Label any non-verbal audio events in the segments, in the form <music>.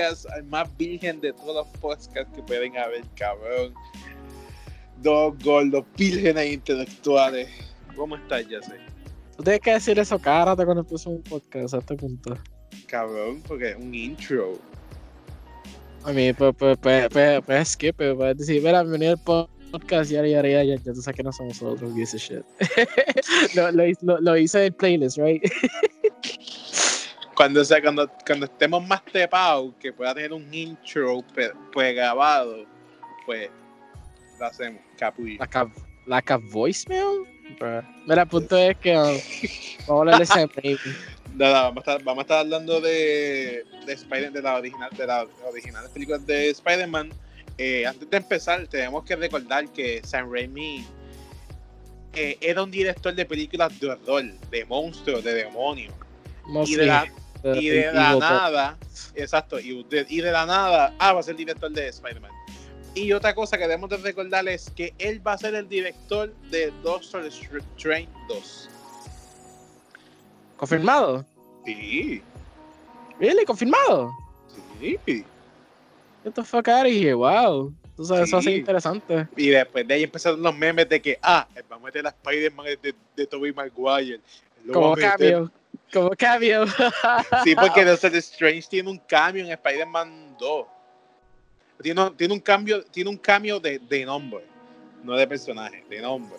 podcast, más virgen de todos los podcasts que pueden haber, cabrón. Dos gordos vírgenes intelectuales. ¿Cómo estás, sé Tú tienes que decir eso cara cuando empiezo un podcast a este punto. Cabrón, porque es un intro. A mí, pues, pues, pues, pues, pues skip, puedes decir, mira, bienvenido al podcast, ya, ya, ya, ya, ya tú sabes que no somos nosotros, ese shit. <laughs> lo, lo, lo, hice en playlist, right? <laughs> cuando, sea, cuando, cuando estemos más tepados, que pueda tener un intro pues, grabado, pues lo hacemos, capullo. Like like a voicemail? Mira, el punto es que vamos a hablar de siempre. <laughs> Nada, vamos a estar, vamos a estar hablando de, de Spider de la original, de las originales películas de Spider-Man. Eh, antes de empezar, tenemos que recordar que Sam Raimi eh, era un director de películas de horror, de monstruos, de demonios. Y de la, y de la nada, exacto, y de, y de la nada, ah, va a ser el director de Spider-Man. Y otra cosa que debemos de recordar es que él va a ser el director de Doctor Strange 2. ¿Confirmado? Sí. ¿Really? ¿Confirmado? Sí. Get the fuck out of here, wow. Entonces, eso hace interesante. Y después de ahí empezaron los memes de que, ah, vamos a meter a Spider-Man de, de, Tobey Maguire. Como cambio. Como cambio. sí, porque Doctor Strange tiene un cambio en Spider-Man 2. Tiene, tiene, un cambio, tiene un cambio de, de nombre, no de personaje, de nombre.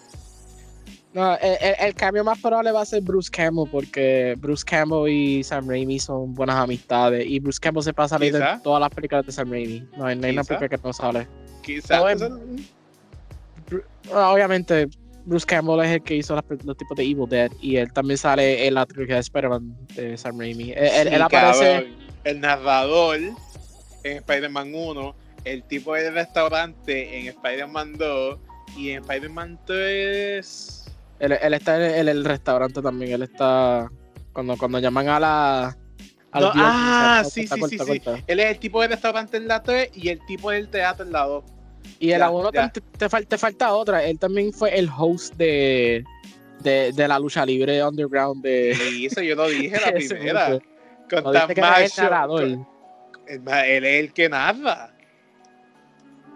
No, el, el, cambio más probable va a ser Bruce Campbell, porque Bruce Campbell y Sam Raimi son buenas amistades. Y Bruce Campbell se pasa a salir de todas las películas de Sam Raimi. No hay, una película que no sale. Quizás. obviamente, Bruce Campbell es el que hizo los tipos de Evil Dead y él también sale en la trilogía de Spider-Man de Sam Raimi. Él, aparece. El narrador en Spider-Man 1, el tipo del restaurante en Spider-Man 2 y en Spider-Man 3. Él, él está en el, restaurante también. Él está. Cuando, cuando llaman a la. ah, sí, sí, sí, sí. Él es el tipo del restaurante en la 3 y el tipo del teatro en la 2. Y el abono te, te, falta otra. Él también fue el host de, de, de la lucha libre underground de. Sí, eso yo lo dije la <laughs> primera. con tan Él es el que nada.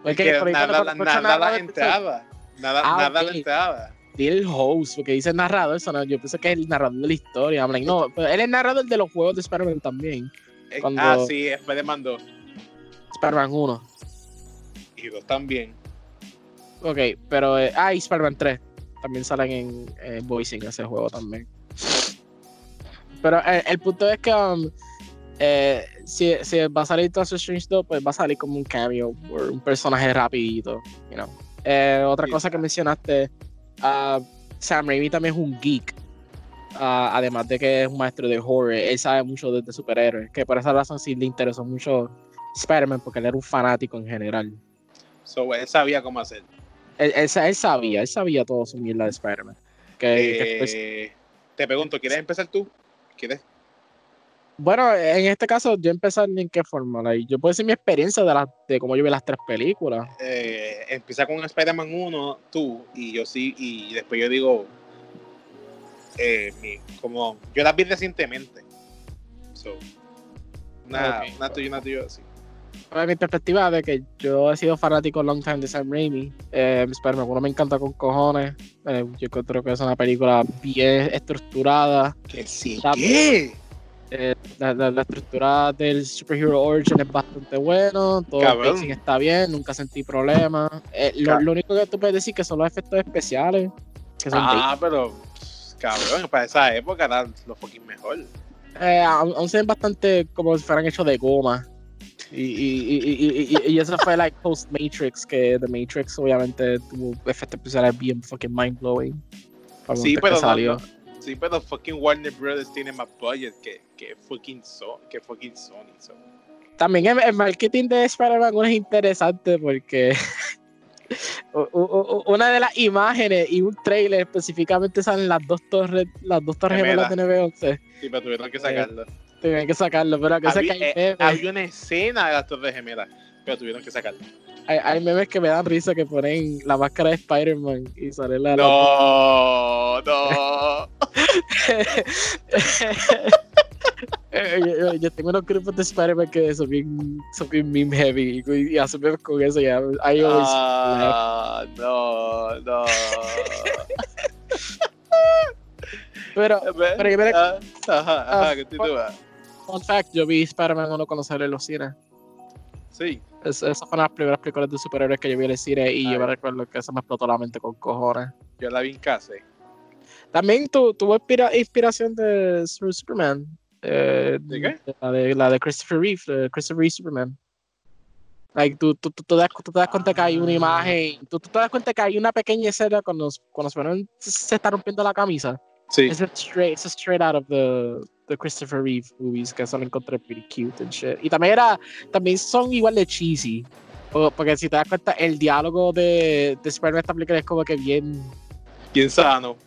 El que, nada, nada, la entrada. Nada, ah, nada la entrada. Dile el host, porque dice narrador, eso no, yo pienso que es el narrador de la historia. no, pero él es narrador de los juegos de Spider-Man también. Eh, ah, sí, Spider-Man 2. Spider-Man 1 también. Ok, pero. Eh, ah, y Spider-Man 3. También salen en eh, voicing ese juego también. Pero eh, el punto es que. Um, eh, si, si, va a salir Doctor Strange 2, pues va a salir como un cameo, un personaje rapidito, you know. otra cosa que mencionaste, uh, Sam Raimi también es un geek, uh, además de que es un maestro de horror, él sabe mucho de, de superhéroes, que por esa razón sí le interesó mucho Spider-Man, porque él era un fanático en general. So, él sabía cómo hacer. Él, él, sabía, él sabía todo su mierda de Spider-Man. Eh, te pregunto, ¿quieres empezar tú? ¿Quieres? Bueno, en este caso, yo empezar en qué forma. yo puedo decir mi experiencia de, la, de cómo yo vi las tres películas. Eh, empieza con Spider-Man 1, tú, y yo sí, y después yo digo, eh, como yo las vi recientemente. So, una, una tuya, una tuya, sí mi perspectiva de que yo he sido fanático long time de Sam Raimi. Eh, Spider-Man me encanta con cojones. Eh, yo creo que es una película bien estructurada. ¿Qué sí? ¿Qué? Eh, la, estructura del Superhero Origin es bastante bueno. Todo el está bien, nunca sentí problemas. Eh, lo, único que tú puedes decir que son los efectos especiales. ah, pero cabrón, para esa época eran los fucking mejor. Eh, aún se ven bastante como si fueran hechos de goma. Y, y, y, y, eso fue like post Matrix, que The Matrix obviamente tuvo efectos especiales bien fucking mind blowing. Sí, pero salió. sí, pero fucking Warner Brothers tiene más budget que, que fucking, so, que fucking Sony. También el, marketing de Spider-Man es interesante porque <laughs> una de las imágenes y un trailer específicamente salen las dos torres, las dos torres gemelas de 911. Sí, pero tuvieron que sacarlo. Eh, Tuvieron que sacarlo, pero que había, hay eh, Había una escena de las Torres Gemelas, pero tuvieron que sacarlo. Hay, hay, memes que me dan risa que ponen la máscara de Spider-Man y sale la. No, no. Eh, yo, yo tengo unos grupos de Spider-Man que son bien, son bien meme heavy y, y asume con eso ya. I always Ah, no, no. Pero, pero yo me Ah, Ajá, ajá, Ah, continúa. Fun fact, yo vi Spider-Man 1 cuando salió en los cines. Sí. Es, esas fueron las primeras películas de superhéroes que yo vi en el cine y yo me recuerdo que eso me explotó la mente con cojones. Yo la vi en casa. También tu, tuvo inspira- inspiración de Su- Superman. eh, ¿De qué? La de, la de Christopher Reeve, de Christopher Reeve Superman. Like, tú, tú, tú, te das, tú te das cuenta que hay una Ah. imagen, tú, tú te das cuenta que hay una pequeña escena cuando, cuando Superman se, se está rompiendo la camisa. Sí. Es straight, es straight out of the, the Christopher Reeve movies, que eso lo encontré pretty cute and shit. Y también era, también son igual de cheesy. Porque, si te das cuenta, el diálogo de, de Spider-Man esta película es como que bien, Bien sano.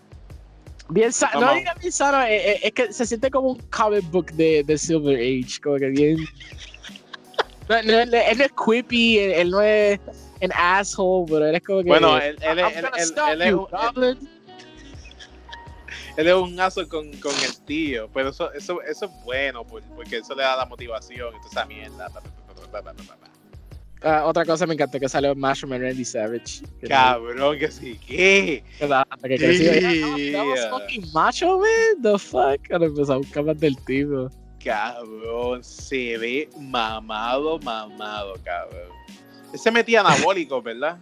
bien sano. No Vamos. diga bien sano, es, es- es que se siente como un comic book de, de Silver Age, como que bien. <laughs> No, no, él, él no es quippy, él, él no es an asshole, pero él es como que. Bueno, él, él, él, él- él es un, aso con, con el tío, pero eso, eso, eso es bueno por- porque eso le da la motivación y toda esa mierda. Ah, otra cosa me encantó que salió Macho Man Randy Savage. que- Cabrón, que sí, ¿qué? que da- que creció. Yeah. Was fucking macho, man. The fuck. Ahora empezó a buscar más del tipo. Cabrón, se ve mamado, mamado, cabrón. Él se metía anabólico, ¿verdad?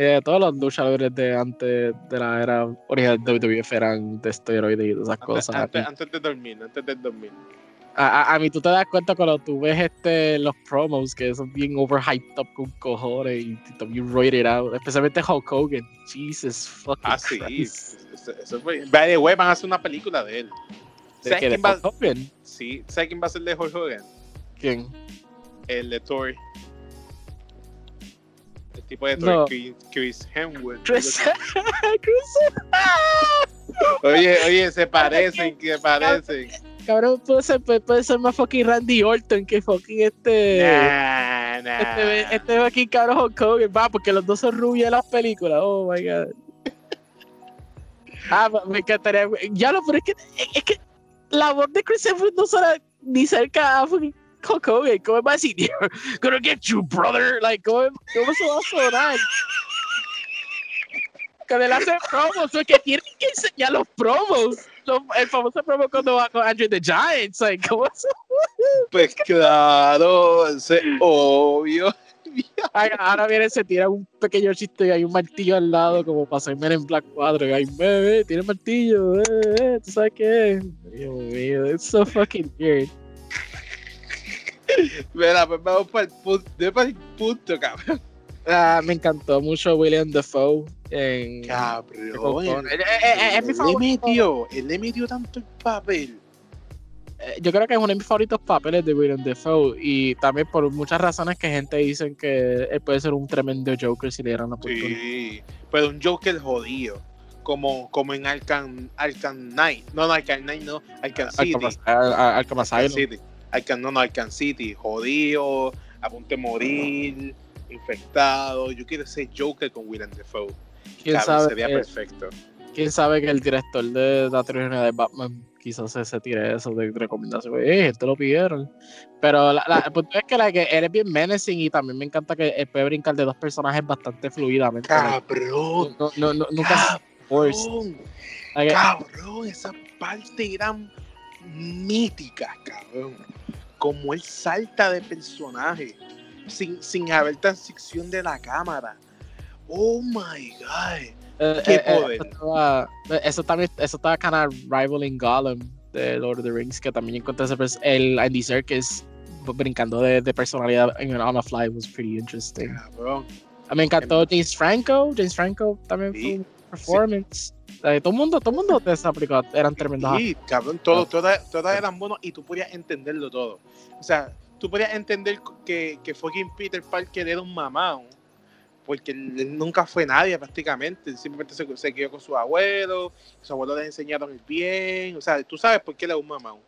Eh, todos los luchadores de antes de la era original de WWF eran de esteroides y todas esas Antes, cosas. antes, antes de dormir, antes de dormir. A, a, a mí tú te das cuenta cuando tú ves este, los promos que son bien overhyped up con cojones y también roided out. Especialmente Hulk Hogan. Jesus fucking Ah, sí. Christ. Eso, eso fue. By the way, van a hacer una película de él. ¿De ¿Sabes quién va- Hulk Hogan? Sí, ¿sabes quién va a ser de Hulk Hogan? ¿Quién? El de Thor. El tipo de Thor, No. Chris, Hemsworth. Chris. <laughs> Oye, oye, se parecen, que parecen. Cabrón, puede ser, puede, ser más fucking Randy Orton que fucking este. Nah, nah. Este, este fucking cabrón Hulk Hogan, va, porque los dos son rubios en las películas. Oh my god. Ah, me encantaría. Ya lo, pero es que, es que la voz de Chris Evans no suena ni cerca a fucking Hulk Hogan. ¿Cómo va a decir? "You're Gonna get you, brother. Like, ¿cómo, cómo se va a sonar? Cuando él hace promos, porque tiene que enseñar los promos. Los- el famoso promo cuando va con Andrew the Giants. Like, ¿cómo se Pues claro, es obvio. Ay, ahora viene, se tira un pequeño chiste y hay un martillo al lado, como para Men en Black 4. Y hay, bebé, tiene martillo, eh, ¿tú sabes qué? Dios mío, it's so fucking weird. Mira, pues vamos para el punto, de para el punto, cabrón. Ah, me encantó mucho William Dafoe en. Cabrón. Eh, eh, eh, es mi Él le favorito. metió, él le metió tanto el papel. Eh, Yo creo que es uno de mis favoritos papeles de William Dafoe. Y también por muchas razones que gente dicen que él puede ser un tremendo Joker si le dieran la oportunidad. Sí, pero un Joker jodido. Como, como en Arkham, Arkham Knight. No, no, Arkham Knight, no. Arkham City. Arkham Arkham Arkham Asylum. City. Arkham, no, no, Arkham City. Jodido, a punto de morir, infectado. Yo quiero ser Joker con Willem Dafoe. ¿Quién Cabrón, sabe? sería eh, perfecto. quién sabe que el director de la trilogía de Batman quizás se, tire eso de recomendación. Eh, esto lo pidieron. Pero la, la- el punto es que, la, que él es bien menacing y también me encanta que puede brincar de dos personajes bastante fluidamente. Cabrón. No, no, no, nunca. Cabrón. Cabrón, esa parte eran míticas, cabrón. Como él salta de personaje sin, sin haber transición de la cámara. Oh my god. eh, qué eh, eh, poder. Eso, estaba- eso también, eso estaba kind of rivaling Gollum de Lord of the Rings, que también encontré ese el Andy Serkis brincando de, de personalidad en On a Fly was pretty interesting. Cabrón. Ah, Me encantó James Franco. James Franco también fue Sí. un performance. Eh, todo el mundo, todo el mundo de esa película eran. Sí, cabrón, todo, Ah. todas, todas eran buenos y tú podías entenderlo todo. O sea, tú podías entender que, que fucking Peter Parker era un mamón. Porque él, nunca fue nadie prácticamente. Simplemente se, se quedó con su abuelo. Sus abuelos le enseñaron el bien. O sea, tú sabes por qué él es un mamón.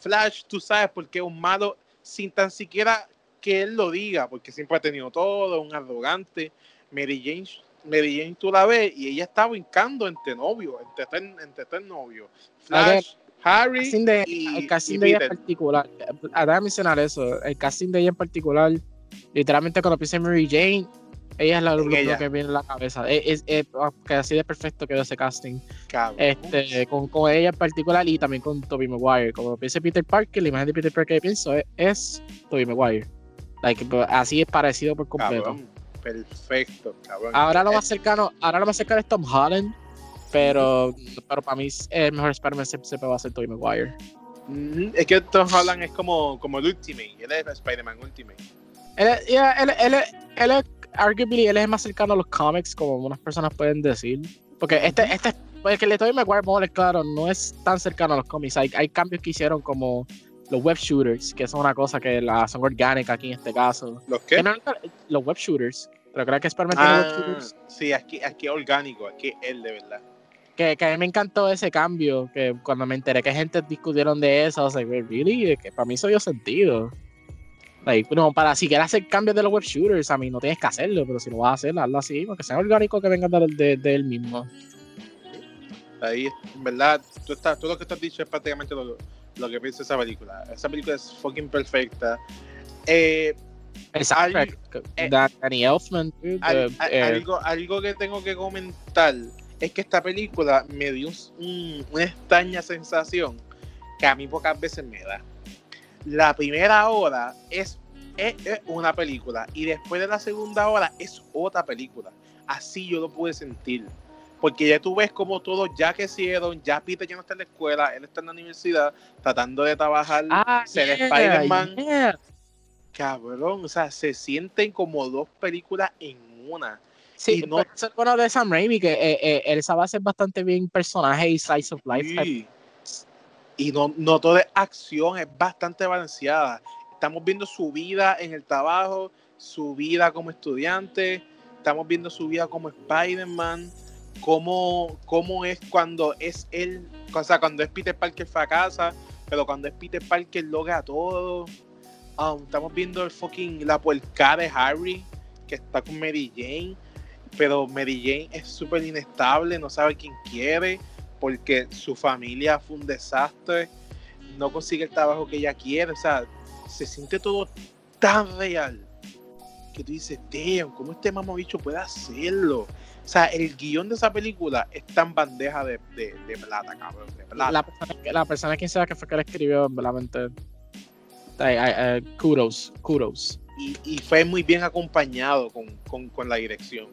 Flash, tú sabes por qué es un malo sin tan siquiera que él lo diga. Porque siempre ha tenido todo, un arrogante. Mary Jane, Jane tú la ves y ella está brincando entre novios, entre, tres- entre tres novios. Flash, Harry El casting de, y, el casting y de ella en particular. De mencionar eso. El casting de ella en particular. Literalmente cuando piensa en Mary Jane, ella es la, lo, que viene en la cabeza. Es, es- es- que así de perfecto quedó ese casting. Cabrón. Este, con, con ella en particular y también con Tobey Maguire. Como piensa en Peter Parker, la imagen de Peter Parker que pienso es, es Tobey Maguire. Like, pero así es parecido por completo. Cabrón. Perfecto, cabrón. Ahora lo Eh, más cercano, ahora lo más cercano es Tom Holland. Pero, pero para mí el mejor Spider-Man siempre, siempre va a ser Tobey Maguire. Ujú, Es que Tom Holland es como, como el Ultimate. Él es Spider-Man Ultimate. Él, es- yeah, él, él, él es, arguably, él es más cercano a los cómics, como unas personas pueden decir. Porque este, este, porque el de Tobey Maguire, vamos claro, no es tan cercano a los cómics. Hay, hay cambios que hicieron como los web shooters, que son una cosa que la, son orgánicas aquí en este caso. ¿Los qué? no- los web shooters. Pero creo que Spider-Man tiene web Ah, shooters. sí, aquí, aquí es orgánico, aquí es él de verdad. Que, que a mí me encantó ese cambio, que cuando me enteré que gente discutieron de eso, o sea, really, que para mí eso dio sentido. Like, no, para si quieres hacer cambios de los web shooters, a mí no tienes que hacerlo, pero si lo vas a hacer, hazlo así, porque sea orgánico que vengan de, de, de él mismo. Ahí, en verdad, tú, estás, tú lo que estás dicho es prácticamente lo, lo que piensa esa película. Esa película es fucking perfecta. Eh, Soundtrack, eh, Dan- Danny Elfman, dude, al- eh, al- eh, algo, algo que tengo que comentar es que esta película me dio un- un- una extraña sensación que a mí pocas veces me da. La primera hora es, es, es una película y después de la segunda hora es otra película. Así yo lo pude sentir. Porque ya tú ves como todos ya crecieron, ya Peter ya no está en la escuela, él está en la universidad tratando de trabajar, ah, ser yeah, Spider-Man. yeah. Cabrón, o sea, se sienten como dos películas en una. Sí, Y no- es bueno de Sam Raimi, que eh, eh, él sabe hacer bastante bien personaje y slice of life. Sí. Y no, no todo es acción, es bastante balanceada. Estamos viendo su vida en el trabajo, su vida como estudiante, estamos viendo su vida como Spider-Man, cómo, cómo es cuando es él, o sea, cuando es Peter Parker fracasa, pero cuando es Peter Parker logra todo. Um, estamos viendo el fucking la puerca de Harry, que está con Mary Jane, pero Mary Jane es súper inestable, no sabe quién quiere, porque su familia fue un desastre, no consigue el trabajo que ella quiere, o sea, se siente todo tan real que tú dices, damn, ¿cómo este mamabicho puede hacerlo? O sea, el guion de esa película es tan bandeja de, de, plata, cabrón, de plata. la persona, la persona que sea que fue que la escribió, verdaderamente. Kudos, kudos. y, y fue muy bien acompañado con, con, con la dirección.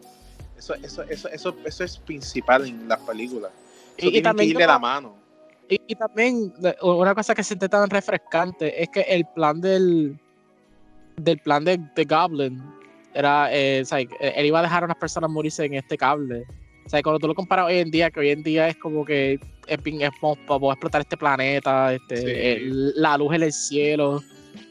Eso, eso, eso, eso, eso es principal en las películas. Eso Y- también que irle como- la mano. Y, y también una cosa que se siente tan refrescante es que el plan del del plan de, de Goblin era, eh, o sea, él iba a dejar a unas personas morirse en este cable. O sea, cuando tú lo comparas hoy en día, que hoy en día es como que es, es como, vamos a explotar este planeta, este, Sí. eh, la luz en el cielo,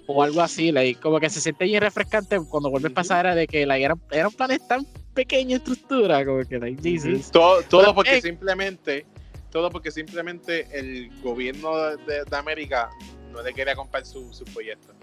o algo así, like, como que se siente bien refrescante cuando vuelve a pasar era de que like, era, era un planeta tan pequeño en estructura, como que, like, Jesus. Todo, todo Pero, porque simplemente, todo porque simplemente el gobierno de, de América no le quería comprar su, su proyecto.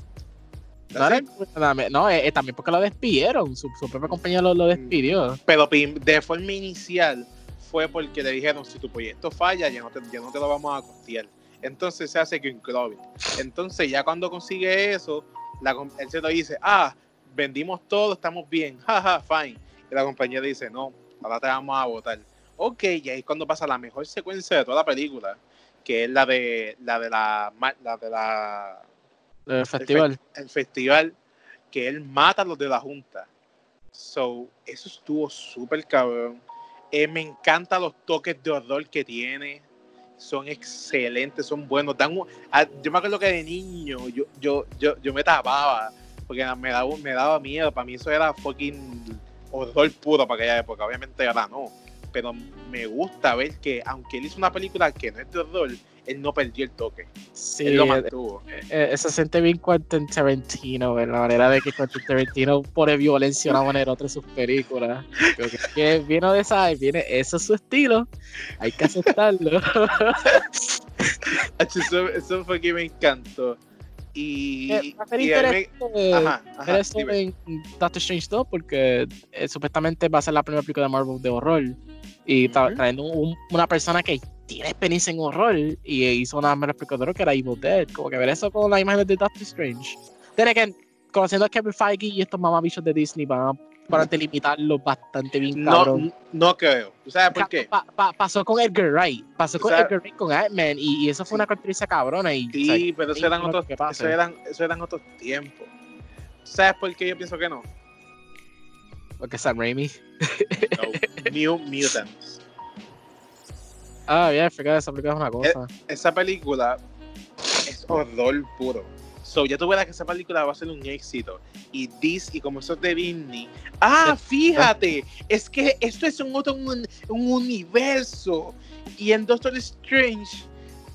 No, era- no, eh, eh, también porque lo despidieron, su, su propia compañía lo, lo despidió. Pero de forma inicial fue porque le dijeron, si tu proyecto falla, ya no te, ya no te lo vamos a costear. Entonces se hace Green Clover. Entonces ya cuando consigue eso, la se lo dice, ah, vendimos todo, estamos bien, <laughs> jaja, fine. Y la compañía dice, no, ahora te vamos a votar. Ok, y ahí es cuando pasa la mejor secuencia de toda la película, que es la de la de la, la de la El festival. el festival que él mata a los de la junta. So, eso estuvo súper cabrón. Eh, me encantan los toques de horror que tiene. Son excelentes, son buenos. Dan un- ah, yo me acuerdo que de niño yo, yo, yo, yo me tapaba porque me daba, me daba miedo. Para mí eso era fucking horror puro para aquella época. Obviamente ahora no. Pero me gusta ver que, aunque él hizo una película que no es de horror, él no perdió el toque. Sí, él lo eh, mantuvo. eh, se siente bien Quentin Tarantino, en la manera de que Quentin Tarantino pone violencia de una manera u otra en sus películas. Creo que, que vino de esa, viene, eso es su estilo, hay que aceptarlo. <laughs> Eso, eso fue que me encantó. Y, Eh, va a ser y me- ajá, ajá, eso en Doctor Strange 2 porque eh, supuestamente va a ser la primera película de Marvel de horror y Ujú. trayendo un- una persona que tiene experiencia en horror y hizo una mejor película que era Evil Dead. Como que ver eso con la imagen de Doctor Strange. Tiene que, conociendo a Kevin Feige y estos mamabichos de Disney, van a para delimitarlo bastante bien, cabrón. No, no creo. ¿Tú sabes por qué? pasó con Edgar Wright. Pasó con Edgar Wright con Ant-Man y, eso fue una característica cabrona. Y, sí, pero eso eran, otros, eso, eran, eso eran otros tiempos. ¿Sabes por qué yo pienso que no? Porque Sam Raimi. no, <laughs> New Mutants. Ah, bien, fíjate, esa película es una cosa. E, esa película es horror puro. So, ya tú verás que esa película va a ser un éxito. Y Disney, y como eso es de Disney. Ah, <laughs> fíjate, es que esto es un otro un, universo. Y en Doctor Strange,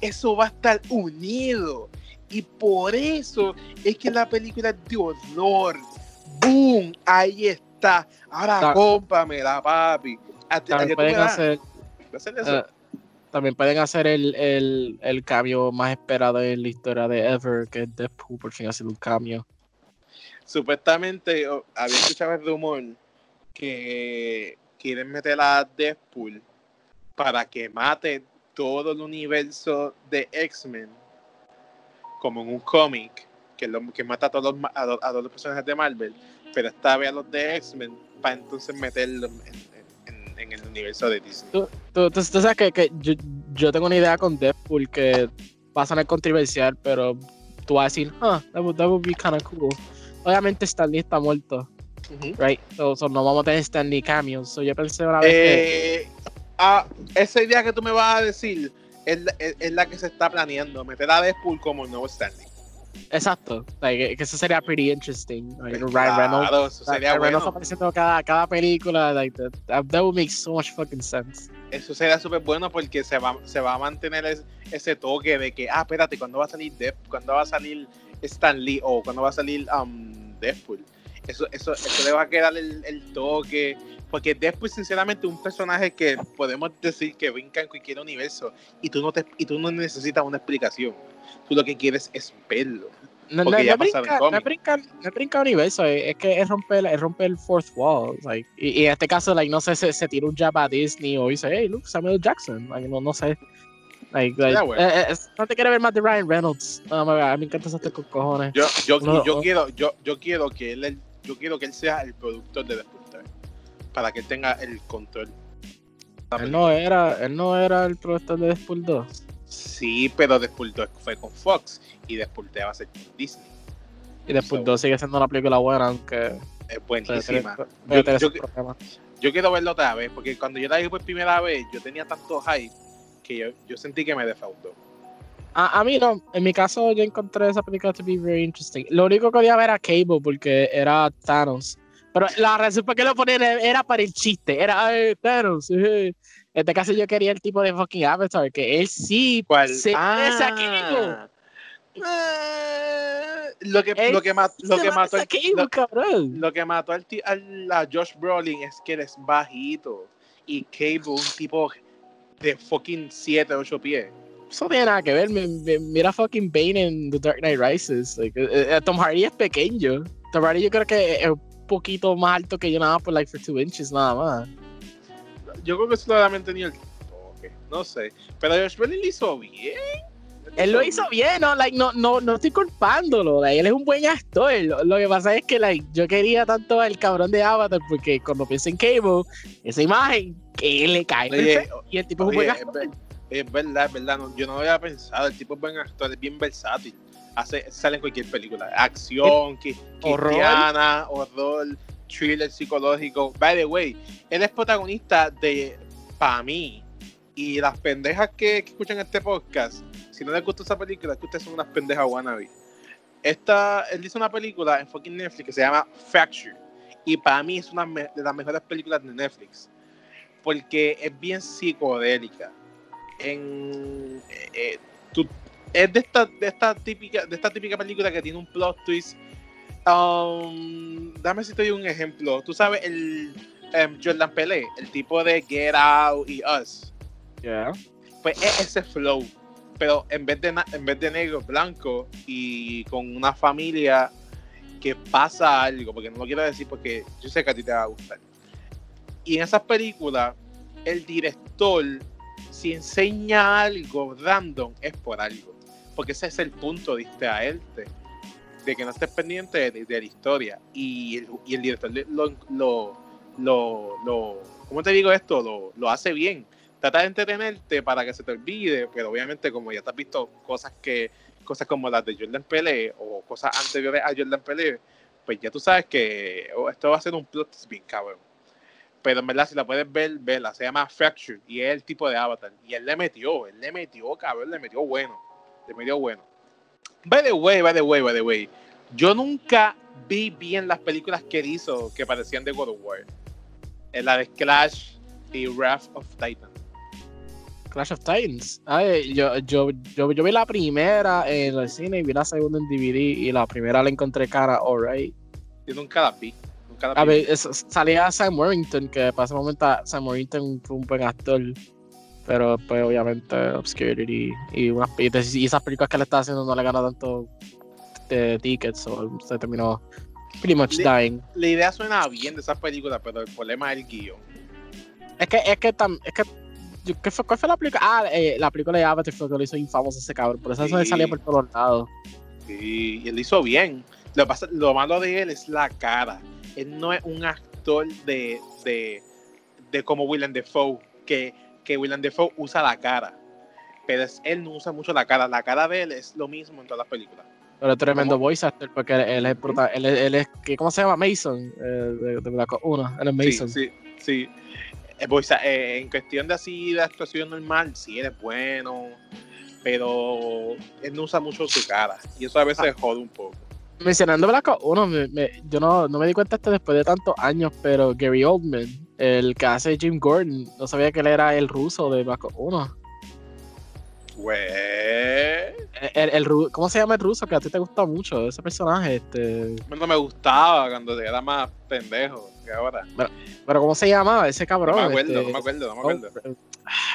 eso va a estar unido. Y por eso es que la película es de horror. ¡Boom! Ahí está. Ahora cómpamela, papi. pueden hacer, hacer eso. Eh, también pueden hacer el, el, el, cambio más esperado en la historia de Ever, que es Deadpool, por fin hacer un cambio. Supuestamente había escuchado el rumor que quieren meter a Deadpool para que mate todo el universo de X-Men, como en un cómic, que, que mata a todos, los, a, todos los personajes de Marvel, pero esta vez a los de X-Men, para entonces meterlo en, en el universo de Disney. Tú, tú, tú, sabes que, que yo, yo, tengo una idea con Deadpool que va a sonar controversial, pero tú vas a decir, ah, that would, that would be kind of cool. Obviamente Stanley está muerto, right? So, no vamos a tener Stanley cameos. So, yo pensé una vez que... Eh, ah, esa idea que tú me vas a decir es, es, es, la que se está planeando, meter a Deadpool como el nuevo Stanley. Exacto, like, que eso sería pretty interesting. Like, Ryan Reynolds, eso sería Ryan Reynolds apareciendo cada, cada película, like, that, that, would make so much fucking sense. Eso sería súper bueno porque se va, se va a mantener ese toque de que, ah, espérate, ¿cuándo va a salir Deadpool? ¿Cuándo va a salir Stan Lee? ¿O cuándo va a salir um, Deadpool? Eso, eso, eso le va a quedar el, el toque. Porque Deadpool, sinceramente, es un personaje que podemos decir que brinca en cualquier universo y tú no, te, y tú no necesitas una explicación tú lo que quieres es verlo. No, no, no, brinca, no, brinca, no brinca universo, es que es romper, es romper el fourth wall. Like, y, en este caso, like, no sé, se, se tira un jab a Disney o dice, hey, look, Samuel Jackson. Like, no, no sé. Like, like, eh, eh, no te quiere ver más de Ryan Reynolds. No, me, a mí me encanta ese con cojones. Yo, yo, yo, quiero, yo, yo quiero que él, yo quiero que él sea el productor de Deadpool 3 para que él tenga el control. Él no era, él no era el productor de Deadpool 2. Sí, pero Deadpool 2 fue con Fox y Deadpool 3 va a ser con Disney. Y Deadpool 2 sigue siendo una película buena, aunque. Es buenísima. Yo, quiero verlo otra vez, porque cuando yo la vi por primera vez, yo tenía tanto hype que yo, yo sentí que me defraudó. A, a, mí no, en mi caso yo encontré esa película to be very interesting. Lo único que quería ver era Cable porque era Thanos. Pero la razón por qué lo ponían era para el chiste, era Thanos. <laughs> En este caso yo quería el tipo de fucking Avatar, que él sí ¿Cuál? se ah. lo que, lo que, mató lo que mató lo, lo, que mató al, al, a Josh Brolin es que él es bajito. Y Cable un tipo de fucking 7 8 pies. Eso tiene nada que ver. Mira fucking Bane en The Dark Knight Rises. Like, uh, uh, Tom Hardy es pequeño. Tom Hardy yo creo que es un poquito más alto que yo nada por like for 2 inches nada más yo creo que solamente tenía el toque, no sé. Pero Josh Brolin lo hizo bien. Él lo hizo bien, no, like, no, no, no estoy culpándolo. él es un buen actor. Lo, que pasa es que like, yo quería tanto al cabrón de Avatar porque cuando pienso en Cable, esa imagen que le cae. y el tipo es un buen actor. Es, verdad, es verdad. yo no había pensado. El tipo es buen actor, es bien versátil. Hace, sale en cualquier película. Acción, cristiana, horror thriller psicológico. By the way, él es protagonista de, para mí, y las pendejas que, escuchan este podcast, si no les gusta esa película, es que ustedes son unas pendejas wannabe. Esta, él hizo una película en fucking Netflix que se llama Fracture. Y para mí es una de las mejores películas de Netflix. Porque es bien psicodélica. En, eh, eh, es de esta, de, esta típica, de esta típica película que tiene un plot twist Um, dame si te doy un ejemplo. Tú sabes el um, Jordan Pelé, el tipo de Get Out y Us. Yeah. Pues es ese flow, pero en vez de en vez de negro, blanco y con una familia que pasa algo, porque no lo quiero decir porque yo sé que a ti te va a gustar. Y en esas películas, el director si enseña algo random es por algo. Porque ese es el punto, distraerte. De que no estés pendiente de, la historia. Y el, director lo, lo, lo, lo, ¿cómo te digo esto? Lo, lo hace bien. Trata de entretenerte para que se te olvide, pero obviamente como ya te has visto cosas que cosas como las de Jordan Pele o cosas anteriores a Jordan Pele, pues ya tú sabes que oh, esto va a ser un plot bien cabrón. Pero en verdad, si la puedes ver, verla. Se llama Fracture y es el tipo de avatar. Y él le metió, él le metió, cabrón, le metió bueno. Le metió bueno. By the way, by the way, by the way. Yo nunca vi bien las películas que él hizo que parecían de God of War. En la de Clash y Wrath of Titan. Clash of Titans. Ay, yo, yo, yo, yo vi la primera en el cine y vi la segunda en DVD y la primera la encontré cara, alright. Yo nunca la vi. Nunca la A ver, es- salía Sam Worthington, que para ese momento Sam Worthington fue un buen actor. Pero pues obviamente Obscurity y, unas, y, esas películas que le estaba haciendo no le ganó tanto de tickets o se terminó pretty much dying. La idea suena bien de esas películas, pero el problema es el guion. Es que, es que, tam- es que ¿qué fue, ¿cuál fue la película? Ah, eh, la película de Avatar fue que lo hizo infamoso ese cabrón. Por eso Sí. salía por todos lados. Y, y él lo hizo bien. Lo, pasa- lo malo de él es la cara. Él no es un actor de, de, de como Willem Dafoe, que, que Willem Dafoe usa la cara. Pero es- él no usa mucho la cara. La cara de él es lo mismo en todas las películas. Pero es tremendo ¿Cómo? voice actor porque él, es él, es- él es, ¿qué- ¿cómo se llama? Mason, eh, de, de Black 1, él es Mason. Sí, sí, sí. Eh, pues, eh, en cuestión de así de actuación normal, sí, él es bueno. Pero él no usa mucho su cara. Y eso a veces jode un poco. Mencionando Black Ops 1, me- me- yo no, no me di cuenta hasta después de tantos años, pero Gary Oldman, el que hace Jim Gordon, no sabía que él era el ruso de Black Ops 1. Güey. El, el ru- ¿Cómo se llama el ruso? Que a ti te gusta mucho ese personaje. Este, No me gustaba cuando era más pendejo que ahora. pero ¿cómo se llamaba ese No cabrón? me acuerdo, Este, no me acuerdo, no me acuerdo. Oh,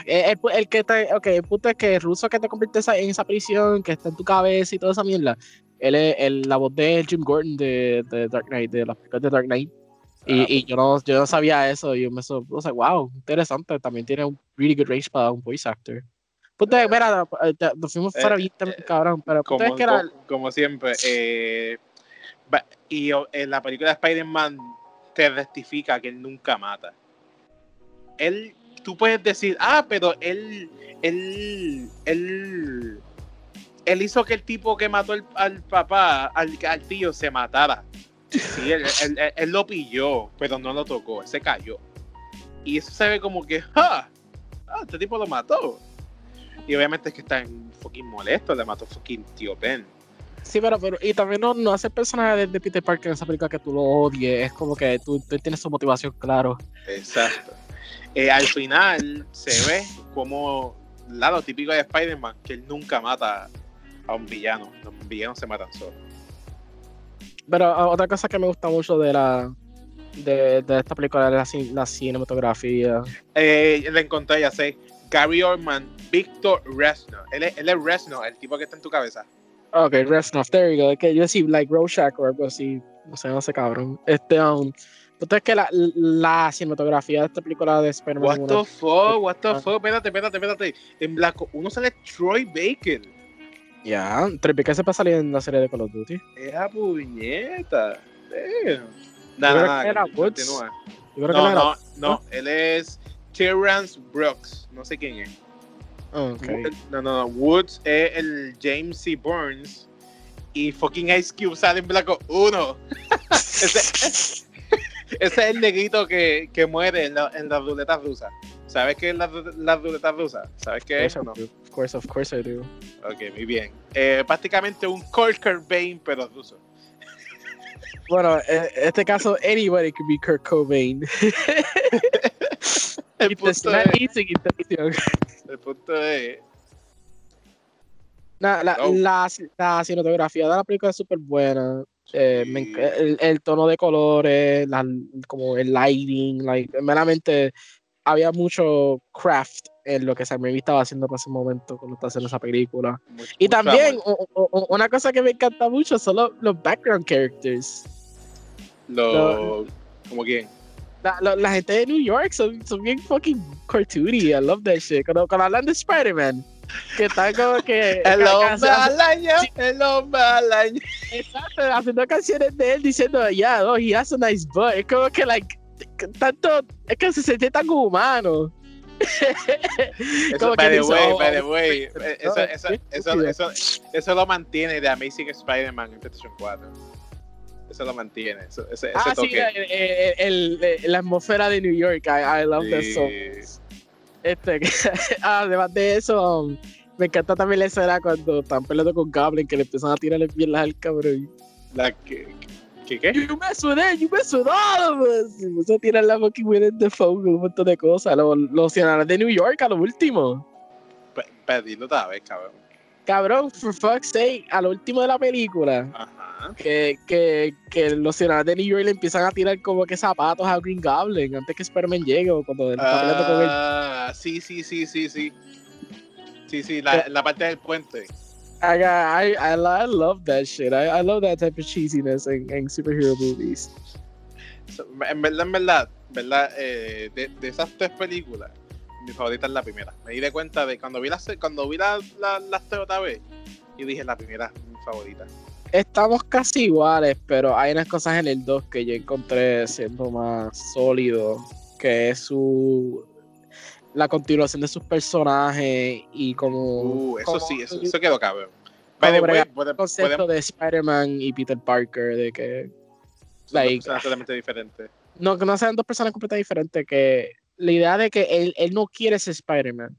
eh, el, el que te, ok, el punto es que el ruso que te convierte en esa prisión, que está en tu cabeza y toda esa mierda, él es el- la voz de Jim Gordon de, de Dark Knight, de las películas de Dark Knight. Y, Ah, y yo, no, yo no sabía eso, y yo me so, o sea, wow, interesante, también tiene un really good range para un voice actor. Punto es, mira, eh, nos fuimos Eh, fuera bien, eh, cabrón, pero como, que era, como siempre. eh, y en la película de Spider-Man te rectifica que él nunca mata. Él, tú puedes decir, ah, pero él, él, él, él hizo que el tipo que mató al, al papá, al, al tío, se matara. Sí, él, él- él- él lo pilló, pero no lo tocó, él se cayó. Y eso se ve como que, ah, ah, este tipo lo mató. Y obviamente es que está en fucking molesto, le mató fucking tío Ben. sí, pero, pero y también no, no hace el personaje de, de Peter Parker en esa película que tú lo odies, es como que tú, tú tienes su motivación claro. Exacto. Eh, al final se ve como lado típico de Spider-Man, que él nunca mata a un villano. Los villanos se matan solos. Pero ah, otra cosa que me gusta mucho de la de, de esta película es la, la cinematografía. Eh, le encontré, ya sé, Gary Oldman, Victor Reznor. Él es, él es Reznor, el tipo que está en tu cabeza. Ok, Reznor, there you go. Que yo decía like Rorschach o algo así. No sé, no sé, cabrón. Este, um, entonces que la, la cinematografía de esta película de Spider-Man. What the fuck, what the Ah. fuck, espérate, espérate, espérate. En blanco, uno sale Troy Baker. Ya, Trippy que se puede salir en la serie de Call of Duty. Esa puñeta. Damn. era Woods. continúa. Yo creo que No, no era. no, no, él es Terrence Brooks, no sé quién es. Ah. No, no, no, Woods es el James C. Burns y fucking Ice Cube sale en blanco 1. <laughs> ese, ese es el negrito que, que muere en, la, en las ruletas rusas. ¿Sabes qué es la, ru- la ruleta rusa? ¿Sabes qué es o no? Of course, of course I do. Ok, muy bien. Eh, prácticamente un Kurt Cobain, pero ruso. Bueno, en este caso, anybody could be Kurt Cobain. <laughs> El punto, es, el punto es Na- la, Oh. la, la cinematografía de la película es súper buena. Eh, me Sí. el, el tono de colores, la- como el lighting, like, meramente había mucho craft en lo que Sam Raimi estaba haciendo para ese momento cuando estaba haciendo esa película. mucho- Y también o- o- una cosa que me encanta mucho son los, los background characters. Lo, ¿Como quién? La, la, la gente de New York son, son bien fucking cartoony. I love that shit. Cuando, cuando hablan de Spider-Man, que están como que. <laughs> El hombre al año, el hombre al año. Exacto, haciendo canciones de él diciendo, yeah, oh, he has a nice butt. Es como que, like, tanto. Es que se siente tan humano. <laughs> Eso, Como by the way, oh, by the oh, way, eh, eso, lo mantiene de Amazing Spider-Man en PlayStation 4. Eso lo mantiene, eso, ese, ese Ah, sí, toque. el- el- el- la atmósfera de New York. I, I love that song. Sí. Este, que- <laughs> además de eso, um, me encanta también la escena cuando están peleando con Goblin que le empiezan a tirarle piernas al cabrón. La que, que, ¿qué? You mess with it, you mess with all of us. Y puso a tirar la fucking Willem Dafoe con un montón de cosas. Los, los ciudadanos de New York a lo último. Pe- Pedirlo otra vez, cabrón. Cabrón, for fuck's sake, a lo último de la película, Ajá. que, que, que los ciudadanos de New York le empiezan a tirar como que zapatos a Green Goblin antes que Spider-Man llegue o cuando él está peleando con él. Ah, sí, sí, sí, sí, sí. Sí, sí, la, la parte del puente. I, got- I, I, I love that shit. I, I love that type of cheesiness en, en superhero movies. So, En verdad, en verdad, verdad eh, de, de esas tres películas, mi favorita es la primera. Me di de cuenta de cuando vi las cuando vi la, la- las tres otra vez, y dije la primera es mi favorita. Estamos casi iguales, pero hay unas cosas en el 2 que yo encontré siendo más sólido, que es su la continuación de sus personajes y como, Uh, eso como sí, eso, el eso quedó cabrón. By the way, bregar puede- concepto podemos de Spider-Man y Peter Parker, de que son like- totalmente diferentes. no, que no sean dos personas completamente diferentes, que la idea de que él, él no quiere ser Spider-Man.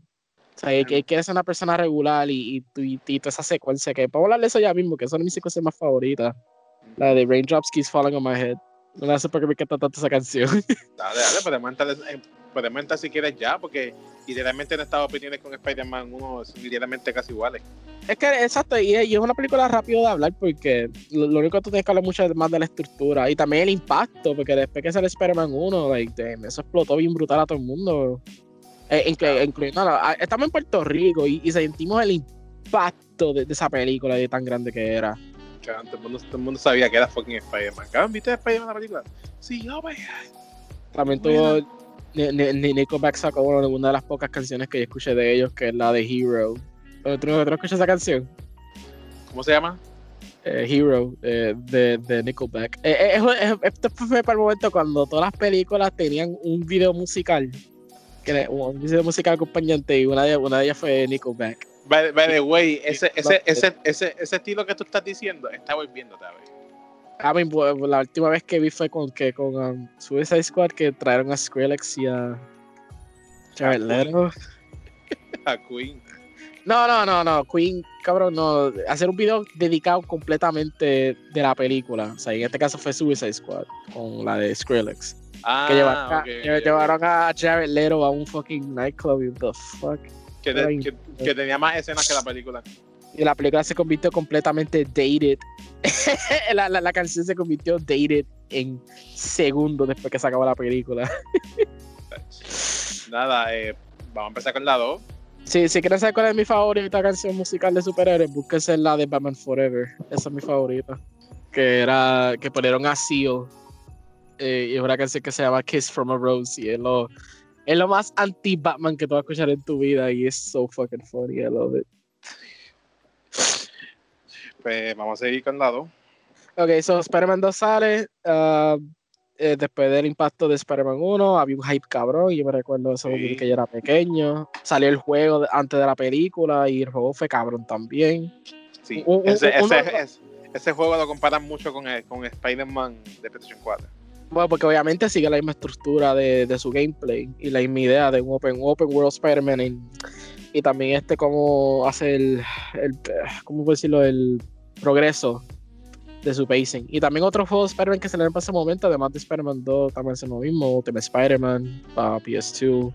O sea, él, él quiere ser una persona regular y, y, y, y toda esa secuencia que podemos hablar de eso ya mismo, que de mis secuencias más favoritas. La de Raindrops Keeps Falling on My Head. No sé por qué me encanta tanto esa canción. Dale, dale, podemos entrar, en- podemos entrar si quieres ya, porque literalmente nuestras opiniones con Spider-Man 1 son literalmente casi iguales. es que, exacto, y, es una película rápido de hablar porque lo, lo único que tú tienes que hablar mucho es más de la estructura y también el impacto, porque después que sale Spider-Man 1, like, damn, eso explotó bien brutal a todo el mundo. Eh, inclu- Claro. incluyendo estamos en Puerto Rico y, y sentimos el impacto de, de esa película de tan grande que era. Cabrón, todo, el mundo, todo el mundo sabía que era fucking Spider-Man. ¿viste Spider-Man la película? Sí, oh god. También tuvo. Ni- ni- ni- Nickelback sacó una, una de las pocas canciones que yo escuché de ellos, que es la de Hero. ¿Tú, tú no escuchas esa canción? ¿Cómo se llama? Eh, Hero eh, de, de Nickelback. Eh, es- es- esto fue para el momento cuando todas las películas tenían un video musical. Que un video musical acompañante y una de, una de ellas fue Nickelback. By, by the way, ese, ese, ese, ese estilo que tú estás diciendo, está volviendo otra vez. A mí, pues, la última vez que vi fue con que con um, Suicide Squad que trajeron a Skrillex y a Jared Leto. <laughs> A Queen. No, no, no, no, Queen, cabrón, no. Hacer un video dedicado completamente de la película. O sea, en este caso fue Suicide Squad con la de Skrillex. Ah, que llevaron, a, llevaron Jared Leto a un fucking nightclub y what the fuck. Que, de- que, que tenía más escenas que la película. Y la película se convirtió completamente dated. <laughs> la, la, la canción se convirtió dated en segundos después que se acabó la película. <laughs> Nada, eh, vamos a empezar con la 2. Si, si quieren saber cuál es mi favorita canción musical de superhéroes, búsquense la de Batman Forever. Esa es mi favorita. Que era que ponieron a Seal. eh, y es una canción que se llama Kiss from a Rose. Y es lo, es lo más anti-Batman que tú vas a escuchar en tu vida. Y es so fucking funny. I love it. Pues vamos a seguir con la 2. Ok, so Spider-Man 2 sale. eh, después del impacto de Spider-Man 1, había un hype cabrón. Y yo me recuerdo eso Sí. que yo era pequeño. Salió el juego antes de la película. Y el juego fue cabrón también. Sí, Un- un- ese, uno- ese, ese, ese juego lo comparan mucho con, el- con Spider-Man de PlayStation 4. Bueno, porque obviamente sigue la misma estructura de, de su gameplay y la misma idea de un open, un open world Spider-Man en- y también este cómo hace el, ¿cómo decirlo? el progreso de su pacing. Y también otros juegos de Spider-Man que se le para ese momento, además de Spider-Man 2, también hacen lo mismo, Ultimate Spider-Man para PS2,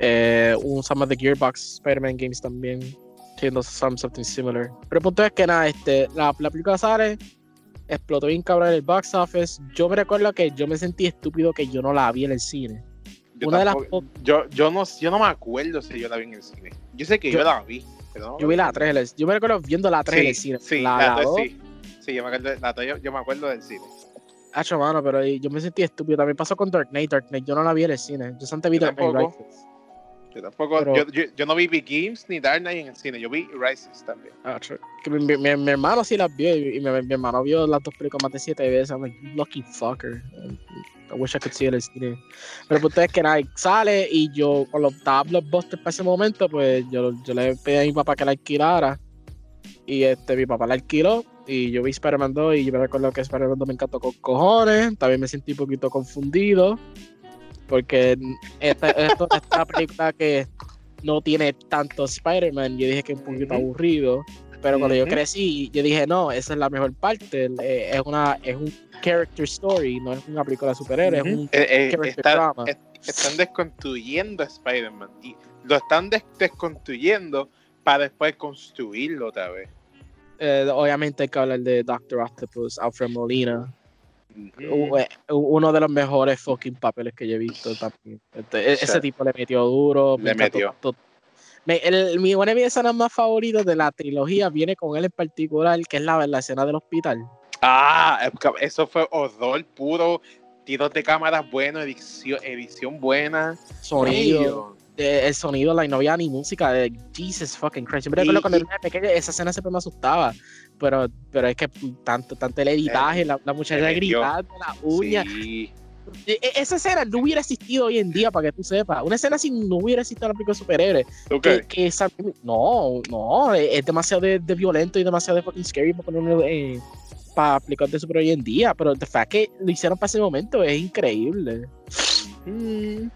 eh, un some of the Gearbox Spider-Man games también, siendo some something similar. Pero el punto es que nada, este, la, la película sale, explotó bien cabrón el box office. Yo me recuerdo que yo me sentí estúpido que yo no la vi en el cine. Yo, Una de las tampoco- yo, yo, no, yo no me acuerdo si yo la vi en el cine. Yo sé que yo, Yo- la vi. Pero no Yo vi la 3, en el- yo me recuerdo viendo la 3 en el cine. Sí, la, la la tres dos, sí. Sí, yo me acuerdo, la tres yo, yo me acuerdo del cine. Hacho, mano, pero yo me sentí estúpido. También pasó con Dark Knight. Dark Knight yo no la vi en el cine. Yo antes vi Dark Knight tampoco. Yo tampoco, Pero- yo, yo, yo no vi Begins ni Dark Knight en el cine, yo vi Rises también. Que mi, mi- mi- hermano sí las vio y, mi, mi hermano vio las dos películas más de siete veces. I'm like, "You lucky fucker. I wish I could see it en cine. Pero el punto es que nada, sale y yo, con los estaba Blockbuster para ese momento, pues yo, yo le pedí a mi papá que la alquilara. Y este, mi papá la alquiló. Y yo vi Spider-Man 2 y yo me recuerdo que Spider-Man 2 me encantó con cojones. También me sentí un poquito confundido. Porque esta, esta película que no tiene tanto Spider-Man, yo dije que es un poquito aburrido. Pero cuando yo crecí, yo dije, no, esa es la mejor parte. eh, Es una es un character story, no es una película de superhéroes, es un Eh, eh, character está- drama. es- están desconstruyendo a Spider-Man y lo están des- desconstruyendo para después construirlo otra vez. Eh, obviamente hay que hablar de Doctor Octopus, Alfred Molina. Eh, uno de los mejores fucking papeles que yo he visto también. Este, e- Sí. Ese tipo le metió duro. me Le metió. tanto. Me- el- mi, mis escenas más favoritas de la trilogía viene con él en particular, que es la, la escena del hospital. Ah, eh, eso fue horror puro, tiros de cámaras buenos, edición, edición buena. Sonido, eh, el sonido, like, no había ni música. de Jesus fucking Christ. Siempre recuerdo Y- cuando era pequeño, esa escena siempre me asustaba. Pero, pero es que tanto, tanto el editaje, la, la muchacha gritando, la uña. Sí. E- e- Esa escena no hubiera existido hoy en día, para que tú sepas. Una escena así no hubiera existido en la película de superhéroes. ¿Tú Que, qué? que esa- no, no, es es demasiado de, de violento y demasiado de fucking scary para eh, para aplicar de super hoy en día. Pero el fact que lo hicieron para ese momento es increíble. Mm.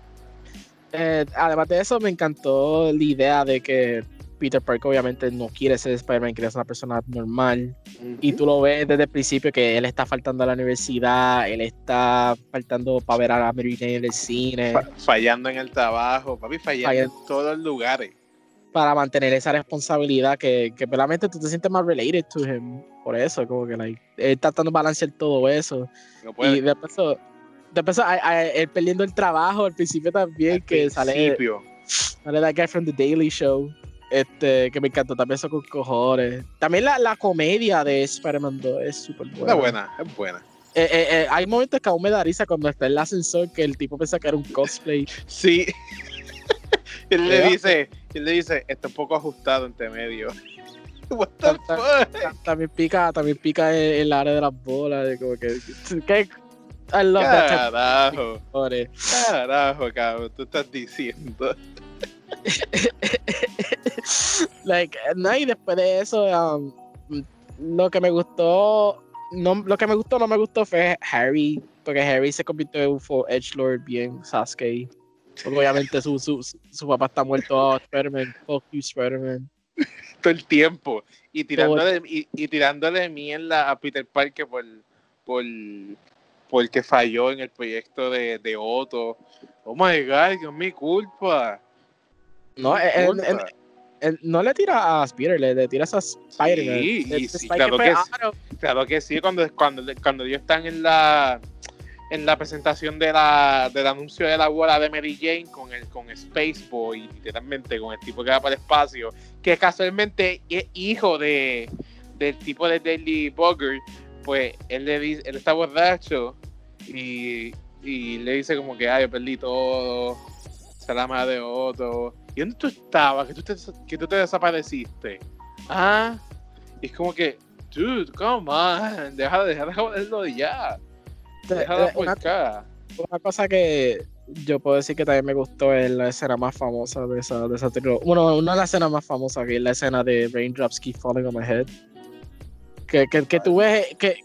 Eh, además de eso, me encantó la idea de que Peter Parker obviamente no quiere ser Spider-Man, quiere ser una persona normal. Y tú lo ves desde el principio que él está faltando a la universidad, él está faltando para ver a la Mary Jane en el cine, Fa- fallando en el trabajo, papi, fallando Fallando. en todos los lugares. para mantener esa responsabilidad que, que realmente tú te sientes más related to him. Por eso, como que like, él está tratando de balancear todo eso. No Y puede. después, eso- después a- a- él perdiendo el trabajo al principio también, Al que sale, principio. sale that guy from The Daily Show. Este, que me encantó también eso con cojones. También la, la comedia de Spider-Man 2 es súper buena. Una buena, es buena. Eh, eh, eh, hay momentos que aún me da risa cuando está en el ascensor que el tipo piensa que era un cosplay. Sí. <laughs> él le dice, él le dice, está un poco ajustado entre medio. <laughs> What the fuck? también pica, también pica en el área de las bolas. de como que, que- I love Carajo, carajo, cabrón, tú estás diciendo. <laughs> like, no, y después de eso, um, lo que me gustó, no, lo que me gustó, no me gustó fue Harry, porque Harry se convirtió en un edgelord bien Sasuke. Porque obviamente su, su, su, papá está muerto, oh, Spider-Man, fuck you, Spider-Man. todo el tiempo y tirándole y, y tirándole mierda a Peter Parker por por porque falló en el proyecto de, de Otto. Oh my god, es mi culpa. No, él- él- él- no le tira a Spider, le, le tira a Spider-Man. Sí, El- sí, Spider-Man claro que "Ah, sí. no". Claro que sí, cuando, cuando, cuando ellos están en la en la presentación de la, del anuncio de la bola de Mary Jane con el con Space Boy, literalmente con el tipo que va para el espacio, que casualmente es hijo de del tipo de Daily Bugger, pues él le dice, él está borracho y, y le dice como que ay yo perdí todo, se la madre de Otto. ¿Y dónde tú estabas? Que tú te, que tú te desapareciste. Ah, y es como que, dude, come on, deja, deja de joderlo ya. Deja de Eh, una, aporcar. una cosa que yo puedo decir que también me gustó es la escena más famosa de esa, de esa trilogía. Bueno, una de las escenas más famosas que es la escena de Raindrops Keep Falling on My Head. Que, que, que tú ves que.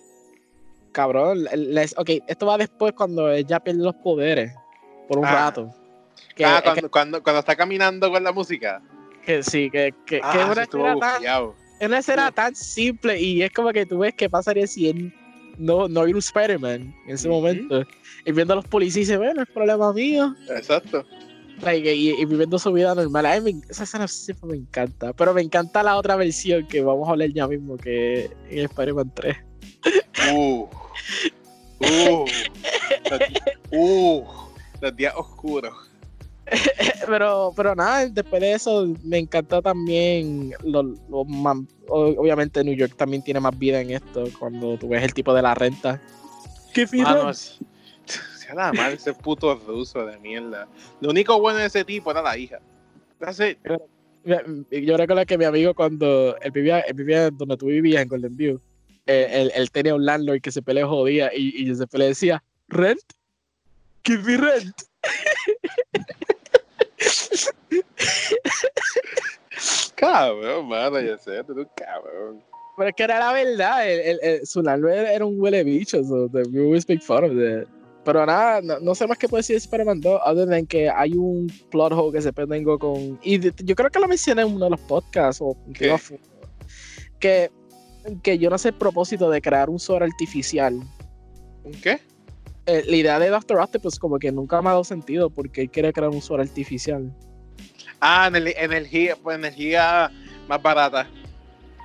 Cabrón, les, ok, esto va después cuando ella pierde los poderes por un Ah. rato. Que, Ah, cuando, cuando, cuando está caminando con la música. que, sí, que, que, Ah, que una escena tan, bufiado. es una escena tan simple y es como que tú ves qué pasaría si él no, no hubiera un Spider-Man en ese momento. Y viendo a los policías y dice, bueno, es problema mío. Exacto. Like, y, y viviendo su vida normal. A mí me- esa escena siempre me encanta. Pero me encanta la otra versión que vamos a hablar ya mismo, que es en Spider-Man 3. Uh. Uh. <laughs> uh. Los días oscuros. <laughs> pero, pero nada, después de eso me encantó también. Lo, lo man- obviamente New York también tiene más vida en esto. Cuando tú ves el tipo de la renta. ¿Qué se <laughs> se la madre ese puto ruso de mierda. Lo único bueno de ese tipo era la hija. That's it. Yo recuerdo que mi amigo cuando él vivía, él vivía donde tú vivías, en Golden View, eh, él, él tenía un landlord que se pelea jodía y, y Giuseppe le decía, ¿rent? Give me rent. <laughs> Cabrón, mano, ya sé, tú eres un cabrón. Pero es que era la verdad, el, el- el- era un huele bicho, so we always make fun of that. Pero nada, no, no sé más qué puedo decir de Spider-Man 2, other than que hay un plot hole que siempre tengo con... Y de- yo creo que lo mencioné en uno de los podcasts, o ¿Qué? que, que yo no sé el propósito de crear un sol artificial. ¿Un qué? Eh, la idea de Doctor Octopus como que nunca me ha dado sentido porque él quiere crear un sol artificial. Ah, ener- energía, pues energía más barata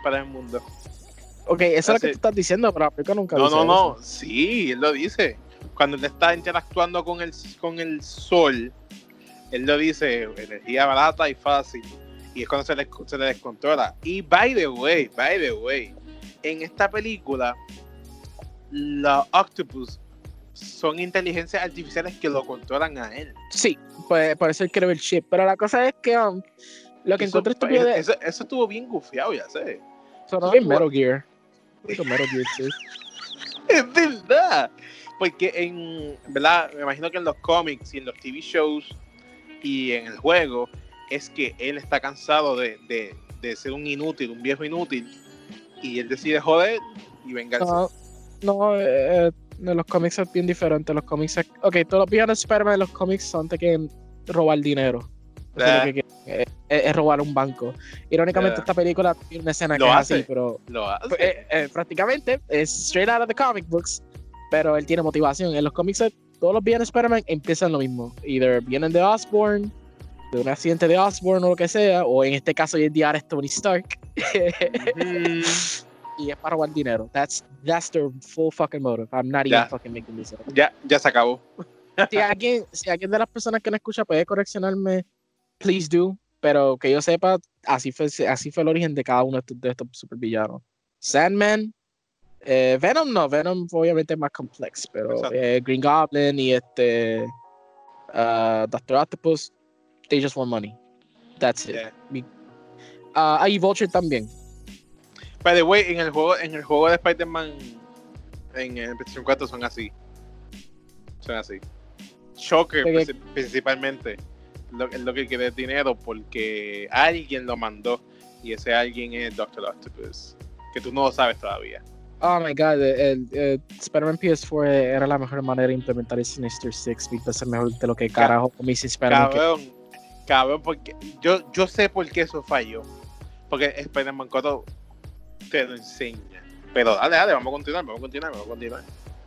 para el mundo. Ok, eso es lo que tú estás diciendo, pero película nunca No, no, no. eso. Sí, él lo dice. Cuando él está interactuando con el, con el sol, él lo dice, energía barata y fácil. Y es cuando se le, se le descontrola. Y by the way, by the way, en esta película, los octopus son inteligencias artificiales que lo controlan a él. Sí, pues por eso él ver el chip. Pero la cosa es que um, lo que Eso, encontré estúpido eso, eso estuvo bien gufiado, ya sé. Eso bien estuvo- Metal Gear. Metal Gear, sí. <laughs> Es verdad. Porque en, ¿verdad? Me imagino que en los cómics y en los TV shows y en el juego es que él está cansado de, de- de ser un inútil, un viejo inútil, y él decide joder y vengarse. No, no, eh, en los cómics es bien diferente. Los cómics es- Ok, todos los villanos de Spider-Man en los cómics son de que robar dinero. Eso es, Ah. lo que quieren, eh, es- es robar un banco. Irónicamente, esta película tiene una escena Lo que es hace. así, pero Lo hace. Pues, eh, eh, prácticamente es straight out of the comic books, pero él tiene motivación. En los cómics, eh, todos los villanos de Spider-Man empiezan lo mismo. Either vienen de Osborn, de un accidente de Osborn o lo que sea, o en este caso hoy en día es Tony Stark, Mm, y es para robar dinero. That's, that's their full fucking motive. I'm not Ya. even fucking making this up. ya, ya se acabó. <laughs> Si alguien, si alguien de las personas que no escucha puede correccionarme, please do. Pero que yo sepa, así fue, así fue el origen de cada uno de estos, de estos supervillanos. Sandman, eh, Venom no, Venom obviamente más complex, pero eh, Green Goblin y este uh, Doctor Octopus, they just want money. That's it. Yeah. Ah, ah, y Vulture también. By the way, en el juego, en el juego de Spider-Man en el PlayStation 4 son así. Son así. Shocker principalmente. Lo, es lo que quiere es dinero porque alguien lo mandó. Y ese alguien es Doctor Octopus. Que tú no lo sabes todavía. Oh my god, el, el- Spider-Man PS4 era la mejor manera de implementar el Sinister Six, es mejor de lo que carajo Amazing Spider-Man. que- Cabrón, cabrón, porque yo, yo sé por qué eso falló. Porque Spider-Man 4 te lo enseña. Pero dale, dale, vamos a continuar, vamos a continuar, vamos a continuar.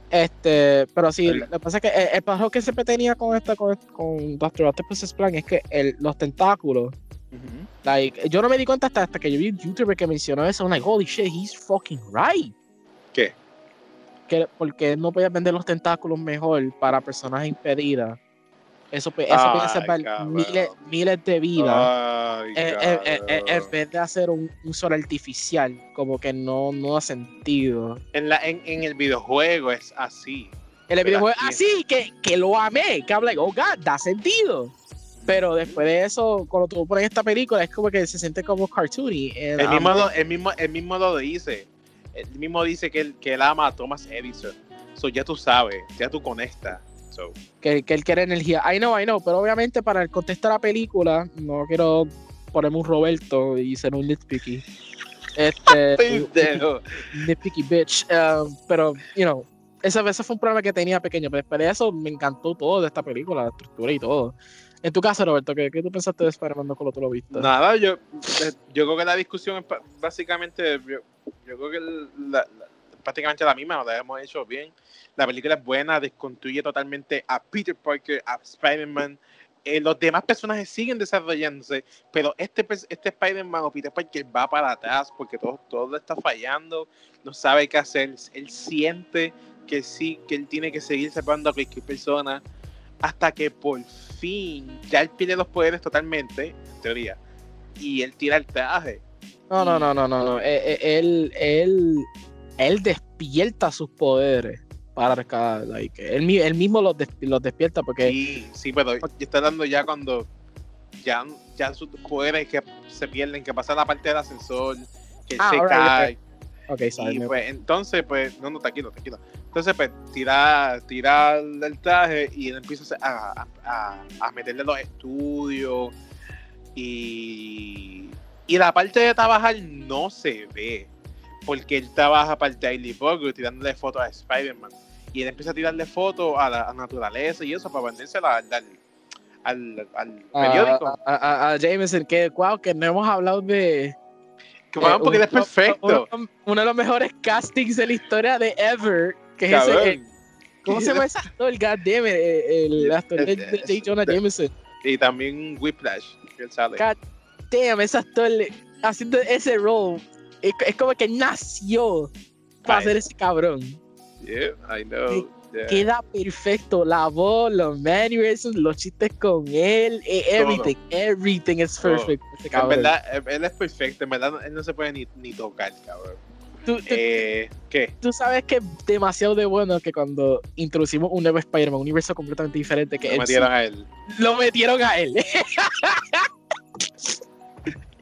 Este, pero sí, lo que pasa es que el, el paso que siempre tenía con esta, con, con Doctor Octopus's plan es que el- los tentáculos, like, yo no me di cuenta hasta, hasta que yo vi un youtuber que mencionó eso, I'm like, holy shit, he's fucking right. ¿Qué? Que, porque no podía vender los tentáculos mejor para personas impedidas. Eso, eso Ay, puede salvar miles, miles de vidas. Ay, Eh, eh, eh, en vez de hacer un, un sol artificial, como que no, no da sentido. En, la, en, en el videojuego es así. En el videojuego, aquí- así, que, que lo amé, que habla, oh god, da sentido. Pero después de eso, cuando tú pones esta película, es como que se siente como cartoony. El mismo, I'm- lo, el, mismo, el mismo lo dice. El mismo dice que él, que él ama a Thomas Edison. So ya tú sabes, ya tú conectas. So, que, que él quiere energía. I know, I know, pero obviamente para el contexto de la película, no quiero ponerme un Roberto y ser un nitpicky. Este, <laughs> nitpicky bitch. um, pero, you know, ese, ese fue un problema que tenía pequeño. Pero después de eso me encantó todo de esta película, la estructura y todo. En tu caso, Roberto, ¿qué, qué tú pensaste de Spider-Man cuando tú lo viste? Nada, yo, eh, yo creo que la discusión es básicamente, yo, yo creo que la- la- prácticamente la misma, la hemos hecho bien. La película es buena, desconstruye totalmente a Peter Parker, a Spider-Man. Eh, los demás personajes siguen desarrollándose, pero este, este Spider-Man o Peter Parker va para atrás porque todo, todo está fallando, no sabe qué hacer, él siente que sí, que él tiene que seguir salvando a cualquier persona hasta que por fin ya él pierde los poderes totalmente, en teoría, y él tira el traje. No, no, no, no, no, no. Eh, eh, Él, él, él despierta sus poderes. Para rescatar. Like, él, él mismo los, des- los despierta porque. Sí, sí, pero yo estoy hablando ya cuando ya, ya sus poderes que se pierden, que pasa la parte del ascensor, que Ah, se cae. Ok, sorry. Y pues entonces, pues, no, no, tranquilo, tranquilo. Entonces, pues, tira, tira el traje y él empieza a, a, a- a meterle los estudios. Y, y la parte de trabajar no se ve. Porque él trabaja para el Daily Bugle tirándole fotos a Spider-Man. Y él empieza a tirarle fotos a la a naturaleza y eso para vendérsela al, al, al, periódico. a, a- a Jameson, que wow, que no hemos hablado de. que bueno, eh, porque él es perfecto. Uno, uno de los mejores castings de la historia de ever. Que es ese, eh, ¿Cómo se llama ese actor? God damn it, eh, el actor de, de J. Jonah Jameson. Y también Whiplash, que él sale. God damn, ese actor haciendo ese role. Es, es como que nació para ser ese cabrón. Yeah, I know. yeah. Queda perfecto. La voz, los mannerisms, los chistes con él, eh, everything. Everything is perfect. En verdad, él- es perfecto. En verdad, él no se puede ni, ni tocar, cabrón. Tú- tú- Eh, ¿Qué? tú sabes que es demasiado de bueno que cuando introducimos un nuevo Spider-Man, un universo completamente diferente, que Lo él metieron a él. lo metieron a él. <laughs>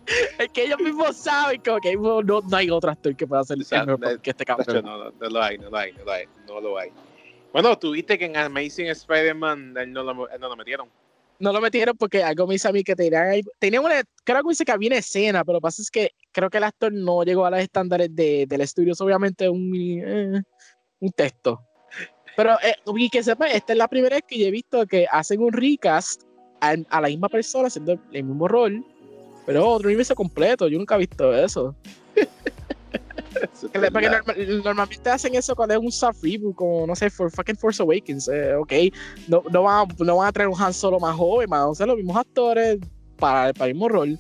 <laughs> es que ellos mismos saben que ok, bueno, no, no hay otro actor que pueda hacer O sea, el mejor que este cabrón. no, no, no lo hay, no lo hay, no lo hay. No lo hay. Bueno, tuviste que en Amazing Spider-Man él no, lo, él no lo metieron. No lo metieron porque algo me dice a mí que tenían ahí, tenían una, creo que dice que había una escena, pero lo que pasa es que creo que el actor no llegó a los estándares de, del estudio, es obviamente un, eh, un texto. Pero, eh, y que sepa, esta es la primera vez que yo he visto que hacen un recast a, a la misma persona haciendo el mismo rol, pero otro universo completo, yo nunca he visto eso. Eso es Porque verdad. norma- normalmente hacen eso cuando es un soft reboot, como no sé, for fucking Force Awakens. eh, ok, no, no, van, a- no van a traer un Han Solo más joven, van a usar los mismos actores para, para el mismo rol.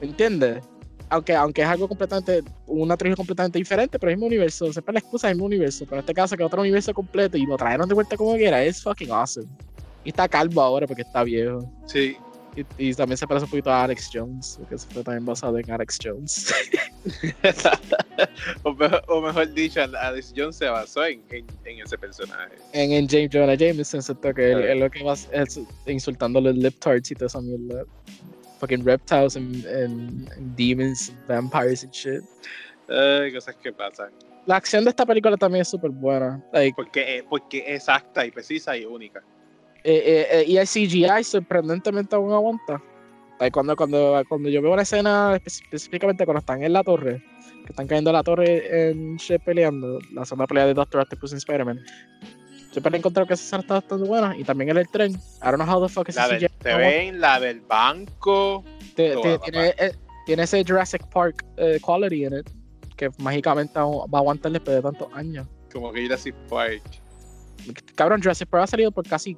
¿Entiendes? Aunque, aunque es algo completamente, una trilogía completamente diferente, pero el mismo universo. Siempre la excusa es el mismo universo. Pero en este caso, que otro universo completo y lo trajeron de vuelta como quiera, es fucking awesome. Y está calvo ahora porque está viejo. Sí. Y, y también se parece un poquito a Alex Jones, porque se fue también basado en Alex Jones. <laughs> o, mejor, o mejor dicho, Alex Jones se basó en, en, en ese personaje. en, en James Jonah Jameson, siento que él, Claro. él lo que va es insultándole lip tarts y toda esa mierda. Fucking reptiles and, and, and demons, vampires and shit. Ay, cosas que pasan. La acción de esta película también es súper buena. Like, Porque, es- porque es exacta y precisa y única. Eh, eh, eh, y el CGI sorprendentemente aún aguanta. Cuando, cuando, cuando yo veo una escena espe- específicamente cuando están en la torre, que están cayendo en la torre en shit peleando, la segunda pelea de Doctor Octopus en Spider-Man. Siempre he encontrado que esa escena está bastante buena. Y también en el tren. I don't know how the fuck ese La CGI del tren, la del banco. Te- te- la tiene, eh, tiene ese Jurassic Park eh, quality en it que mágicamente va a aguantar después de tantos años. Como que Jurassic Park. Cabrón, Jurassic Park ha salido por casi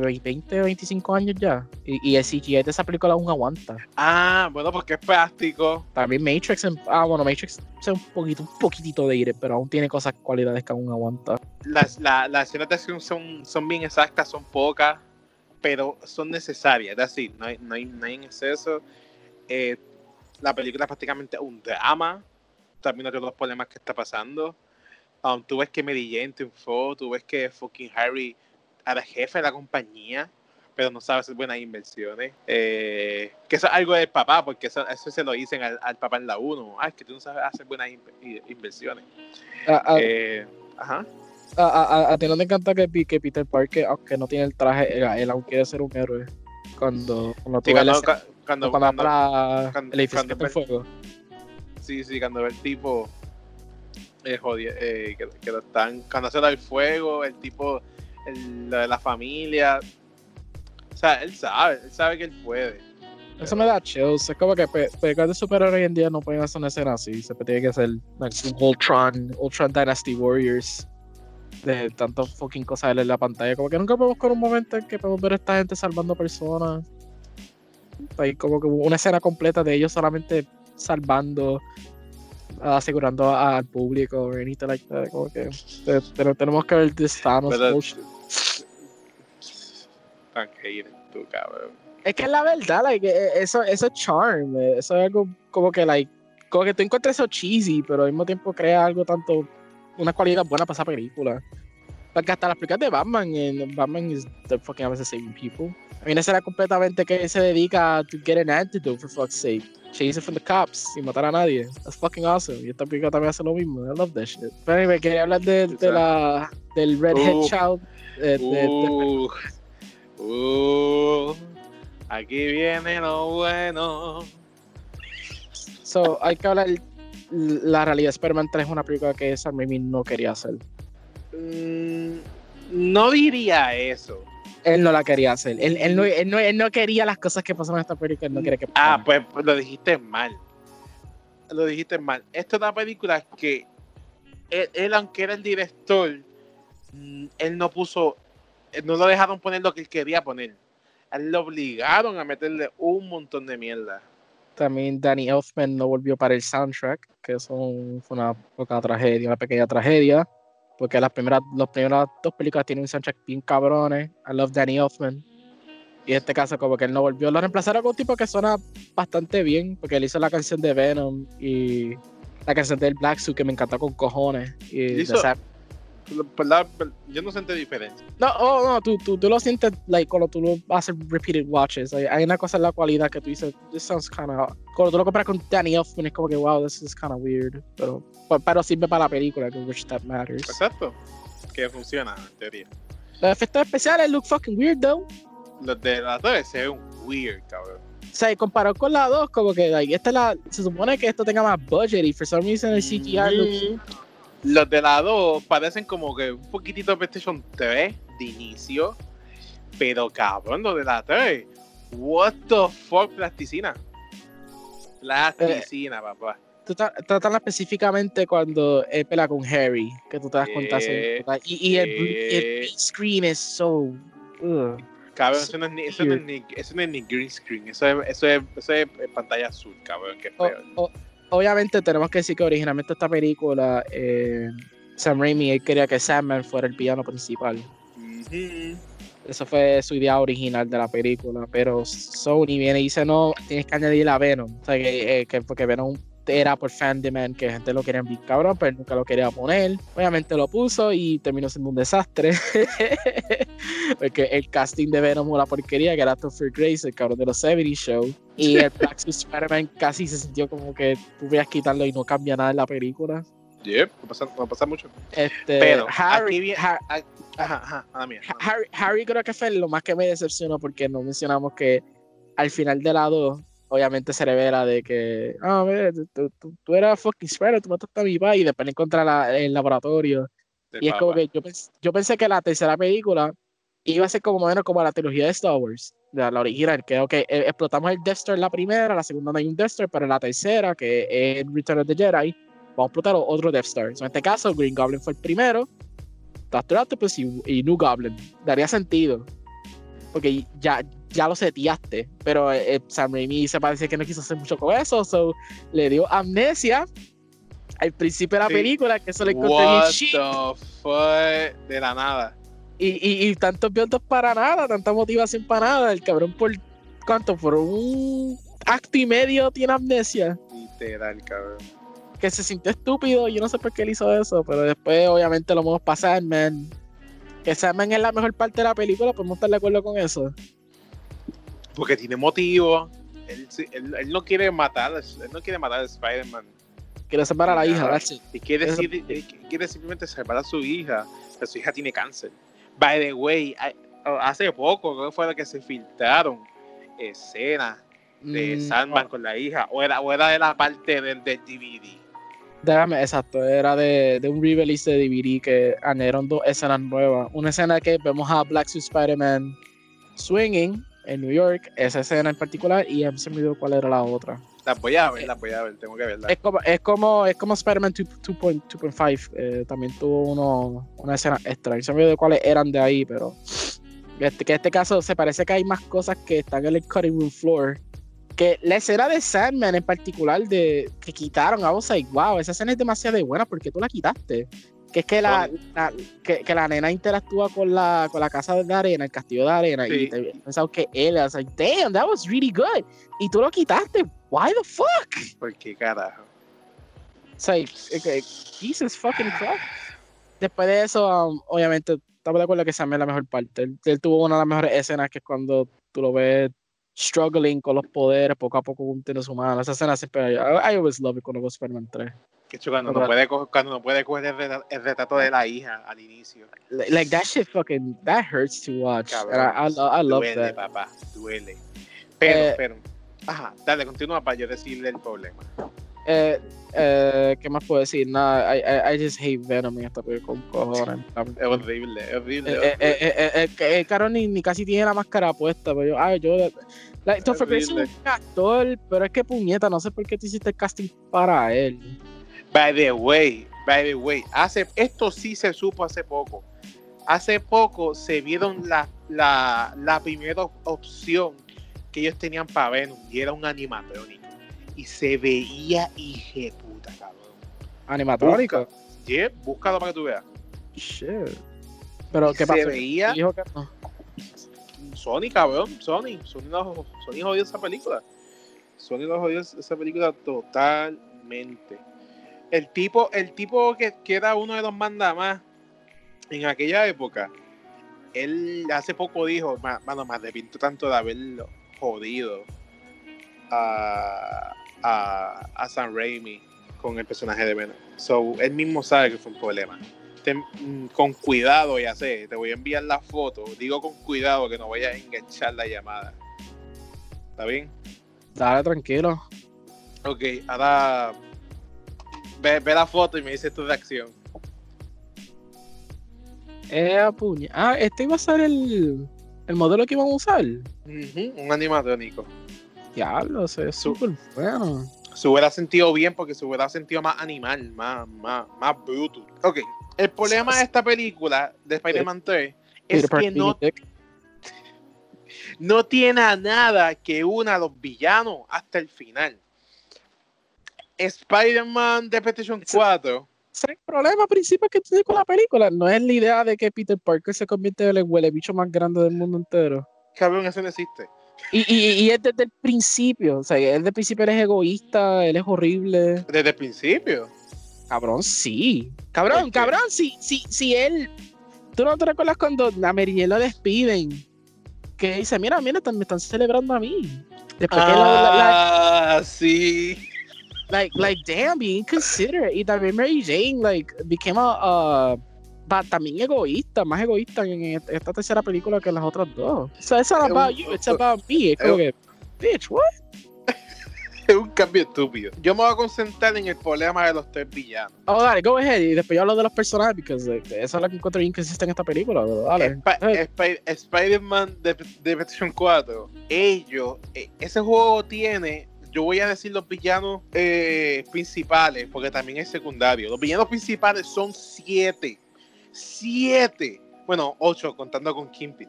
que 20 o 25 años ya. Y, y el CGI de esa película aún aguanta. Ah, bueno, porque es práctico. También Matrix, en- ah, bueno, Matrix es un poquito, un poquitito de aire, pero aún tiene cosas, cualidades que aún aguanta. Las, la- las escenas de acción son, son bien exactas, son pocas, pero son necesarias. Es decir, no hay, no hay, no hay en exceso. Eh, la película es prácticamente un drama. También otro de los problemas que está pasando. Um, tú ves que Mary Jane triunfó, tú ves que fucking Harry era jefe de la compañía, pero no sabe hacer buenas inversiones. Eh, que eso es algo del papá, porque eso, eso se lo dicen al, al papá en la 1. Ah, es que tú no sabes hacer buenas in- inversiones. A, a, Eh, ajá. a- a- a- a ti no te encanta que, que Peter Parker, aunque no tiene el traje, él, él aún quiere ser un héroe. Cuando, cuando tú Sí, ves la cuando, cu- cuando, cuando, cuando- el edificio en fuego. sí, sí, cuando ve el tipo eh, eh, que, que lo están, cuando se da el fuego, el tipo, el, lo de la familia, o sea, él sabe, él sabe que él puede. Eso me da chills. Es como que pe- películas de superhéroes hoy en día no pueden hacer una escena así. Siempre tiene que ser like, un Ultron, Ultron Dynasty Warriors. De tantas fucking cosas en la pantalla. Como que nunca podemos con un momento en que podemos ver a esta gente salvando personas. Hay como que una escena completa de ellos solamente salvando, asegurando al público o anything like that. Como que te- pero tenemos que ver this Thanos Pero- bullshit. Tan tú, cabrón. Es que es la verdad, like, eh, eso, eso es charm, eh, eso es algo como que, like, como que tú encuentras eso cheesy, pero al mismo tiempo crea algo tanto, una cualidad buena para esa película. Porque hasta las películas de Batman, en Batman is the fucking always saving people. I mean, esa era completamente que se dedica a to get an antidote for fuck's sake. Chase it from the cops sin matar a nadie. That's fucking awesome. Y esta película también hace lo mismo. I love that shit. Pero anyway, quería hablar de, de la, del Redhead Uh. Child. eh, de- de- Uh, aquí viene lo bueno. so, hay que hablar. La realidad, Spider-Man 3 es una película que Sam Raimi no quería hacer. Mm, no diría eso. Él no la quería hacer. Él, él, no, él, no, él no quería las cosas que pasaron en esta película. Él no quería que Ah, pasaran. pues, pues lo dijiste mal. Lo dijiste mal. Esta es una película que él, él, aunque era el director, mm, él no puso, no lo dejaron poner lo que él quería poner. A él lo obligaron a meterle un montón de mierda. También Danny Elfman no volvió para el soundtrack, que eso fue una poca tragedia, una pequeña tragedia, porque las primeras, las primeras dos películas tienen un soundtrack bien cabrones. I love Danny Elfman. Y en este caso, como que él no volvió. Lo reemplazaron con un tipo que suena bastante bien, porque él hizo la canción de Venom y la canción del Black Suit, que me encantó con cojones. Y Hizo- yo no sentí diferencia. No, oh, no, tú, tú, tú lo sientes like, cuando tú lo haces repeated watches. Hay, hay una cosa en la cualidad que tú dices, this sounds kind of. Cuando tú lo comparas con Danny Elfman, es como que, wow, this is kind of weird. Pero, pero sirve para la película, que which that matters. Exacto. Que funciona, en teoría. Los efectos especiales look fucking weird, though. Los de las dos se ven weird, cabrón. O sea, y comparado con la 2, como que, like, esta es la. Se supone que esto tenga más budget y for some reason el CGI looks. Los de la 2 parecen como que un poquitito de PlayStation 3 de inicio. Pero cabrón, los de la 3. What the fuck, plasticina. Plasticina, papá. Tú ta- tratan específicamente cuando él pelea con Harry, que tú te das cuenta. Eh, y, y el, el eh. green screen es so. ugh. Cabrón, So eso no, es ni, eso, no es ni, eso no es ni green screen. Eso es, eso es, eso es pantalla azul, cabrón. Que feo. o- obviamente tenemos que decir que originalmente esta película, eh, Sam Raimi él quería que Sandman fuera el villano principal. Ujú. Eso fue su idea original de la película, pero Sony viene y dice, no, tienes que añadir a Venom. O sea, que, eh, que- porque Venom era por fan demand, que gente lo quería bien cabrón, pero nunca lo quería poner. Obviamente lo puso y terminó siendo un desastre. <laughs> porque el casting de Venom era una porquería, que era Topher Grace, el cabrón de los 70 Show. Y el <laughs> Black Spider-Man casi se sintió como que tú veas quitarlo y no cambia nada en la película. Yep, no pasa, no pasa mucho. Este, Pero Harry, Ajá, ajá, Harry, Harry creo que fue lo más que me decepcionó porque no mencionamos que al final de la 2 obviamente se revela de que ah, ve, tú, tú- tú- eras fucking Spider, tú mataste a mi papá y después le encuentra la- el laboratorio y es como que yo, pens- yo pensé que la tercera película iba a ser como menos como la trilogía de Star Wars, de la original, que ok, eh, explotamos el Death Star en la primera, la segunda no hay un Death Star, pero en la tercera, que es Return of the Jedi, vamos a explotar otro Death Star. So, en este caso, Green Goblin fue el primero, Doctor Octopus y, y New Goblin. Daría sentido, porque ya, ya lo seteaste, pero eh, Sam Raimi se parece que no quiso hacer mucho con eso, so le dio amnesia al principio de la Sí. película, que eso le encontré What the fuck de la nada. Y, y, y tantos builds para nada, tanta motivación para nada. El cabrón por cuánto, por un acto y medio tiene amnesia. Literal, cabrón. Que se sintió estúpido. Yo no sé por qué él hizo eso. Pero después, obviamente, lo vamos a pasar, man. Que Sandman es la mejor parte de la película, podemos estar de acuerdo con eso. Porque tiene motivo. Él, sí- él, él no quiere matar, él no quiere matar a Spider-Man. Quiere salvar a la hija, it. Y quiere, decir- simplemente salvar a su hija. Pero su hija tiene cáncer. By the way, hay- hace poco creo que fue lo que se filtraron escenas de Mm, Sandman con la hija. O era, o era de la parte del, del DVD. Déjame, exacto, era de, de un re-release de DVD que añadieron dos escenas nuevas. Una escena que vemos a Black Suit Spider-Man swinging en New York, esa escena en particular, y ya se me olvidó cuál era la otra. Las voy a ver, las voy a ver, tengo que verlas. Es como, es como, es como Spider-Man 2.5, eh, también tuvo uno, una escena extra. Y se me olvidó cuáles eran de ahí, pero este, que en este caso se parece que hay más cosas que están en el cutting room floor. Que la escena de Sandman en particular de que quitaron, I was like, wow, esa escena es demasiado buena porque tú la quitaste. Que es que la, la- que, que la nena interactúa con la, con la casa de arena, el castillo de arena, Sí. y te pensaba que él, I was like, damn, that was really good. Y tú lo quitaste, why the fuck? Porque carajo. O sea, es que, Jesus fucking Christ. después de eso, um, obviamente, estamos de acuerdo que Sam es la mejor parte. Él, él tuvo una de las mejores escenas que es cuando tú lo ves struggling con los poderes, poco a poco cumpliendo su mano. Esa escena siempre. I, I always love it cuando veo Spider-Man 3. Que chulo, cuando, no puede coger, cuando no puede coger el, el retrato de la hija al inicio. Like, that shit fucking. That hurts to watch. Cabrón, I, I, I love duele, that. papá, duele. Pero, Eh, pero. Ajá, dale, continúa para yo decirle el problema. Eh, eh, ¿Qué más puedo decir? Nada, I, I, just hate Venom en esta película con cojones. <laughs> Es horrible, es horrible. Eh, es eh, eh, eh, el caro ni, ni casi tiene la máscara puesta, pero yo, ay, yo, like, Topher es un actor, pero es que puñeta, no sé por qué te hiciste el casting para él. By the way, by the way, hace, esto sí se supo hace poco. Hace poco se vieron la, la, la primera op- opción que ellos tenían para Venom y era un animatrónico. Y se veía puta, cabrón. Animatrónico. Yeah, búscalo para que tú veas. Shit. Pero, Y ¿qué se pasó? veía- Dijo que no. Sony, cabrón, Sony. Sony, no, Sony jodió esa película. Sony lo jodió esa película totalmente. El tipo, el tipo que, que era uno de los mandamás en aquella época, él hace poco dijo, "Ma- mano, me arrepiento tanto de haberlo jodido a, a, a Sam Raimi con el personaje de Venom. So, él mismo sabe que fue un problema. Ten- mm, con cuidado, ya sé, te voy a enviar la foto. Digo con cuidado que no vaya a enganchar la llamada. ¿Está bien? Dale, tranquilo. Ok, ahora ve, ve la foto y me dices tu reacción. Eh, puña. Ah, este iba a ser el, el modelo que iban a usar. Un animatrónico. Diablo, se ve Su- súper bueno. Se hubiera sentido bien porque se hubiera sentido más animal, más, más, más bruto. Ok, el problema de esta película de Spider-Man 3 es que no, no tiene a nada que una a los villanos hasta el final. Spider-Man de PlayStation Ese- 4 Ese es el problema principal que tiene con la película. No es la idea de que Peter Parker se convierte en el huele bicho más grande del mundo entero. Cabrón, eso no existe. Y, y, y es desde el principio. O sea, él desde el principio él es egoísta, él es horrible. Desde el principio. Cabrón, sí. ¿Por Cabrón, cabrón, sí, sí, sí, él. ¿Tú no te recuerdas cuando a Mary Jane la despiden? Que dice, mira, mira, me están celebrando a mí. Después que la- la- la- Ah, sí. Like, like, damn, being considerate. Y también Mary Jane, like, became a, uh, también egoísta, más egoísta en esta tercera película que las otras dos. So it's not about you, it's about me. Es como que, bitch, what? <laughs> Es un cambio estúpido. Yo me voy a concentrar en el problema de los tres villanos. Oh, dale, go ahead. Y después yo hablo de los personajes, porque eso es lo que encuentro inconsistente en esta película. Dale. Spi- Eh, Spi- Spider-Man de, de PlayStation 4, ellos, eh, ese juego tiene, yo voy a decir los villanos eh, principales, porque también es secundario. Los villanos principales son siete. Siete. Bueno, ocho, contando con Kimpin.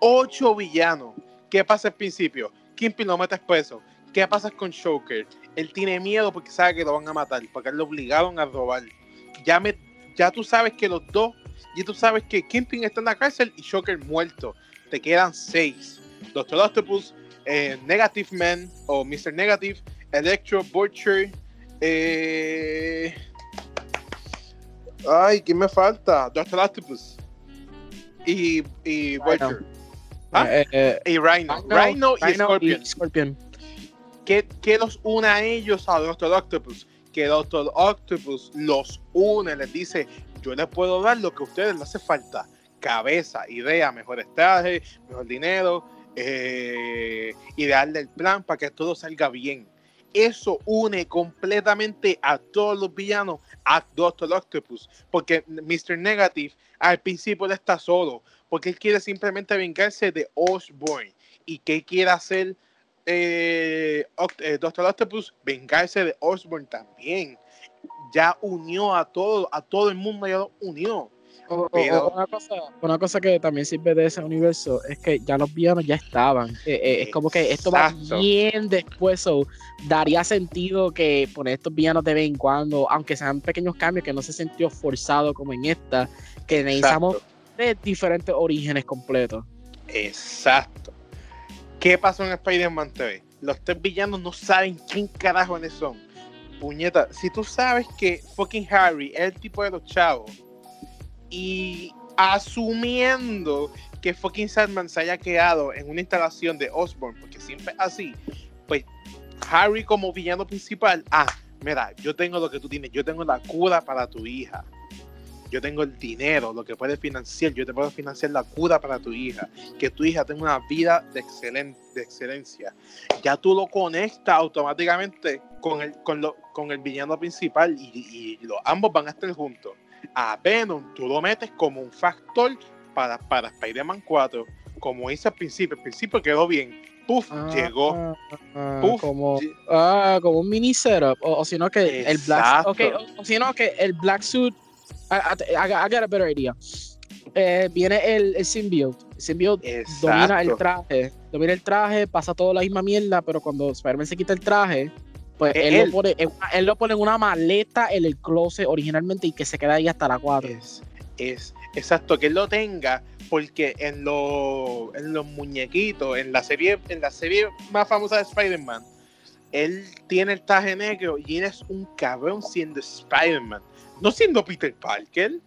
Ocho villanos. ¿Qué pasa al principio? Kimpin lo metes preso. ¿Qué pasa con Joker? Él tiene miedo porque sabe que lo van a matar, porque lo obligaron a robar. Ya, me, ya tú sabes que los dos y tú sabes que Kingpin está en la cárcel y Shocker muerto. Te quedan seis. Doctor Octopus, eh, Negative Man o Mr. Negative, Electro, Butcher, eh... Ay, ¿quién me falta? Doctor Octopus. Y, y Butcher. ¿Ah? eh, eh, Y Rhino. Rhino, y Rhino Scorpion. Scorpion. ¿Qué, qué los une a ellos a Doctor Octopus? Que Doctor Octopus los une, les dice, yo les puedo dar lo que a ustedes les hace falta. Cabeza, idea, mejor traje, mejor dinero, eh, y darle el plan para que todo salga bien. Eso une completamente a todos los villanos a Doctor Octopus. Porque Mr. Negative al principio está solo. Porque él quiere simplemente vengarse de Osborn. ¿Y qué quiere hacer eh, eh, Doctor Octopus? Vengarse de Osborn también. Ya unió a todo, a todo el mundo, ya lo unió. O- o- una, cosa, una cosa que también sirve de ese universo es que ya los villanos ya estaban. Eh, eh, es como que esto va bien después. So, daría sentido que poner estos villanos de vez en cuando, aunque sean pequeños cambios, que no se sintió forzado como en esta, que necesitamos Exacto. tres diferentes orígenes completos. Exacto. ¿Qué pasó en Spider-Man 3? Los tres villanos no saben quién carajones son. Puñeta, si tú sabes que fucking Harry es el tipo de los chavos Y asumiendo que fucking Sandman se haya quedado en una instalación de Osborn, porque siempre así, pues Harry como villano principal, ah, mira, yo tengo lo que tú tienes, yo tengo la cura para tu hija. Yo tengo el dinero, lo que puedes financiar, yo te puedo financiar la cura para tu hija, que tu hija tenga una vida de, excelen, de excelencia. Ya tú lo conectas automáticamente con el, con lo, con el villano principal y, y los, ambos van a estar juntos. A Venom tú lo metes como un factor para, para Spider-Man 4, como hice al principio, al principio quedó bien, Puff, Ah, llegó. ah, Puff, como, ah, como un mini setup. O, o si no que el black okay, o, o si no que el black suit. I, I, I got- I got a better idea. Eh, viene el, el symbiote. El symbiote domina el traje. Domina el traje, pasa toda la misma mierda, pero cuando Spider-Man se quita el traje, pues Eh, él, él. Lo pone, en una- él lo pone en una maleta en el closet originalmente y que se queda ahí hasta la 4. Es, es exacto que él lo tenga porque en, lo- en los muñequitos, en la serie, en la serie más famosa de Spider-Man, él tiene el traje negro y él es un cabrón siendo Spider-Man, no siendo Peter Parker.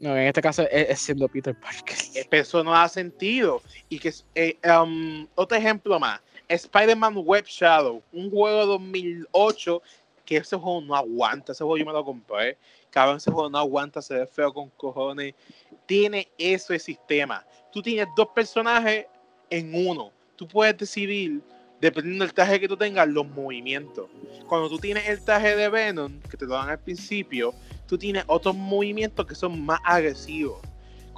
No, en este caso es, es siendo Peter Parker. Eh, pero Eso no da sentido. Y que eh, um, otro ejemplo más, Spider-Man Web Shadow, un juego de 2008 que ese juego no aguanta, ese juego yo me lo compré, cabrón, ese juego no aguanta, se ve feo con cojones, tiene eso el sistema. Tú tienes dos personajes en uno, tú puedes decidir, dependiendo del traje que tú tengas, los movimientos. Cuando tú tienes el traje de Venom, que te lo dan al principio, tú tienes otros movimientos que son más agresivos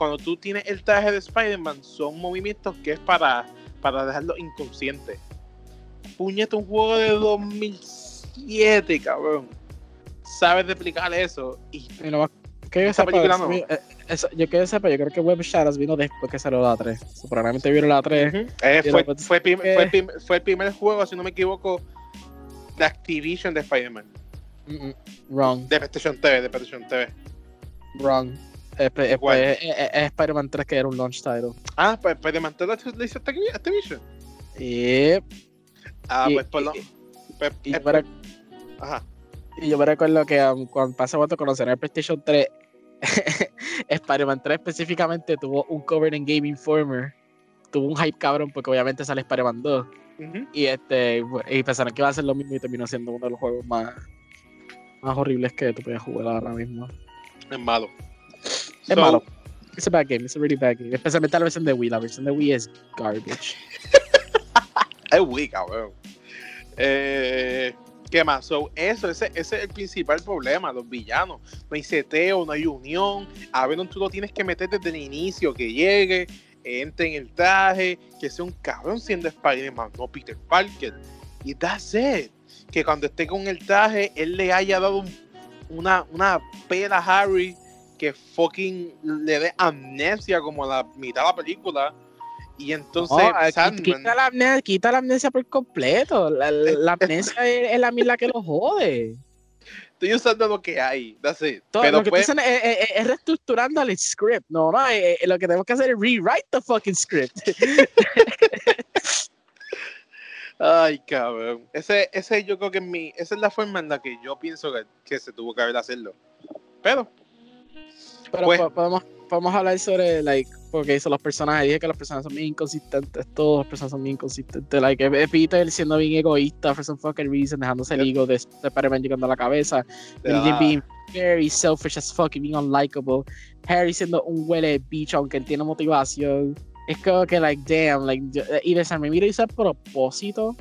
cuando tú tienes el traje de Spider-Man, son movimientos que es para, para dejarlo inconsciente. Puñete, un juego de 2007, cabrón. Sabes replicar eso. Y Y que yo sepa, película eso no. eh, eso- yo que sepa, yo creo que Web Shadows vino después que salió la 3. So, probablemente vieron la 3. eh, Y fue, lo- fue, prim- eh. fue el prim- fue el primer juego, si no me equivoco, de Activision de Spider-Man. Mm, mm, Wrong, De PlayStation TV, de PlayStation TV. wrong. Es, Spider-Man 3 que era un launch title. Ah, pues Spider-Man ¿tú lo le hizo Activi- Activision. Yep. Ah, Y- pues por lo. y- pues, Y, yo me rec- ajá. y yo me recuerdo que um, cuando pasé cuando conocieron el PlayStation 3, <laughs> Spider-Man 3 específicamente tuvo un cover en Game Informer. Tuvo un hype cabrón porque obviamente sale Spider-Man 2. Ujú. Y este y pensaron que iba a ser lo mismo y terminó siendo uno de los juegos más, más horribles que tú puedes jugar ahora mismo. Es malo. Es So, malo. It's a bad game, it's a really bad game. Especialmente la versión de Wii. La versión de Wii es garbage. <laughs> Es Wii, cabrón. Eh, ¿Qué más? So, eso, ese, ese es el principal problema, los villanos. No hay seteo, no hay unión. A Venom tú lo tienes que meter desde el inicio, que llegue, entre en el traje, que sea un cabrón siendo Spider-Man, no Peter Parker. Y that's it. Que cuando esté con el traje, él le haya dado un- una, una pela a Harry que fucking le dé amnesia como la mitad de la película. Y entonces No, eh, Sandman- quita, la amnesia, quita la amnesia por completo. La, la amnesia es, es la misma que lo jode. estoy usando lo que hay, that's it. Todo, Pero lo que pues, estoy haciendo es, es- es reestructurando el script. No, no, eh, eh, lo que tenemos que hacer es rewrite the fucking script. <laughs> ay, cabrón. Ese, ese yo creo que es mi, esa es la forma en la que yo pienso que, que se tuvo que haber hacerlo. Pero, Pero Pues- po- podemos, podemos hablar sobre, like, porque hizo los personajes. Dije que los personajes son bien inconsistentes. Todos los personajes son bien inconsistentes. Like, Peter siendo bien egoísta for some fucking reason, dejándose el ego de, de Spider-Man llegando a la cabeza. la- being very selfish as fuck y being unlikable. Harry siendo un huele de bicho aunque él tiene motivación. Es como que, like, damn, like, yo- y de San Remiro hizo a propósito,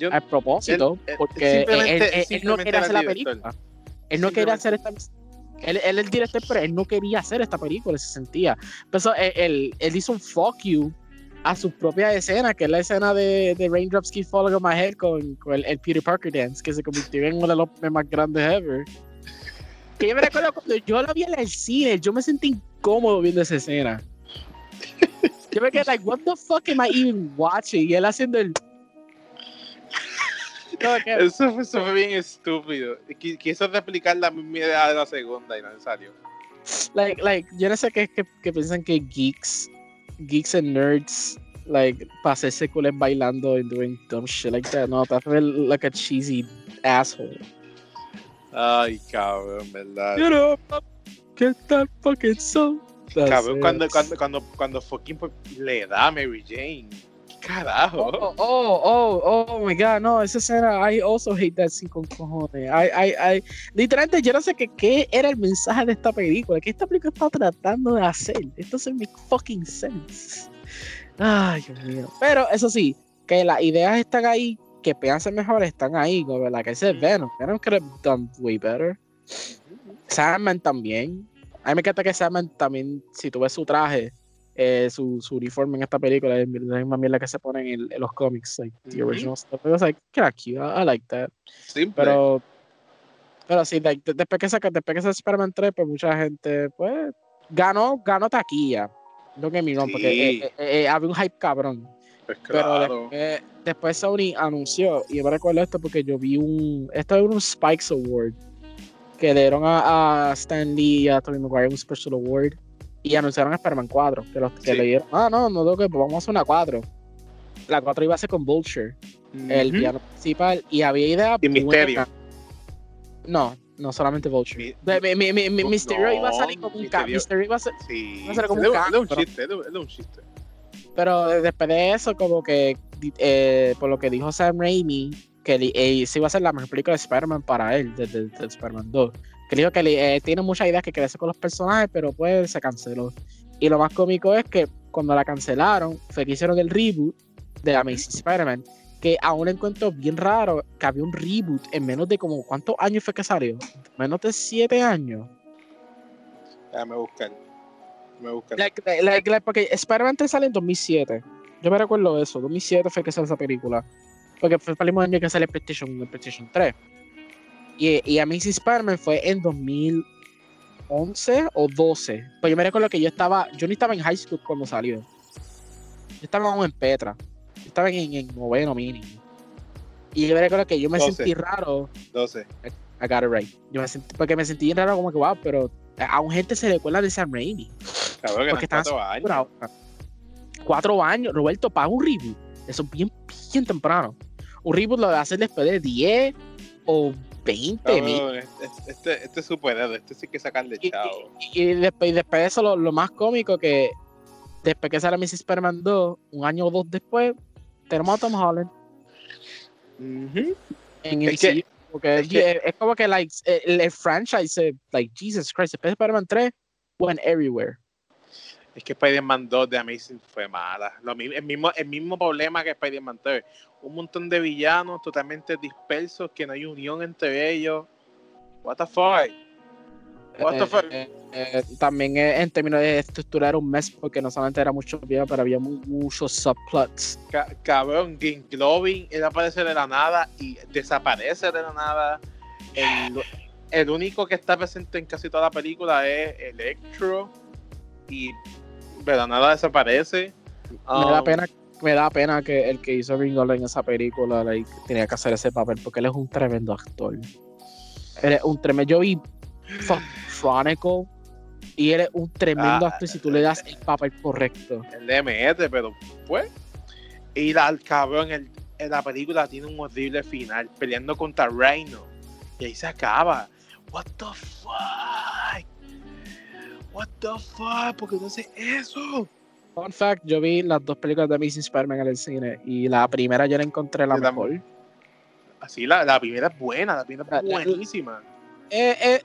yo- a propósito, él- porque él, él- él- no quería hacer la película. Él no quería hacer esta. Él, él es el director, pero él no quería hacer esta película, se sentía. Pero él, él, él hizo un fuck you a su propia escena, que es la escena de, de Raindrops Keep Falling on My Head con, con el, el Peter Parker Dance, que se convirtió en uno de los más grandes ever. Que yo me recuerdo cuando yo la vi en el cine, yo me sentí incómodo viendo esa escena. Yo me quedé like, what the fuck am I even watching? Y él haciendo el. No, <laughs> Eso, fue- eso fue bien estúpido. Qui- Quiso replicar la misma idea de la segunda y no salió. like, like, yo no sé qué que, que piensan que geeks, geeks and nerds, like, para hacerse cool bailando and doing dumb shit like that. No, that's like a cheesy asshole. Ay, cabrón, ¿verdad? Get up, get that fucking soul. That's Cabrón, it. cuando, cuando, cuando, cuando fucking pues, le da a Mary Jane. ¿Qué carajo? Oh, oh, oh, oh my god, no, esa escena, I also hate that scene con cojones. I, I, I, literalmente, yo no sé qué, qué era el mensaje de esta película, qué esta película está tratando de hacer. Esto doesn't make fucking sense. Ay, Dios mío. Pero eso sí, que las ideas están ahí, que puedan ser mejores, están ahí, como la que dice Venom. Venom could have done way better. Sandman también. A mí me encanta que Sandman también, si tú ves su traje, eh, su, su uniforme en esta película, es la misma mierda que se ponen en, en los cómics, like the Ujú. original stuff. It was like, cute, I, I like that. Simple. Pero, pero sí, like, de- después que saca, después que se Spider-Man 3, pues mucha gente, pues, ganó, ganó taquilla. No que mi porque Sí. eh, eh, eh, había un hype cabrón. Pues Pero claro. después, después Sony anunció, y yo me recuerdo esto porque yo vi un. Esto es un Spikes Award que dieron a, a Stan Lee y a Tobey Maguire un Special Award y anunciaron Spider-Man 4. Que, los, que Sí. le dieron, ah, no, no tengo que, pues vamos a hacer una 4. La 4 iba a ser con Vulture, el villano principal, y había idea. Y Mysterio. buena. No, no solamente Vulture. Mi- De- mi, mi, mi- mi- No, Mysterio iba a salir como un ca- Mysterio- Mysterio iba a ser, Sí. Va a ser como Él un es- un chiste, es- un chiste. Pero después de eso, como que, eh, por lo que dijo Sam Raimi, que eh, se iba a ser la mejor película de Spider-Man para él, desde desde Spider-Man 2. Que dijo que eh, tiene muchas ideas que hacer con los personajes, pero pues se canceló. Y lo más cómico es que cuando la cancelaron, fue que hicieron el reboot de Amazing Spider-Man, que aún encuentro bien raro que había un reboot en menos de como, ¿cuántos años fue que salió? Menos de siete años. Déjame buscar. Me buscar. Like, like, like, porque Spider-Man 3 sale en 2007. Yo me recuerdo eso. 2007 fue que salió esa película. Porque fue el mismo año que sale PlayStation 1 y PlayStation 3. Y, y Amazing Spider-Man fue en 2011 o 12. Pues yo me recuerdo que yo estaba. Yo no estaba en high school cuando salió. Yo estaba aún en Petra. Yo estaba en, en noveno mínimo. Y yo me recuerdo que yo me 12. sentí raro. 12. I got it right. Yo me sentí, porque me sentí raro, como que wow, pero a un gente se recuerda de Sam Raimi. Cabrón, que Porque estaban cuatro años. Ahora. Cuatro años, Roberto, paga un reboot. Eso es bien, bien temprano. Un reboot lo hacer después de 10 o 20 mil. Este, este, este es superhéroe, este sí que sacarle Y, chavo. y- y después, y después de eso, lo, lo más cómico que después que sale Mrs. Spider-Man 2, un año o dos después, tenemos a Tom Holland Ujú. en el que- porque es que- es, es como que like, el, el franchise, eh, like Jesus Christ, después de Spider-Man 3, went everywhere. Es que Spider-Man 2 de Amazing fue mala. Lo mismo, el, mismo, el mismo problema que Spider-Man 3. Un montón de villanos totalmente dispersos, que no hay unión entre ellos. What the fuck? What the Eh, fuck? eh, eh, también eh, en términos de estructura era un mes porque no solamente era mucho video, pero había mu- muchos subplots. Ca- cabrón, Green Goblin, él aparece de la nada y desaparece de la nada. El, el único que está presente en casi toda la película es Electro y de la nada desaparece. me da Um, pena me da pena que el que hizo Goblin en esa película like, tenía que hacer ese papel porque él es un tremendo actor. Él es un tremendo. Yo vi Chronicle y él es un tremendo Ah, actor si tú le das el papel correcto. El DMS, pero pues. Y la, el cabrón, el, en la película tiene un horrible final, peleando contra Rhino. Y ahí se acaba. What the fuck? What the fuck? ¿Por qué no hace eso? Fun fact, yo vi las dos películas de Amazing Spider-Man en el cine y la primera yo la encontré la Yo mejor. también. Así, la, la primera es buena, la primera es buenísima. Eh, eh,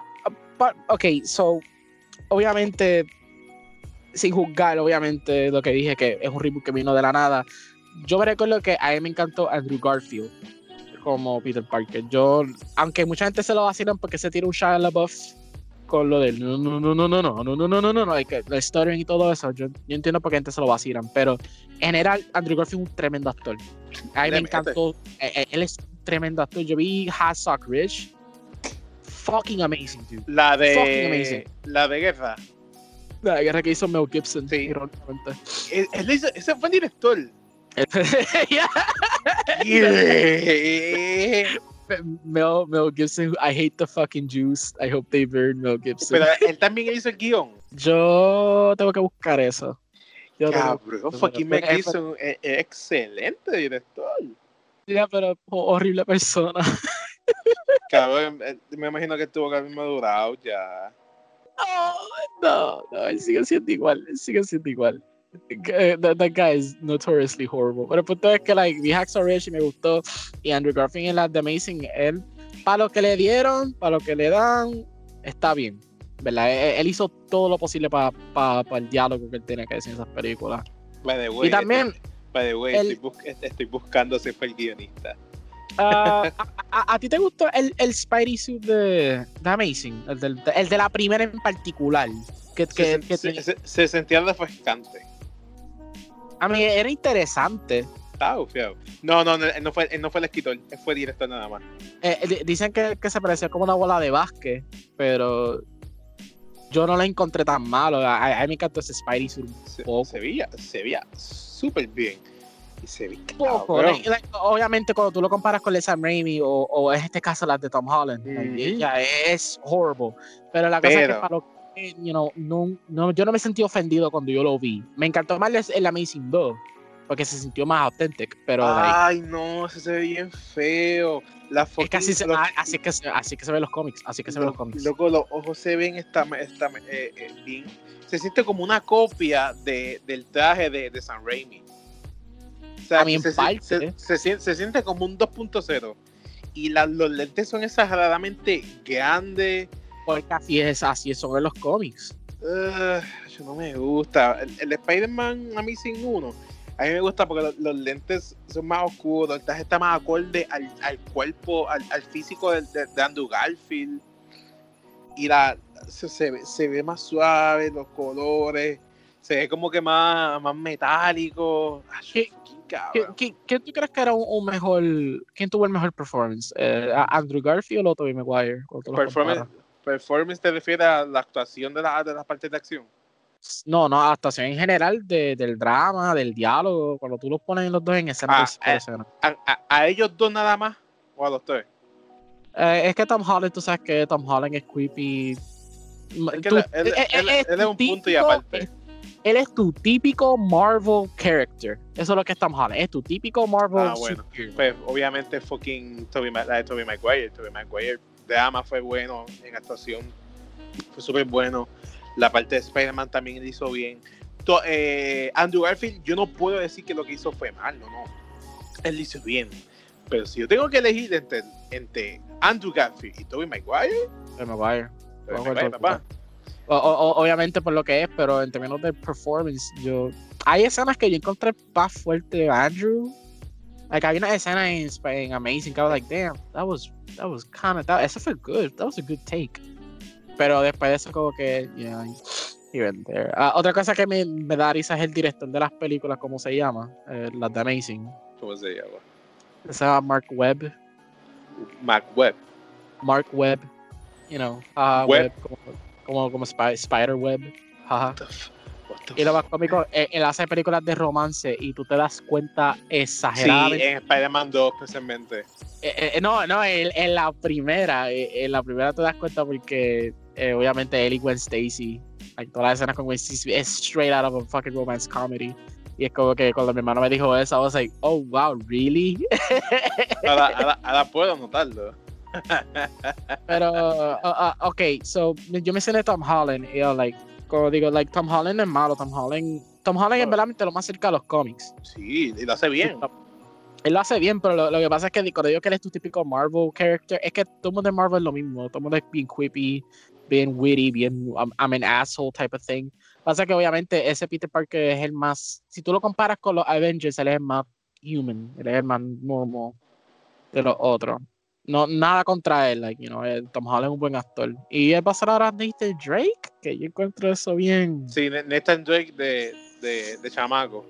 ok, so, obviamente, sin juzgar, obviamente, lo que dije que es un reboot que vino de la nada. Yo me recuerdo que a mí me encantó Andrew Garfield como Peter Parker. Yo, aunque mucha gente se lo vacilan porque se tira un Shia LaBeouf con lo del no, no, no, no, no, no, no, no, no, no, no, no, el stuttering y todo eso. Yo, yo entiendo por qué gente se lo vacilan, pero en general, Andrew Garfield es un tremendo actor. A mí me encantó. eh, eh, Él es un tremendo actor. Yo vi Hacksaw Ridge. Fucking amazing, dude. La Fucking amazing. de. La de guerra. La guerra que hizo Mel Gibson. Sí. irónicamente. Ese fue el director. Yeah. Yeah. Mel, Mel Gibson, I hate the fucking Jews. I hope they burn Mel Gibson. Pero él también hizo el guion. Yo tengo que buscar eso. Yo tengo- Cabrón, fucking Mel Gibson es excelente director. Ya, pero ho- horrible persona. <laughs> Cabrón, eh, me imagino que tuvo que haber madurado ya. no, no, él sigue siendo igual, él sigue siendo igual. Eh, That, that guy is notoriously horrible. Pero el punto es que, like, vi Hacksaw Ridge y me gustó. Y Andrew Garfield en la The Amazing, él, para lo que le dieron, para lo que le dan, está bien. ¿Verdad? Él, él hizo todo lo posible para el diálogo que él tenía que decir en esas películas. By the way, Y también, by the way, el- estoy, bus- estoy buscando si fue el guionista. ah, a, a- a ti te gustó el, el Spidey suit de, de Amazing? El, del- el de la primera en particular. Que, Se, que, sen- que se- se- se sentía refrescante. A mí era interesante. Estaba bufiado. No, no, no, él no fue, él no fue el escritor, él fue director nada más. Eh, di- dicen que, que se parecía como una bola de básquet, pero yo no la encontré tan malo. A, a- mí me encantó ese Spidey un Se, Poco. se veía, se veía súper bien. Y se veía poco. obviamente, cuando tú lo comparas con Sam Raimi o, o en este caso las de Tom Holland, Ujú. ya es horrible. Pero la cosa es que para lo que, you know, no, no, yo no me sentí ofendido cuando yo lo vi. Me encantó más el, Amazing 2, porque se sintió más authentic, pero like, Ay, no, se ve bien feo. La es que así, se, los- así, que se, así que se ven los cómics, así que se ven los lo- cómics. Loco, los ojos se ven esta, esta, eh, eh, bien. Se siente como una copia de, del traje de, de San Raimi. O sea, A mí en se, parte. se siente como un 2.0. Y la- los lentes son exageradamente grandes. Porque así es, así son en los cómics. Ugh, yo no me gusta. El, el Spider-Man Amazing 1, a mí me gusta porque los, los lentes son más oscuros, el traje está más acorde al, al cuerpo, al, al físico de, de Andrew Garfield. Y la, se, se ve, se ve más suave, los colores, se ve como que más, más metálico. Ay, ¿Qué- qué ¿Qué, tú crees que era un, un mejor. ¿Quién tuvo el mejor performance? Eh, ¿a- ¿Andrew Garfield o Tobey Maguire? Performance. Performance te refiere a la actuación de, la, de las partes de acción. No, no, actuación en general de- del drama, del diálogo. Cuando tú los pones los dos en escena. Ah, eh. escena. ¿A, a- a ellos dos nada más o a los tres? Eh, es que Tom Holland, tú sabes que Tom Holland es creepy. Es que Tú- él, él- eh, él- es él es un tu punto y típico- aparte. Él es tu típico Marvel character. Eso es lo que es Tom Holland. Es tu típico Marvel Ah, bueno. Pues obviamente fucking Toby, la de Tobey Maguire. Tobey Maguire drama fue bueno en actuación. Fue súper bueno. La parte de Spider-Man también lo hizo bien. Eh, Andrew Garfield, yo no puedo decir que lo que hizo fue mal, no, no. Él lo hizo bien. Pero si yo tengo que elegir entre, entre Andrew Garfield y Tobey Maguire, Tobey Maguire. Tobey Ojo, Maguire, Tobey papá. O- o- o- obviamente por lo que es, pero en términos de performance, yo. Hay escenas que yo encontré más fuerte de Andrew. Like, había una escena en, en Amazing I was like, damn, that was, that was kind of, that, eso fue good, that was a good take. Pero después de eso, como que, yeah, and there. Ah, otra cosa que me, me da risa es el director de las películas, ¿cómo se llama? Eh, las de Amazing. ¿Cómo se llama? Se llama Mark Webb. Mac Webb. Mark Webb, you know, ah, Webb. Webb, como, como, como Spi- Spider Web. Jaja. Y lo más cómico, eh, él hace películas de romance y tú te das cuenta Sí, exageradamente. en Spider-Man 2 especialmente. Eh, eh, no, no, en, en la primera, en la primera te das cuenta porque eh, obviamente él y Gwen Stacy, like, todas las escenas con Gwen Stacy es straight out of a fucking romance comedy. Y es como que cuando mi hermano me dijo eso, I was like, oh wow, really? Ahora, ahora, ahora puedo notarlo. Pero, uh, uh, ok, so yo mencioné Tom Holland y yo, like, como digo, like, Tom Holland es malo, Tom Holland, Tom Holland es verdaderamente lo más cerca a los cómics. Sí, y lo hace bien. Él lo hace bien, pero lo, lo que pasa es que cuando digo que él es tu típico Marvel character, es que todo el mundo de Marvel es lo mismo. Todo el mundo es bien quippy, bien witty, bien I'm, I'm an asshole type of thing. Pasa que obviamente ese Peter Parker es el más. Si tú lo comparas con los Avengers, él es el más human, él es el más normal de los otros. No, nada contra él, like, you know, eh, Tom Holland es un buen actor. Y él va a ser ahora Nathan Drake, que yo encuentro eso bien. Sí, Nathan Drake de, de, de chamaco.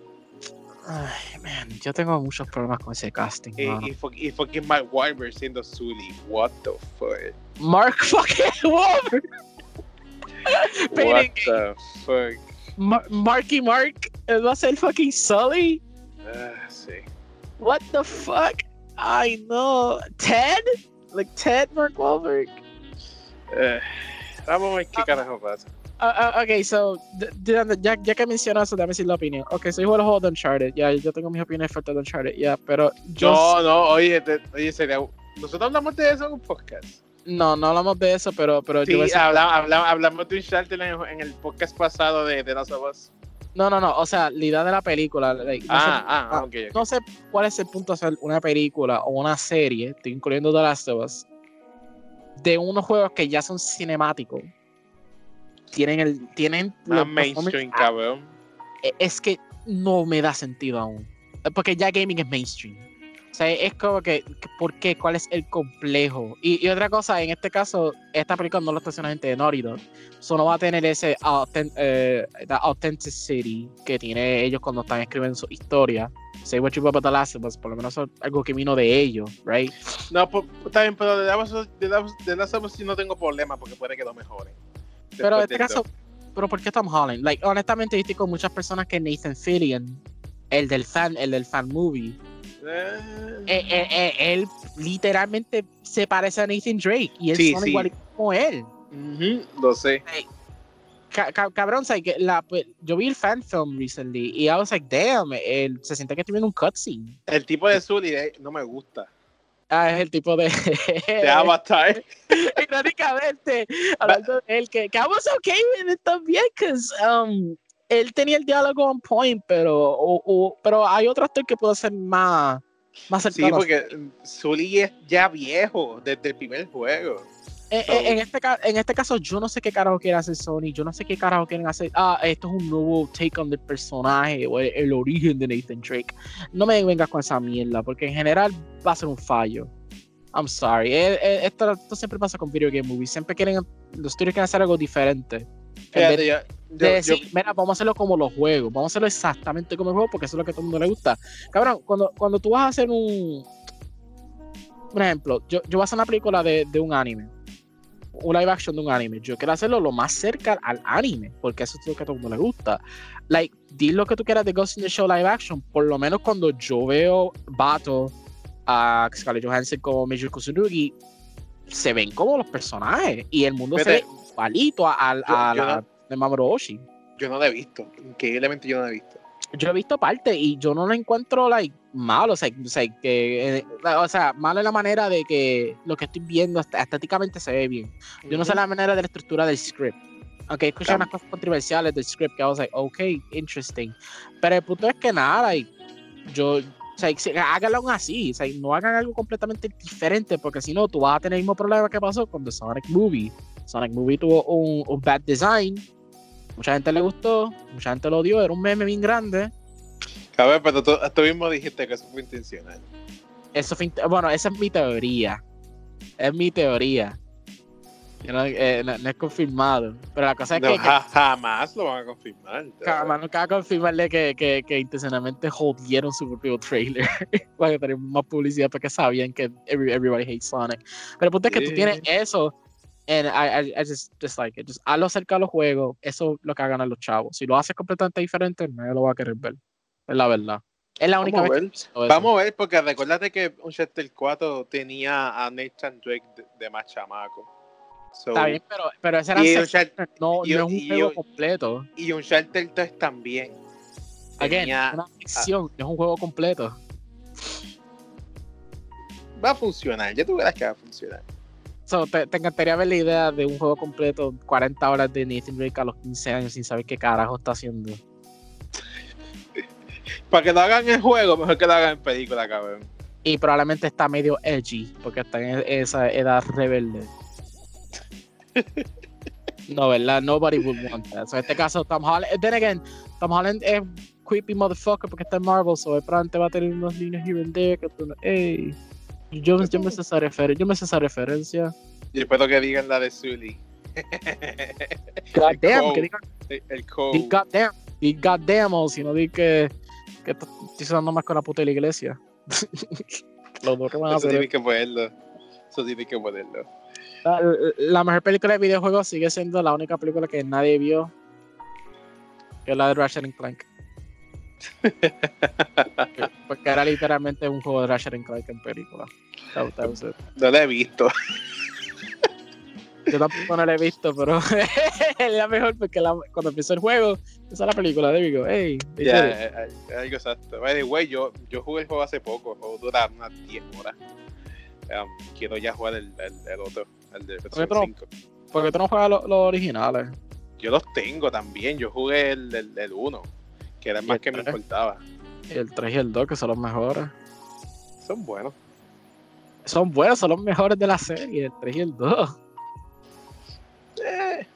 Ay, man, yo tengo muchos problemas con ese casting. Y, mano. y, fu- y fucking Mark Wahlberg siendo Sully. What the fuck? Mark fucking <laughs> Wahlberg. What the fuck? Mar- Marky Mark eh, va a ser fucking Sully. Ah, sí. What the fuck? I know. Ted? Like Ted Mark Wahlberg. Eh, vamos a ver qué Ah. carajo pasa. Uh, uh, ok, so, ya, ya que mencionas eso, déjame decir la opinión. Ok, so yo juego de Uncharted. Ya, yo tengo mis opiniones fuertes de Uncharted. Ya, pero yo. No, no, oye, te- oye, sería. Nosotros hablamos de eso en un podcast. No, no hablamos de eso, pero, pero sí, yo hablamos de Uncharted en, en el podcast pasado de, de Last of Us. No, no, no. O sea, la idea de la película. like, no, Ah, sé, ah, ok, ok. no sé cuál es el punto de hacer una película o una serie, estoy incluyendo The Last of Us, de unos juegos que ya son cinemáticos. Tienen el. Tienen los mainstream, cabrón. Eh, Es que no me da sentido aún. Porque ya gaming es mainstream. O sea, es como que, ¿por qué? ¿Cuál es el complejo? Y, y otra cosa, en este caso, esta película no lo está haciendo gente de Naughty Dog. So no va a tener ese authent- eh, authenticity que tiene ellos cuando están escribiendo su historia. Say what you will about The Last of Us, por lo menos algo que vino de ellos, right? No, pues, está bien, pero de Last of Us- sí no tengo problema porque puede que lo mejoren. Pero en este caso, pero ¿por qué Tom Holland? Like, honestamente, yo estoy con muchas personas que Nathan Fillion, el del fan, el del fan movie, Eh, eh, eh, él literalmente se parece a Nathan Drake y él Sí, son sí. igual como él. ujú, lo sé. Ca- ca- cabrón, que la, pues, yo vi el fan film recently y I was like, damn, él se siente que estoy viendo un cutscene. El tipo de Sully no me gusta. Ah, es el tipo de. <laughs> De Avatar. <laughs> Irónicamente, hablando de él, que, que I was okay with it también, because um, él tenía el diálogo on point, pero, o- o- pero hay otro actor que puede ser más, más Sí, cercano. porque Sully es ya viejo desde el primer juego. Eh, So- eh, en, este, en este caso, yo no sé qué carajo quiere hacer Sony, yo no sé qué carajo quieren hacer. Ah, esto es un nuevo take on del personaje o el, el origen de Nathan Drake. No me vengas con esa mierda, porque en general va a ser un fallo. I'm sorry. Eh, esto, esto siempre pasa con video game movies. Siempre quieren, los estudios quieren hacer algo diferente. Fíjate, yo, de yo- decir, yo- mira, vamos a hacerlo como los juegos, vamos a hacerlo exactamente como el juego, porque eso es lo que a todo el mundo le gusta. Cabrón, cuando, cuando tú vas a hacer un. Por ejemplo, yo, yo voy a hacer una película de, de un anime, un live action de un anime. Yo quiero hacerlo lo más cerca al anime, porque eso es lo que a todo el mundo le gusta. Like, di lo que tú quieras de Ghost in the Show live action, por lo menos cuando yo veo Bato a Scarlett Johansson como Meiji Kusurugi, se ven como los personajes y el mundo se ve igualito a, a- a no- de Mamoru Oshii. yo no la he visto. Increíblemente yo no la he visto. Yo he visto parte y yo no lo encuentro like malo, o sea, o sea, que, eh, o sea, malo en la manera de que lo que estoy viendo est- estéticamente se ve bien. Yo no sé la manera de la estructura del script. Aunque escuché Claro. unas cosas controversiales del script que I was like, ok, interesting. Pero el punto es que nada, like, yo, o sea, háganlo así, o sea, no hagan algo completamente diferente, porque si no, tú vas a tener el mismo problema que pasó con The Sonic Movie. Sonic Movie tuvo un, un bad design, mucha gente le gustó, mucha gente lo odió, era un meme bien grande. Cabrón, pero tú, tú mismo dijiste que eso fue intencional. Eso fue bueno, esa es mi teoría. Es mi teoría. No, eh, no- no es confirmado. Pero la cosa es No, que, que ja- jamás lo van a confirmar. Jamás nunca va a confirmarle que, que, que intencionalmente jodieron su propio trailer <laughs> para tener más publicidad porque sabían que every- everybody hates Sonic. Pero el punto es que tú tienes eso and I, I, I just, just like it. Just hazlo cerca a los juegos. Eso es lo que hagan los chavos. Si lo haces completamente diferente, nadie lo va a querer ver. Es la verdad. Es la única Vamos a vez ver. visto eso. Vamos a ver, porque recuérdate que Uncharted 4 tenía a Nathan Drake de, de más chamaco. So, Está bien, pero, pero ese era y, un Uncharted, no, y- no es un y- juego completo. y Uncharted 3 también. Again, Tenía- una ficción, es un juego completo. Va a funcionar, ya tú verás que va a funcionar. So, te, te encantaría ver la idea de un juego completo, 40 horas de Nathan Drake a los 15 años sin saber qué carajo está haciendo. Para que lo hagan en juego, mejor que lo hagan en película, cabrón. Y probablemente está medio edgy, porque está en esa edad rebelde. No, ¿verdad? Nobody would want that. So, en este caso, Tom Holland. Then again, Tom Holland es creepy motherfucker porque está en Marvel, so pronto va a tener unos niños here and there que tú no. Ey. Yo, yo me sé esa referencia. Yo me sé esa referencia. Y que digan la de Sully. God El damn, que digan El Di code. goddamn, di goddamn, o si no di que, que estoy sonando más con la puta de la iglesia. <laughs> Los dos que van a Eso tienes que ponerlo. Eso tienes que ponerlo. La, la mejor película de videojuegos sigue siendo la única película que nadie vio, que es la de Ratchet Clank. Porque era literalmente un juego de Ratchet and Clank en película. No la he visto. Yo tampoco no la he visto, pero <laughs> es la mejor porque la- cuando empezó el juego, esa es la película. Hey, they Ya, eh, eh, algo exacto. By the way, yo, yo jugué el juego hace poco. El juego dura unas 10 horas. Um, quiero ya jugar el, el, el otro, el de PlayStation pero- 5. ¿Por qué tú no juegas los, originales? Yo los tengo también. Yo jugué el, el, el 1, que era el ¿Y más que me tres? importaba. El 3 y el 2, que son los mejores. Son buenos. Son buenos, son los mejores de la serie, el 3 y el 2. Eh,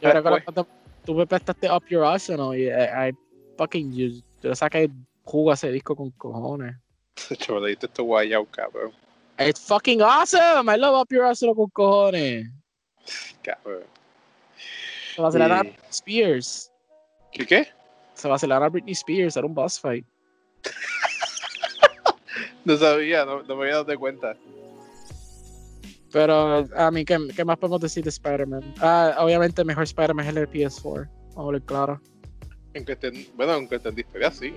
Yo Ah, recuerdo pues. cuando tú me prestaste Up Your Arsenal y I, I fucking yo, yo saqué jugo a ese disco con cojones. <laughs> chaval, le diste esto guayao, cabrón. It's fucking awesome. I love Up Your Arsenal con cojones. cabrón. Se vacilaron a Spears. ¿Qué qué? Se vacilaron a Britney Spears, era un boss fight. <laughs> No sabía, no, no me había dado cuenta. Pero, a mí, ¿qué, qué más podemos decir de Spider-Man? Ah, obviamente, el mejor Spider-Man es el de PS4. Vamos a hablar claro. En cuestión, bueno, en cuestión de historia, sí.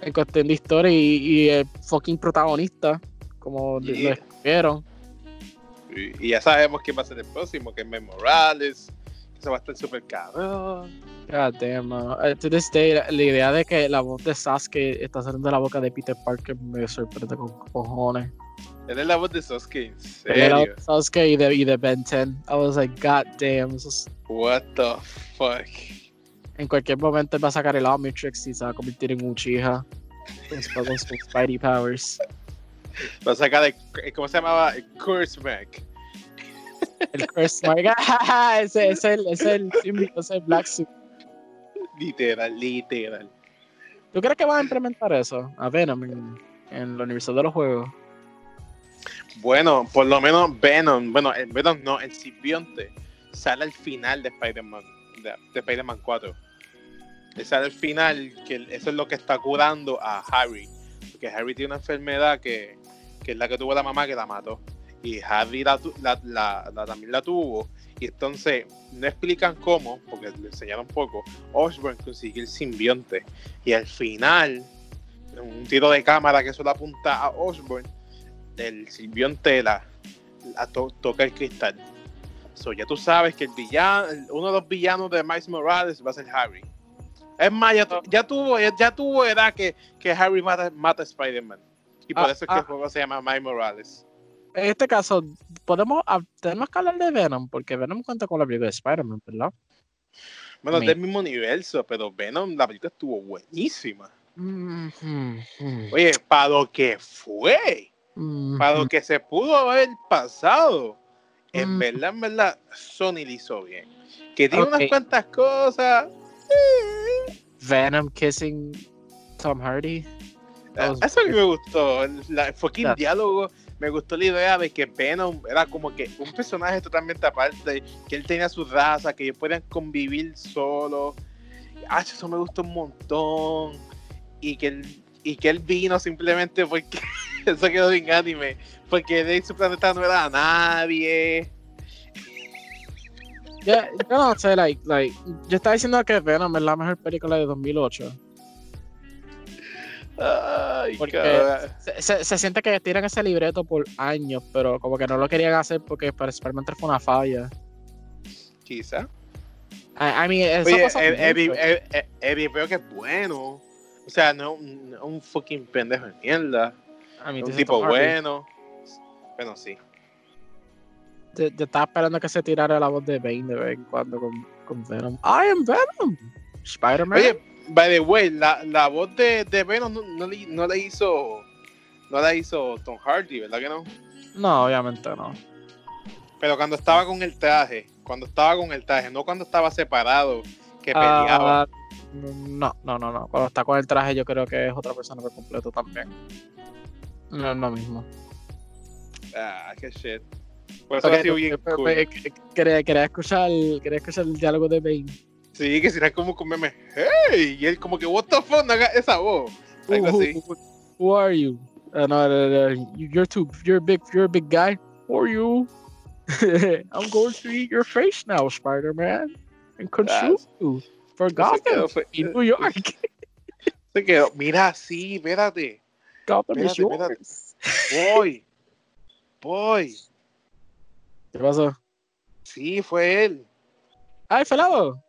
En cuestión de historia y, y el fucking protagonista, como lo Yeah. escribieron. Y, y ya sabemos quién va a ser el próximo, que es Miles Morales. Que se va a estar súper cabrón. God damn, uh, to this day, la, la idea de que la voz de Sasuke está saliendo de la boca de Peter Parker me sorprende con cojones. Él es la voz de Sasuke, en Era la voz serio. de Sasuke y de, y de Ben 10. I was like, God damn, eso es- What the fuck. en cualquier momento él va a sacar el Omnitrix y se va a convertir en Uchiha. Con sus <laughs> Spidey Powers. Va a sacar el, el- ¿cómo se llamaba? El Curse Mac. El Curse Mark. <laughs> ese es el, es el, símbolo, ese es el Black Suit. Literal, literal. ¿Tú crees que van a implementar eso a Venom en, en el universo de los juegos? Bueno, por lo menos Venom, bueno, el Venom no, el simbionte sale al final de Spider-Man, de, de Spider-Man 4. Él sale al final, que eso es lo que está curando a Harry. Porque Harry tiene una enfermedad que, que es la que tuvo la mamá que la mató. Y Harry la, tu- la- la- la- también la tuvo. Y entonces no explican cómo, porque le enseñaron poco, Osborn consiguió el simbionte. Y al final, en un tiro de cámara que solo apunta a Osborn, el simbionte la, la to- toca el cristal. So, ya tú sabes que el villano, uno de los villanos de Miles Morales va a ser Harry. Es más, ya, tu- ya tuvo, ya, ya tuvo edad que, que Harry mata, mata a Spider-Man. Y por Ah, eso es que ah. el juego se llama Miles Morales. En este caso, podemos tenemos que hablar de Venom, porque Venom cuenta con la película de Spider-Man, ¿verdad? Bueno, es del mismo universo, pero Venom, la película estuvo buenísima. Oye, para lo que fue, para lo que se pudo haber pasado, en Mm. verdad, en verdad, Sony lo hizo bien. Que tiene unas cuantas cosas. Venom kissing Tom Hardy. Ah, Eso a mí me gustó. El, la- fucking diálogo. Me gustó la idea de que Venom era como que un personaje totalmente aparte. Que él tenía su raza, que ellos podían convivir solos. Ah, eso me gustó un montón. Y que él, y que él vino simplemente porque. <laughs> eso quedó en anime. Porque de su planeta no era nadie. Ya- yo no sé, like, like, yo estaba diciendo que Venom es la mejor película de 2008. Ay, Porque-. Se, siente que tiran ese libreto por años, pero como que no lo querían hacer porque 3 fue una falla. Quizá. I, I mean, Oye, Eddie. Ed- Ed- Eddie veo que es bueno. O sea, no un, un fucking pendejo de mierda. I mean, un tipo bueno. Bueno, sí. Yo, yo estaba esperando que se tirara la voz de Bane de vez en cuando con, con Venom. I am Venom. Spider-Man. Oye, by the way, la, la voz de, de Venom no, no le, no le hizo. No la hizo Tom Hardy, ¿verdad que no? no, obviamente no. Pero cuando estaba con el traje, cuando estaba con el traje, no cuando estaba separado, que peleaba. Ah, no, no, no, no. Cuando está con el traje, yo creo que es otra persona por completo también. No es lo mismo. Ah, qué shit. Por eso Ok, ha sido bien cool. Quería, quería escuchar, quería escuchar el diálogo de Bane. Sí, que si era como con meme, hey, y él como que, what the fuck, no haga esa voz. Algo Who, así. who, who are you? Uh, no, uh, uh, you're too, you're a big, you're a big guy. Who are you? <laughs> I'm going to eat your face now, Spider-Man, and consume Ah, you for Gotham fue- in New York. <laughs> se quedó. Mira, sí, espérate. Gotham is Espérate, espérate. yours. Voy. <laughs> Voy. ¿Qué pasó? Sí, fue él. Ay, pelado.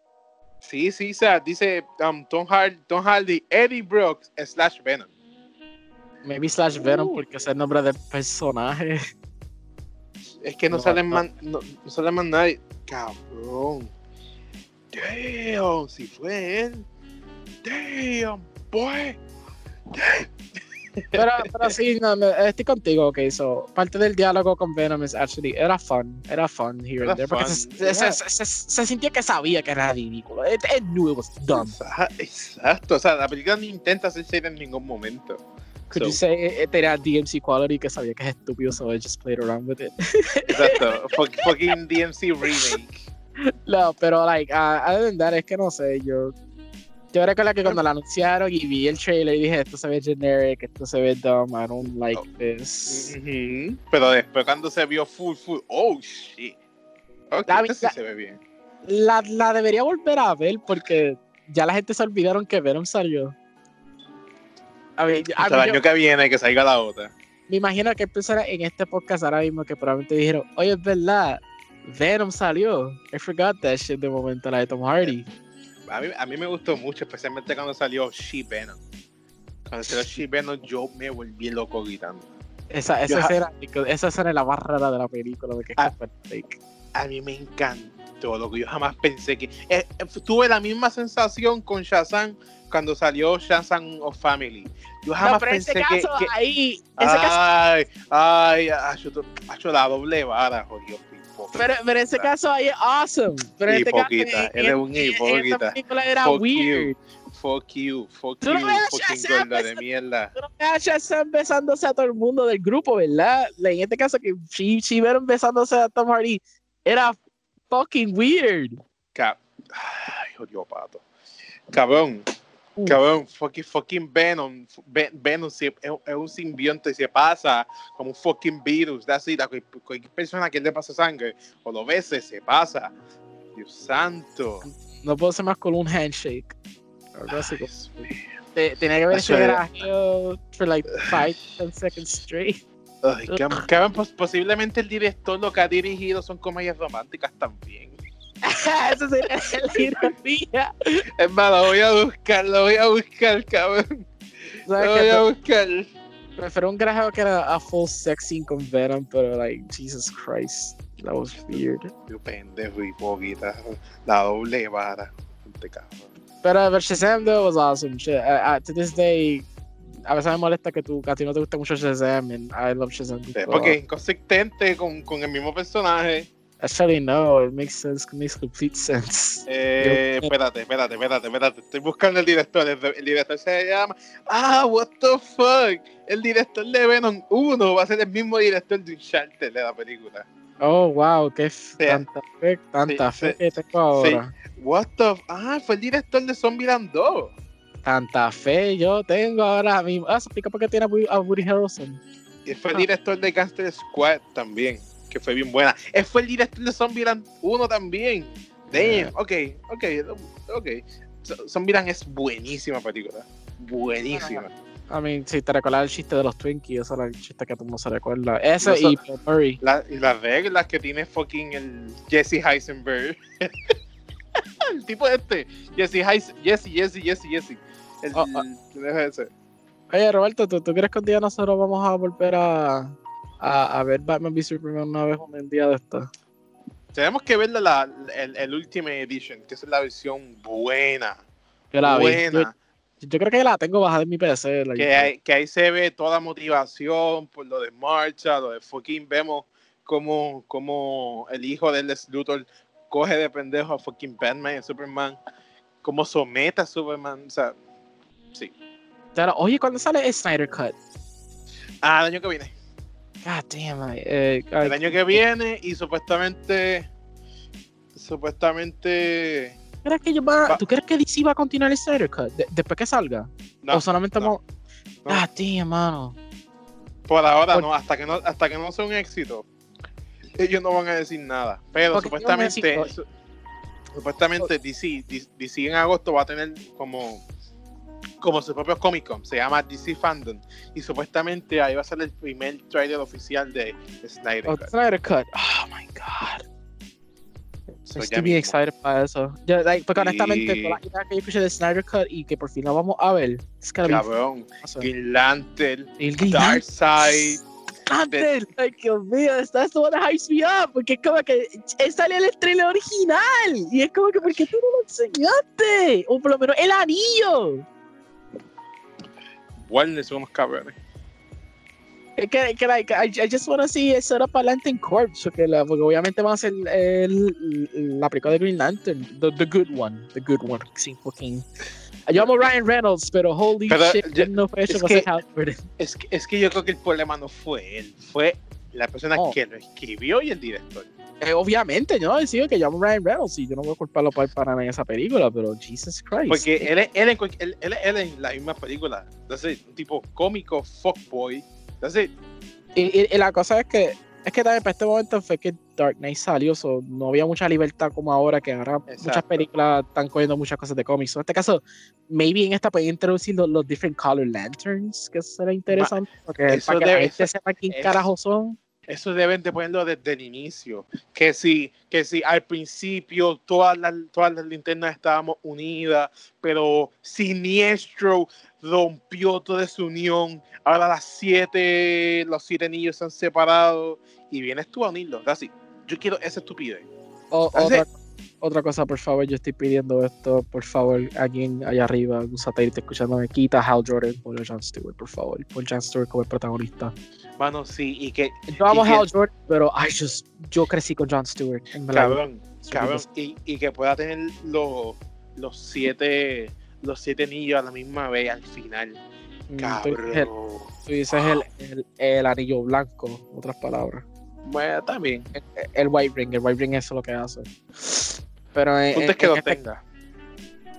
Sí, sí, o sea, dice um, Tom, Hardy, Tom Hardy, Eddie Brooks slash Venom. Maybe slash Venom Uh. porque es el nombre del personaje. Es que no, No, salen no. más, no, no sale más nadie. Cabrón. Damn, si fue él. Damn, boy. Pero, pero sí, no, no, estoy contigo, ok, so, parte del diálogo con Venom es actually, era fun, era fun here Era and there, porque se, yeah. se, se, se, se sentía que sabía que era ridículo, it, it knew it was dumb. Exa- Exacto, o sea, la película no intenta ser seria en ningún momento. Could So- you say it, it tenía DMC quality que sabía que es estúpido, so I just played around with it. <laughs> Exacto, fuck- fucking DMC remake. No, pero, like, uh, other than that, es que no sé, yo. Yo recuerdo que cuando la anunciaron y vi el trailer y dije, esto se ve generic, esto se ve dumb, I don't like Oh. this. Pero después cuando se vio full, full, oh shit. Ok, La- sí la- se ve bien. La, la debería volver a ver porque ya la gente se olvidaron que Venom salió. A ver, a Hasta mí el yo- año que viene que salga la otra. me imagino que personas en este podcast ahora mismo que probablemente dijeron, oye, es verdad, Venom salió. I forgot that shit de momento, la de Tom Hardy. A mí, a mí me gustó mucho, especialmente cuando salió She Venom. Cuando salió She Venom, yo me volví loco gritando. Esa, esa, Yo escena, esa escena es la más rara de la película, porque es Ah. súper fake. A mí me encantó, lo que yo jamás pensé que. eh, eh, tuve la misma sensación con Shazam cuando salió Shazam of Family. Yo jamás No, pero en pensé ese que. caso, que- ahí, ese caso, ay, ay, acho, tú- acho, la doble vara, jodido. Pero, pero en ese caso ahí es awesome. Pero en este caso, un hipócrita. era Fuck weird. Fuck you, fuck Tú no you, ves a fucking gorda de mierda. Pero ya Shazam besándose a todo el mundo del grupo, ¿verdad? En este caso, que She, She Venom besándose a Tom Hardy era fucking weird. Ca- <sighs> Ay, jodido pato. Cabrón. Cabrón, fucking, fucking Venom. Ve- Venom es, un simbionte y se pasa como un fucking virus. That's it. Cualquier persona que le pasa sangre o lo bese, se pasa. Dios santo. No puedo ser más con un handshake. Te- tenía que haber hecho grajeo for like 5, 10 seconds straight. Ay, cabrón, cabrón, pos- posiblemente el director lo que ha dirigido son comedias románticas también. <laughs> Eso sería <laughs> la ironía. Es más, lo voy a buscar, lo voy a buscar, cabrón. Lo ¿Sabes voy a buscar. Prefiero un grajeo que era a full sex scene con Venom, pero like, Jesus Christ. That was weird. Yo pendejo hipócrita. La doble vara. Pero ver Shazam though was awesome. Shit, I- I- to this day, a veces me molesta que, tú, que a ti no te gusta mucho Shazam, and I love Shazam. Sí. Porque es inconsistente con, con el mismo personaje. Actually, no, it makes sense, it makes complete sense. Eh, espérate, espérate, espérate, espérate. Estoy buscando el director. El, el director se llama. Ah, what the fuck. El director de Venom 1 va a ser el mismo director de Uncharted de la película. Oh, wow, qué Sí. tanta fe, tanta Sí, fe sí, que tengo ahora. What the Ah, fue el director de Zombieland 2. Tanta fe yo tengo ahora mismo. Ah, se explica por qué tiene a Woody- Harrelson. Y fue el director de Gangster Squad también, que fue bien buena. Él fue el director de Zombieland 1 también. Damn, ok, ok, ok. Zombieland es buenísima película. Buenísima. I mean, si te recuerdas el chiste de los Twinkies, ese era el chiste que el mundo se recuerda. Ese Eso- y Bill Murray. La- y las reglas que tiene fucking el Jesse Heisenberg. <laughs> el tipo este. Jesse Heisen, Jesse, Jesse, Jesse, Jesse. El, Oh, oh. deja ese. Oye, Roberto, ¿tú, tú crees que un día nosotros vamos a volver a, a, a ver Batman v Superman una vez un día de esto? Tenemos que ver la, la- el, el Ultimate Edition, que es la versión buena. Yo la vi. Yo, buena. yo creo que la tengo bajada en mi PC. like, que, hay- que ahí se ve toda motivación por lo de marcha, lo de fucking vemos como, como el hijo de Les Luthor coge de pendejo a fucking Batman y a Superman, como somete a Superman, o sea, sí. Pero, oye, ¿cuándo sale el Snyder Cut? Ah, el año que viene. God damn, I- eh, El año que viene y supuestamente, supuestamente, ¿tú crees que a- Va- ¿Tú crees que DC va a continuar el Snyder Cut de- después que salga? no, o solamente no. God damn, mano. por ahora por- no, hasta que no, hasta que no sea un éxito, ellos no van a decir nada. Pero Porque supuestamente, yo me- su- supuestamente DC, DC en agosto va a tener como, como su propio Comic Con, se llama DC Fandom, y supuestamente ahí va a ser el primer trailer oficial de Snyder Oh, Cut. Snyder Cut. Oh my god. So, Estoy bien excited para eso. Yo, like, porque Sí. honestamente, todas las ideas que yo escuché de Snyder Cut y que por fin la vamos a ver, es que Cabrón, Green Lantern, Darkseid, antes. Like, Dios mío, that's the one that hypes me up. Porque es como que sale el estrella original. Y es como que, ¿por qué tú no lo enseñaste? O por lo menos el anillo. Warner son unos cabrones. Es que, que like, I, I just want to see it set up a Lantern Corps. Porque, la, porque obviamente van a hacer el, la película de Green Lantern. The, the good one. The good one. Sí, fucking. Yo amo Ryan Reynolds, pero holy Pero shit, yo- no fue hecho es para que- ser. Es que, es que yo creo que el problema no fue él, fue la persona Oh. que lo escribió y el director. Eh, obviamente, yo no decido que llamo Ryan Reynolds y yo no voy a culparlo por para nada en esa película, pero Jesus Christ. Porque él, es- él, él, él- él en la misma película, that's it, un tipo cómico, fuckboy, it. Y, y- y la cosa es que es que también para este momento fue que Dark Knight salió, so no había mucha libertad como ahora, que ahora muchas Exacto. películas están cogiendo muchas cosas de cómics. So, en este caso, maybe en esta pueden introducir los, los different color lanterns, que será interesante, porque eso para que la debe gente ser- sepa quién carajo son. Eso deben de ponerlo desde el inicio. Que si, que si al principio todas las, todas las linternas estábamos unidas, pero Siniestro rompió toda su unión. Ahora las siete, los siete niños se han separado y vienes tú a unirlos. Así. Yo quiero esa estupidez. O- otra, otra cosa, por favor, yo estoy pidiendo esto, por favor, alguien allá arriba, un satélite escuchándome, quita a Hal Jordan por John Stewart, por favor, por John Stewart como el protagonista. Mano, sí, y que, Yo amo Hal Jordan, pero I just, yo crecí con John Stewart. en cabrón, cabrón, y, y que pueda tener los, los siete los siete niños a la misma vez al final. Mm, Cabrón. Tú dices el, el, el anillo blanco, otras palabras. Bueno, también. El, el white ring, el white ring eso es lo que hace. Pero, en- en- es que en lo este- tenga.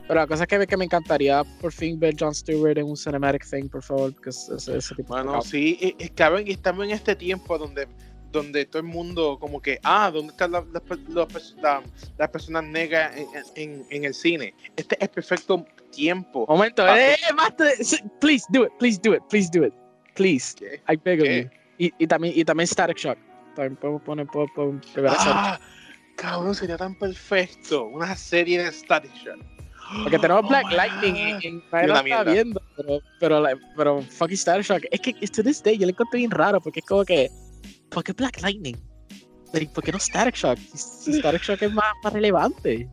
pero la cosa es que, que me encantaría por fin ver John Stewart en un cinematic thing, por favor, porque es- ese, ese tipo de Bueno, sí, y- y, cabrón, y estamos en este tiempo donde, donde todo el mundo, como que, ah, ¿dónde están las, pers- la- las personas negras en, en- en el cine? Este es el perfecto tiempo. Momento, Ah, eh, eh, master, please do it, please do it, please do it, please. ¿Qué? I beg of you. Y, y también, y también Static Shock. También podemos poner, a Static Ah, cabrón, sería tan perfecto. Una serie de Static Shock. Porque tenemos Oh, Black Lightning en Y nadie lo está viendo, pero, pero, fucking Static Shock. Es que to this day yo le encontré bien raro porque es como que, ¿por qué Black Lightning? Pero, ¿Por qué no Static Shock? Si, Static Shock es más, más relevante.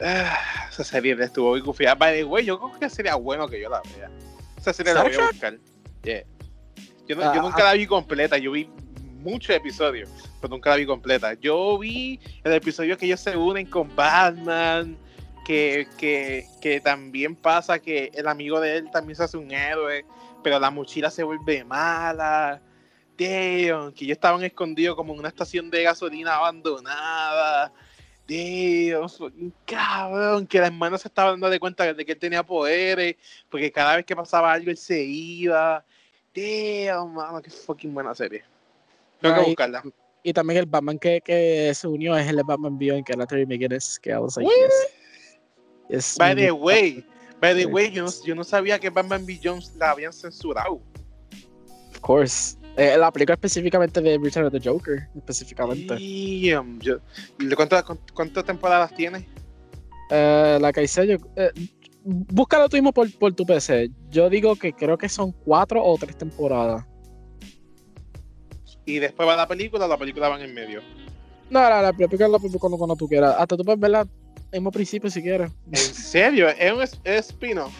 Ah, esa serie estuvo muy confiada. By the way, yo creo que sería bueno que yo la vea. Esa serie la voy a ¿Static buscar. Yeah. Yo, no- Ah, yo nunca la vi completa. Yo vi muchos episodios, pero nunca la vi completa. Yo vi el episodio que ellos se unen con Batman. Que, que, que también pasa que el amigo de él también se hace un héroe, pero la mochila se vuelve mala. Damn, que ellos estaban escondidos como en una estación de gasolina abandonada. Dios, cabrón, que la hermana se estaba dando de cuenta de que él tenía poderes, porque cada vez que pasaba algo él se iba. Damn, mano, qué fucking buena serie. Tengo que buscarla. Y también el Batman que, que se unió es el Batman Beyond, que era Terry McGinnis, que I was like, yes. Yes, By the way, by the way, yo no, yo no sabía que Batman B. Jones la habían censurado. Of course. Eh, la película específicamente de Return of the Joker, específicamente. Damn, yo- ¿cuántas, cuántas temporadas tiene? Eh, la que hice yo. eh, búscalo tú mismo por, por tu PC. Yo digo que creo que son cuatro o tres temporadas. Y después va la película, la película va en medio. No, la, la película la película cuando, cuando tú quieras. Hasta tú puedes verla al mismo principio si quieres. ¿En serio? ¿Es un es- es spin-off?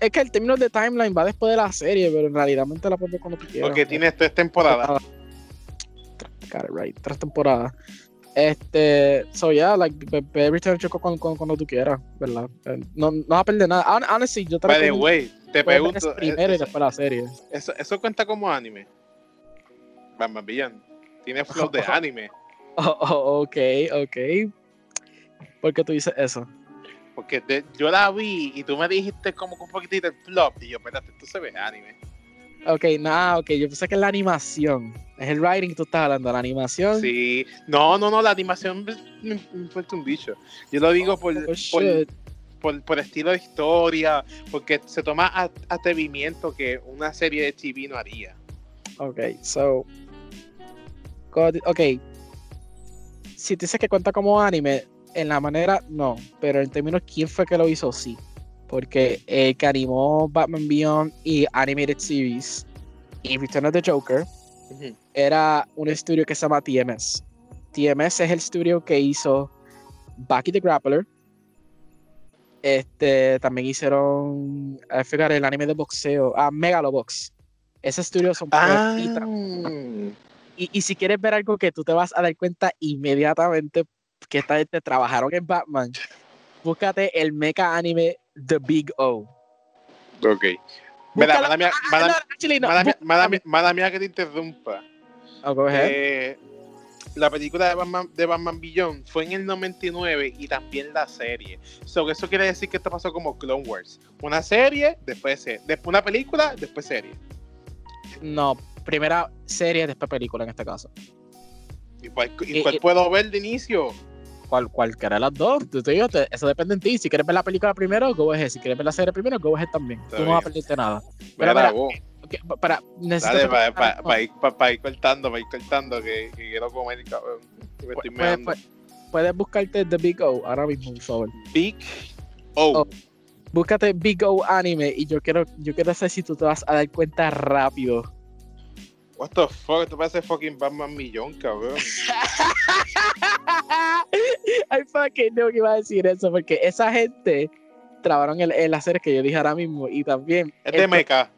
Es que el término de timeline va después de la serie, pero en realidad la puedes ver cuando tú quieras. Porque tiene tres temporadas. Got it right. Tres temporadas. Este, so yeah, like, ve Return Choco cuando, cuando, cuando tú quieras, ¿verdad? Eh, No, no vas a perder nada. Hon- Honestly, yo te By the way, te pregunto, primero y ¿eso, después la serie. eso, eso cuenta como anime? Batman Beyond. Tiene <laughs> flow de anime. Oh, oh, ok, ok. ¿Por qué tú dices eso? Porque yo la vi y tú me dijiste como que un poquitito el plot. Y yo, espérate, esto se ve anime. Ok, nada, ok. Yo pensé que es la animación. Es el writing que tú estás hablando, la animación. Sí. No, no, no, la animación me, importa un bicho. Yo lo digo por, Oh, por, por, por estilo de historia, porque se toma atrevimiento que una serie de TV no haría. Ok, so. Cuando- Ok. Si te dices que cuenta como anime, en la manera, no. Pero en términos quién fue que lo hizo, sí. Porque el que animó Batman Beyond y Animated Series y Return of the Joker era un estudio que se llama TMS. TMS es el estudio que hizo Bucky the Grappler. Este, también hicieron, forgot, el anime de boxeo, ah, Megalobox. Ese estudio son Ah, y, si quieres ver algo que tú te vas a dar cuenta inmediatamente que esta gente trabajaron en Batman, búscate el mecha anime The Big O. ok. Mira, mala mía, ah, mala- mala mía- que te interrumpa. Oh. Eh, la película de Batman, de Batman Beyond fue en el 99 y también la serie. So, eso quiere decir que esto pasó como Clone Wars. Una serie, después serie. Después una película, después serie. No, primera serie, después película en este caso. ¿Y cuál, y cuál puedo ver de inicio? Cual, cualquiera de las dos. Tú te digo, te- eso depende de ti. Si quieres ver la película primero, go ahead. Si quieres ver la serie primero, go ahead también. Está Tú no vas a perderte nada. Pero mira, para, Dale, para ah, no. ir, pa- pa ir cortando, para ir cortando, que, que quiero comer, cabrón. Me estoy Puedes, puedes- puedes buscarte The Big O ahora mismo, por favor. Big O. Oh. Búscate Big O anime y yo quiero, yo quiero saber si tú te vas a dar cuenta rápido. What the fuck? Esto parece fucking Batman Millón, cabrón. <laughs> I fucking knew que iba a decir eso porque esa gente trabajaron en, en la serie que yo dije ahora mismo y también Es de el- mecha.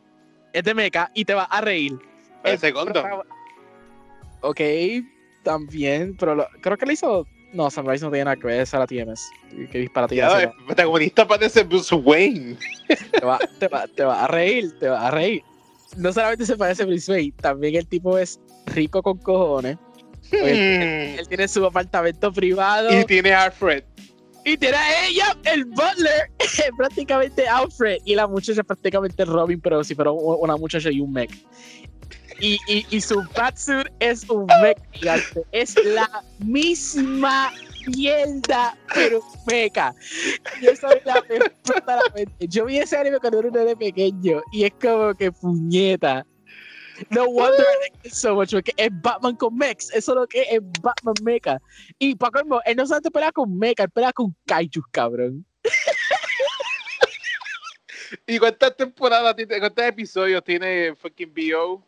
es de mecha y te va a reír. El prota- Ok, también, pero lo- creo que le hizo. No, Sunrise no tiene nada que ver, esa era TMS. Que disparate Ya, el protagonista parece Bruce Wayne. <laughs> te, va, te, va, te va a reír, te va a reír. No solamente se parece a Bruce Wayne, también el tipo es rico con cojones. Hmm. Él tiene su apartamento privado Y tiene a Alfred. y tiene a ella, el butler, <laughs> prácticamente Alfred. Y la muchacha prácticamente Robin, pero si fuera una muchacha y un mech. Y, y, y su batsuit es un mech gigante. Es la misma mierda, pero meca. Yo soy la peor totalmente. Yo vi ese anime cuando era un nene pequeño y es como que puñeta. No wonder I like it so much, porque es Batman con mechs. Eso es lo que es Batman mecha. Y para colmo, él no solamente pelea con mecha, él pelea con kaijus, cabrón. <laughs> ¿Y cuántas temporadas cuántos episodios tiene fucking BO?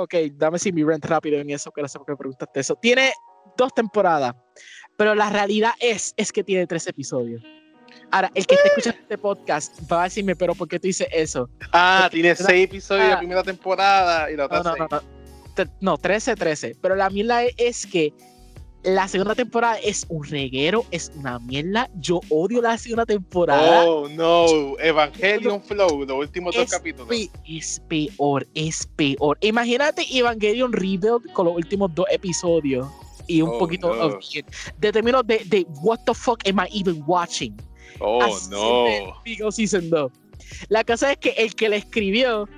Ok, dame si mi rent rápido en eso, que no sé por qué me preguntaste eso. Tiene dos temporadas, pero la realidad es, es que tiene tres episodios. Ahora, el que esté escuchando este podcast va a decirme, pero ¿por qué tú dices eso? Ah, Porque- tiene seis episodios de Ah. la primera temporada y la otra No, no, seis. no, no. No, 13, 13. Pero la mierda es que la segunda temporada es un reguero, es una mierda. Yo odio la segunda temporada. Oh, no. Evangelion Flow, los últimos dos capítulos. Pe- Es peor, es peor. Imagínate Evangelion Rebuild con los últimos dos episodios y un Oh, poquito no. of shit. De términos de, de what the fuck am I even watching? Oh, Así no. Season 2. La cosa es que el que le escribió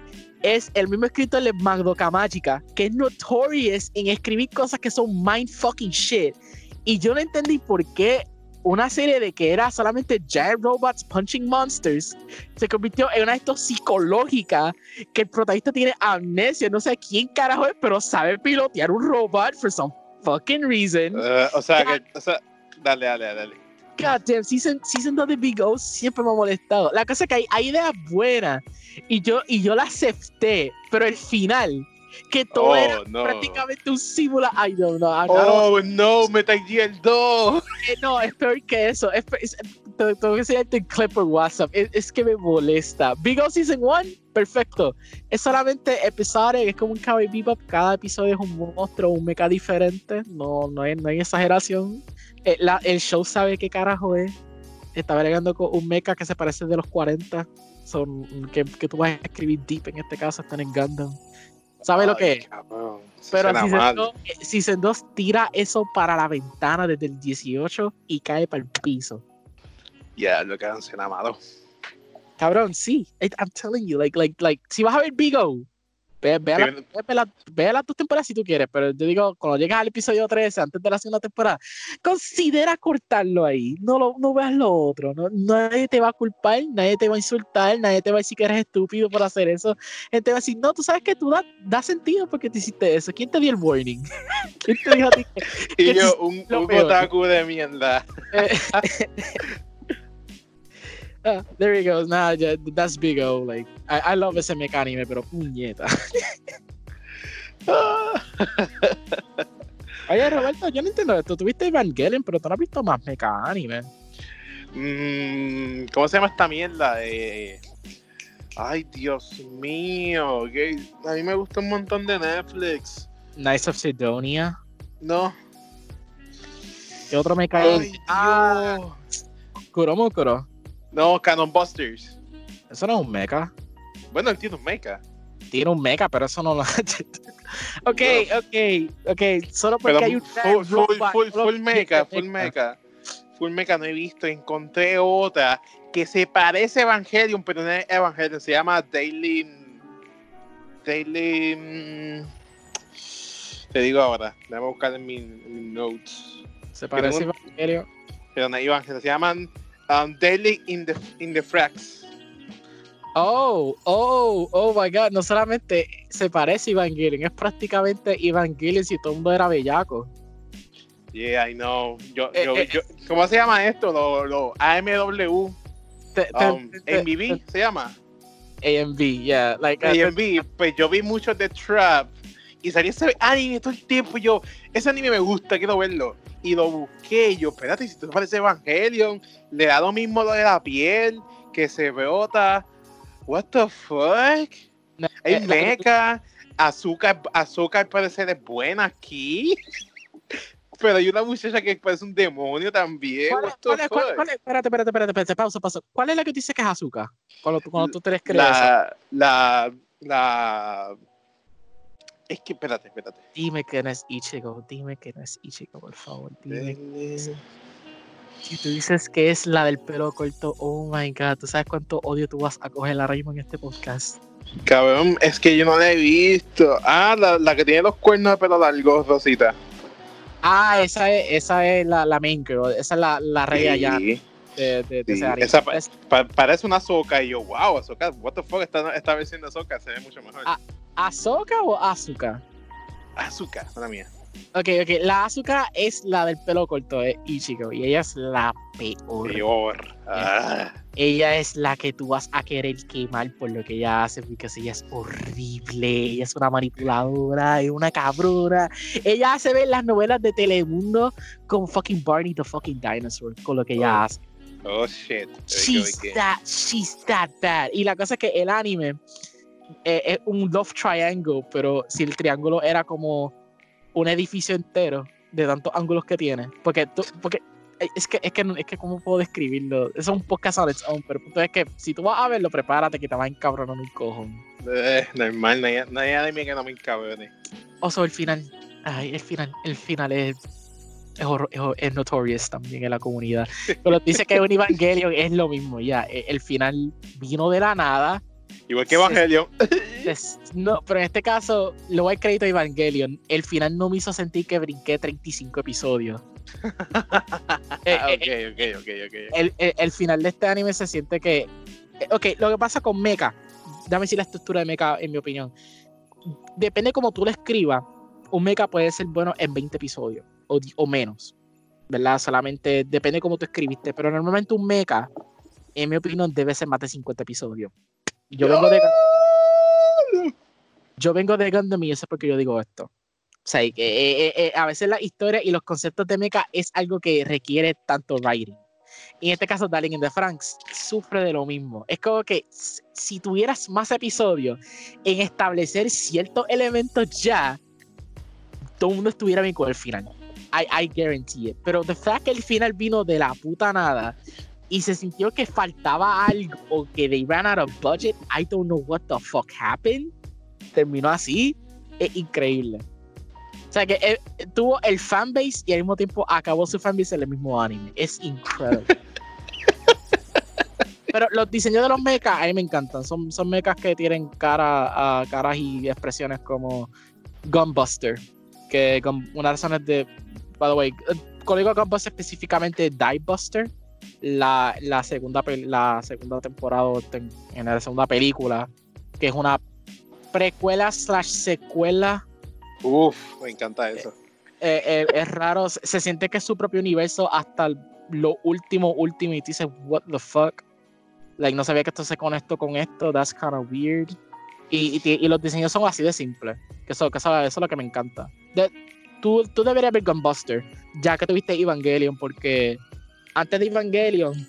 es el mismo escritor de Mágica, que es notorious en escribir cosas que son mind fucking shit. Y yo no entendí por qué una serie de que era solamente giant robots punching monsters se convirtió en una de psicológica que el protagonista tiene amnesia, no sé quién carajo es, pero sabe pilotear un robot for some fucking reason. Eh, o sea, que, o sea, dale, dale, dale. God damn, season, season 2 de Big O siempre me ha molestado. La cosa es que hay, hay ideas buenas y yo, y yo la acepté, pero el final, que todo Oh, era no. prácticamente un simula. I don't know. I don't- Oh, no, Metal Gear 2. eh, no, es peor que eso. Es, es- te- tengo que enseñarte el clip por WhatsApp. Es, es que me molesta. Big O Season 1, perfecto. Es solamente episodios, es como un Cowboy Bebop. Cada episodio es un monstruo, un mecha diferente. No, no, hay, no hay exageración. Eh, la- el show sabe qué carajo es. Está bregando con un mecha que se parece de los 40. Son, que, que tú vas a escribir deep en este caso, están en Gundam. ¿Sabe lo que es? Cabrón, Pero Season mal. 2, eh, Season 2 tira eso para la ventana desde el 18 y cae para el piso. Ya, lo que han malo. Cabrón, sí. I'm telling you, like, like, like, si vas a ver Big O, ve, ve, la- ve, la- ve las dos temporadas si tú quieres, pero yo digo, cuando llegas al episodio 13, antes de la segunda temporada, considera cortarlo ahí. No, lo, no veas lo otro. No, nadie te va a culpar, nadie te va a insultar, nadie te va a decir que eres estúpido por hacer eso. Gente va a decir, no, tú sabes que tú da, da sentido porque te hiciste eso. ¿Quién te dio el warning? <laughs> ¿Quién te dijo a ti que Y que yo, un, un otaku de mierda. <laughs> <laughs> Ah, <laughs> there he goes. Nah, yeah, that's Big O. Like, I, I love ese mecha anime, pero puñeta. <laughs> Oye, Roberto, yo no entiendo esto. Tuviste Evangelion, pero tú no has visto más mecha anime. Mm, ¿Cómo se llama esta mierda? Eh, ay, Dios mío. A mí me gusta un montón de Netflix. Knights of Sidonia. No. ¿Qué otro me cae? Ay, Ah, Dios. No, Canon Busters. Eso no es un mecha. Bueno, entiendo mecha. Tiene un mecha, pero eso no lo. <laughs> ok, ok, ok. Solo porque Pero hay un. full, full, full, full mecha, full mecha. Full mecha no he visto. Encontré otra que se parece a Evangelion, pero no es Evangelion. Se llama Daily. Daily. mm, Te digo ahora. Déjame buscar en mis en mis notes. Se parece a Evangelion. Pero no Evangelion. Se llaman um, Daily in the, in the Frax. Oh, oh, oh my god. No solamente se parece a Evangelion, es prácticamente Evangelion si todo el mundo era bellaco. Yeah, I know. Yo, Eh, yo, eh, yo- ¿Cómo se llama esto? Lo, lo AMW. Te- te- Um, te- MVB se llama. AMV, yeah. Like, uh, AMV. Pues yo vi mucho de Trap. Y salía ese anime todo el tiempo. y Yo, ese anime me gusta, quiero verlo. Y lo busqué. y Yo, espérate, si esto parece Evangelion. Le da lo mismo lo de la piel. Que se brota. What the fuck? no, Hay eh, la- mecha. Azúcar, azúcar parece ser buena aquí. <laughs> Pero hay una muchacha que parece un demonio también. ¿Cuál, es- es- es- espérate, espérate, espérate, espérate, pausa, pausa. ¿Cuál es la que tú dices que es azúcar? Cuando tú, cuando tú te crees la, la, la. Es que, espérate, espérate. Dime que no es Ichigo, dime que no es Ichigo, por favor. Dime. Si tú dices que es la del pelo corto, oh my god, ¿tú sabes cuánto odio tú vas a coger ahora mismo en este podcast? Cabrón, es que yo no la he visto. Ah, la, la que tiene los cuernos de pelo largo, Rosita. Ah, esa es, esa es la, la main girl, esa es la, la rey allá Sí. de, de, de sí, esa pa- Pa- parece una soca y yo, wow, Azoka, what the fuck, esta, esta versión de Azoka se ve mucho mejor. Ah. ¿Ahsoka o Asuka? Azúcar, mala mía. Ok, ok, la Asuka es la del pelo corto de Ichigo y ella es la peor. Peor. Ah. Ella es la que tú vas a querer quemar por lo que ella hace, porque ella es horrible, ella es una manipuladora, es una cabrona. Ella hace ver las novelas de Telemundo con fucking Barney the fucking dinosaur, con lo que ella Oh. hace. Oh shit. She's that, she's that bad. Y la cosa es que el anime eh, es un love triangle, pero si el triángulo era como un edificio entero de tantos ángulos que tiene. Porque, tú- porque eh, es que, es que, es que, ¿cómo puedo describirlo? Eso es un podcast on its own, pero el punto es que si tú vas a verlo, prepárate que te va a encabronar un cojón. Eh, normal, no hay, no hay anime que no me encabrone. Oso, el final. Ay, el final, el final es. Es, horror- es, es notorious también en la comunidad. <laughs> Pero dice que un Evangelion es lo mismo, ya. e- El final vino de la nada. Igual que. Evangelion. Es- no, pero en este caso, le voy a crédito a Evangelion. El final no me hizo sentir que brinqué 35 episodios. Eh, <laughs> eh, ok, ok, ok, ok. el, el- el final de este anime se siente que. eh, Ok, lo que pasa con Mecha, dame decir la estructura de Mecha, en mi opinión. Depende cómo tú lo escribas, un Mecha puede ser bueno en 20 episodios o, o menos, ¿verdad? Solamente depende cómo tú escribiste, pero normalmente un Mecha, en mi opinión, debe ser más de 50 episodios. Yo vengo de. Yo vengo de Gundam y eso es porque yo digo esto. O sea, que, eh, eh, eh, a veces la historia y los conceptos de mecha es algo que requiere tanto writing. Y en este caso, Darling in the Franks sufre de lo mismo. Es como que si tuvieras más episodios en establecer ciertos elementos ya, todo el mundo estuviera bien con el final. I, I guarantee it. Pero the fact que el final vino de la puta nada y se sintió que faltaba algo o que they ran out of budget, I don't know what the fuck happened. Terminó así, es increíble. O sea que eh, tuvo el fanbase y al mismo tiempo acabó su fanbase en el mismo anime. Es increíble. <laughs> Pero los diseños de los mechas a mí me encantan. Son, son mechas que tienen cara, a caras y expresiones como Gunbuster. Que Gun- una razones de. By the way, eh, cuando digo Gunbuster específicamente Diebuster, la, la, segunda, la segunda temporada, en la segunda película, que es una precuela slash secuela Uf, me encanta eso. eh, eh, es raro, se, siente que es su propio universo hasta el- lo último, último, y te dices, what the fuck. Like, no sabía que esto se conectó con esto, that's kind of weird. Y, y, y los diseños son así de simples. Que eso, que eso, eso es lo que me encanta. De, tú, tú deberías ver Gunbuster, ya que tuviste Evangelion, porque antes de Evangelion,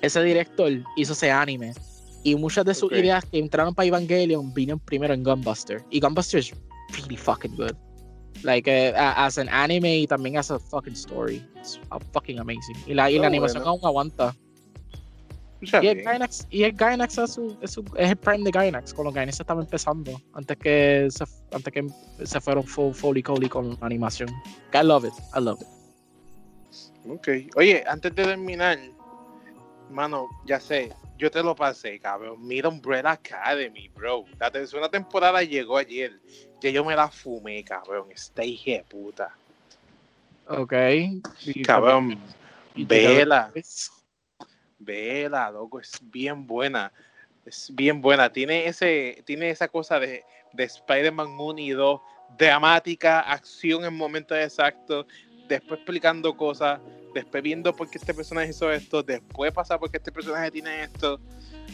ese director hizo ese anime. Y muchas de sus Ok. ideas que entraron para Evangelion vinieron primero en Gunbuster. Y Gunbuster is really fucking good. Like, a- as an anime y también as a fucking story. It's uh, fucking amazing. Y la, y la animación bueno. aún aguanta. Y el. Gainax, y el Gainax es, su- es, su- es el prime de Gainax, con los Gainax estaba empezando, antes que se, antes que se fueron full, fully con animación. I love it, I love it. Ok. Oye, antes de terminar, mano, ya sé, yo te lo pasé, cabrón. Mira Umbrella Academy, bro. La tercera temporada llegó ayer. Que yo me la fumé, cabrón. Esta hija de puta. Ok. Cabrón, y- vela. y- Vela, loco, es bien buena. Es bien buena. Tiene ese, tiene esa cosa de, de Spider-Man 1 y 2, dramática, acción en momentos exactos, después explicando cosas, después viendo por qué este personaje hizo esto, después pasa por qué este personaje tiene esto.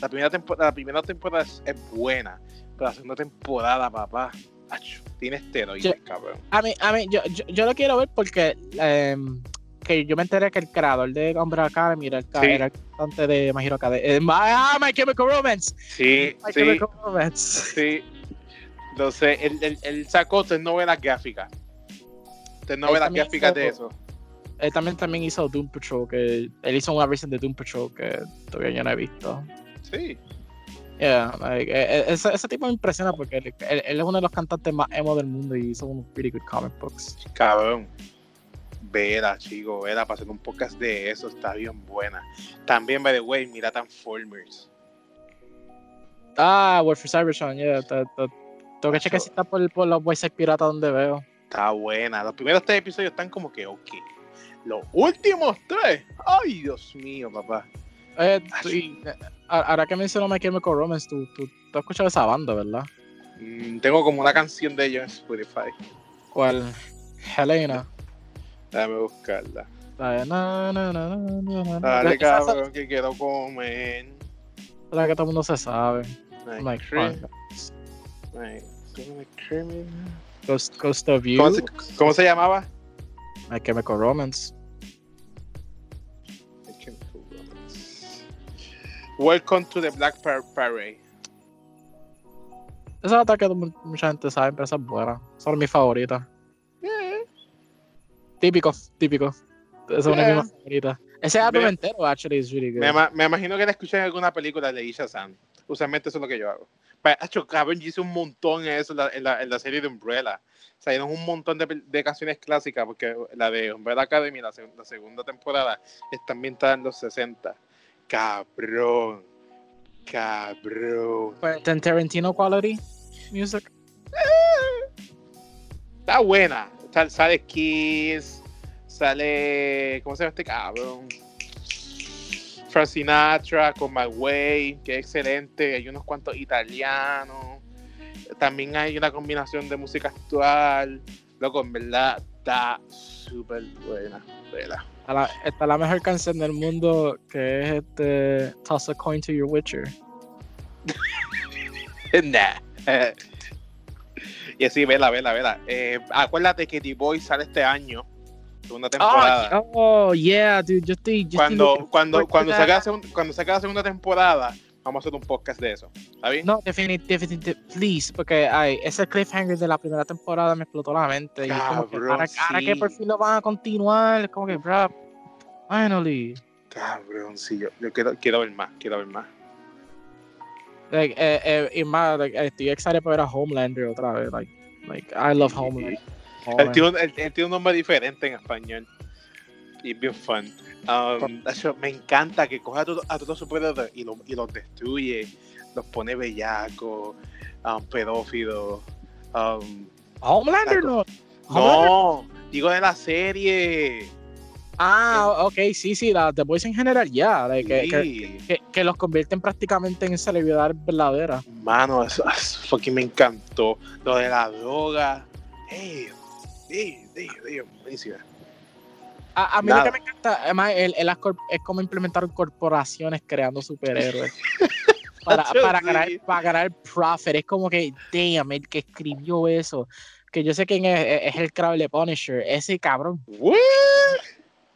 La primera temporada, la primera temporada es, es buena, pero la segunda temporada, papá, acho, tiene esteroides, Yo- cabrón. A mí, a mí, yo, yo, yo lo quiero ver porque em, que yo me enteré que el creador de Umbrella Academy era el, Sí. era el cantante de My Hero Academy. Eh, my, ah, My Chemical Romance. Sí, My sí. Chemical Romance. Sí. Entonces, él, él, él sacó tres novelas gráficas. Novelas gráficas de eso. Él también, también hizo Doom Patrol, que él hizo una versión de Doom Patrol que todavía yo no he visto. Sí. Yeah, like, eh, eh, ese, ese tipo me impresiona porque él, él- él es uno de los cantantes más emo del mundo y hizo unos pretty good comic books. Cabrón. Vela, chico, vela, para hacer un podcast de eso, está bien buena. También, by the way, mira Transformers. Ah, War for Cybertron, yeah. te- te- tengo que checar si está por, por los Voice Pirata donde veo. Está buena. Los primeros tres episodios están como que ok. Los últimos tres. Ay, Dios mío, papá. Eh, y, eh, ahora que mencionó My Chemical Romance, tú, tú, tú has escuchado esa banda, ¿verdad? Mm, tengo como una canción de ellos en Spotify. ¿Cuál? Helena. Déjame buscarla. Na, na, na. Dale, cabrón, que quiero comer. la que todo el mundo se sabe. Cream. Ay, ¿cómo me cream? Ghost, Ghost of You, ¿Cómo se, cómo se llamaba? My Chemical Romance. Welcome to the Black Par- Parade. Esa es otra que mu- mucha gente sabe, pero esa es buena. Esa es mi favorita. Típico, típico. Esa es una de Yeah. mis favoritas. Ese álbum entero, actually, is really good. Me, ima- me imagino que la escuché en alguna película de Isha San. Usualmente eso es lo que yo hago. Acho, cabrón, yo hice un montón en eso en la, en la, en la serie de Umbrella. Salieron un montón de, de canciones clásicas, porque la de Umbrella Academy, la, la segunda temporada, está ambientada en los 60. Cabrón. Cabrón. Quentin Tarantino quality music. Está buena. Sal- Sale Kiss, sale. ¿Cómo se llama este cabrón? Frank Sinatra con My Way, que es excelente. Hay unos cuantos italianos. También hay una combinación de música actual. Loco, en verdad está súper buena. Vela. Está la, está la mejor canción del mundo que es este Toss a Coin to Your Witcher. <laughs> Nah. <laughs> y así, vela, vela, vela. Eh, acuérdate que D-Boy sale este año. Segunda temporada. Oh, oh, yeah, dude. Yo estoy. Yo cuando, estoy cuando, cuando, la- salga la segun- cuando salga la segunda temporada, vamos a hacer un podcast de eso. ¿Está bien? No, definitivamente, please, porque ay, ese cliffhanger de la primera temporada me explotó la mente. Y como que Cabrón, ahora que sí. por fin lo van a continuar, es como que, bro, finally. Cabrón, sí, yo, yo quiero, quiero ver más, quiero ver más. Like, eh, eh, y más, like, estoy excited por ver a Homelander otra vez. Like, like I love Homelander. Él tiene, un- él- él tiene un nombre diferente en español. Y es bien fun. Um, me encanta que coja a, todo- a todos los superhéroes y, lo- y los destruye. Los pone bellacos, um, pedófilos. Um, Homelander no. No, digo de la serie. Ah, ok, sí, sí, la The Boys en general, ya. like, que, que, que, que los convierten prácticamente en celebridades verdaderas. Mano, eso, eso fucking me encantó. Lo de la droga. Ey, buenísima. A, a mí Nada. lo que me encanta, además, el, el ascor- es como implementaron corporaciones creando superhéroes. <laughs> para, para, ganar, para ganar profit. Es como que, damn, el que escribió eso. Que yo sé quién es, es el creador de Punisher. Ese cabrón. What?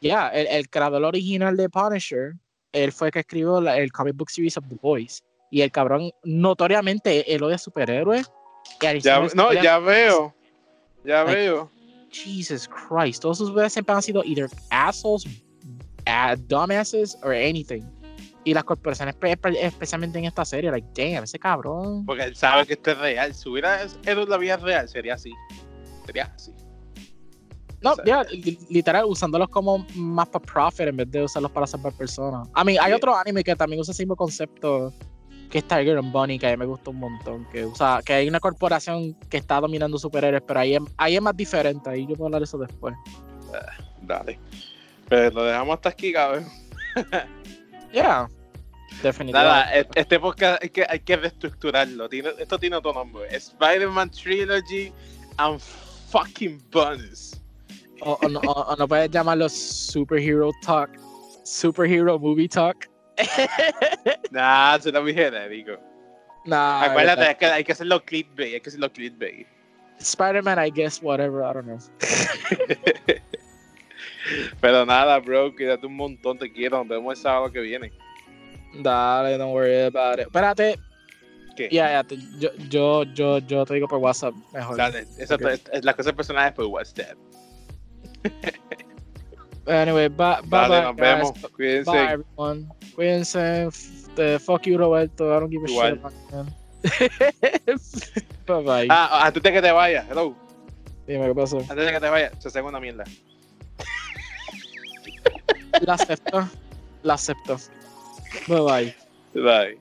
Ya, el, el creador original de Punisher, él fue el que escribió la- el comic book series of The Boys. Y el cabrón, notoriamente, él odia superhéroes. y Ya, no, ya veo. Ya Like, veo. Jesus Christ. Todos sus videos siempre han sido either assholes, dumbasses, or anything. Y las corporaciones, espe- espe- especialmente en esta serie, like, damn, ese cabrón. Porque él sabe que esto es real. Si hubiera sido la vida real, sería así. Sería así. No, ya, li- literal, usándolos como más para profit en vez de usarlos para salvar personas. A mí, hay otro anime que también usa ese mismo concepto, que es Tiger and Bunny, que a mí me gusta un montón. Que usa, que hay una corporación que está dominando superhéroes, pero ahí es, ahí es más diferente. Ahí yo puedo hablar de eso después. Dale. Pero lo dejamos hasta aquí, cabrón. <laughs> Yeah, definitivamente. Nada, este podcast hay que, hay que reestructurarlo. Esto tiene otro nombre. Spider-Man Trilogy and fucking bonus. O, o no, o- o no puedes llamarlo Superhero Talk, Superhero Movie Talk. <laughs> Nah, será muy genérico. Nah, Acuérdate, hay que, hay que hacerlo clickbait. Hay que hacerlo clickbait. Spider-Man, I guess, whatever, I don't know. <laughs> Pero nada, bro, cuídate un montón, te quiero. Nos vemos el sábado que viene. Dale, don't worry about it. Espérate, ¿Qué? ya, ya, te- yo, yo, yo, yo te digo por WhatsApp mejor. Dale, esa Ok. es, es las cosas personales por WhatsApp. <laughs> Anyway, bye, bye, Dale, bye, nos guys. vemos. Cuídense. Bye, everyone. Cuídense. The fuck you, Roberto. I don't give a Igual. shit about you, bye bye. Ah, antes de que te vayas, hello. Dime qué pasó. Antes de que te vayas, se una mierda. <laughs> La acepto. La acepto. Bye bye. Bye.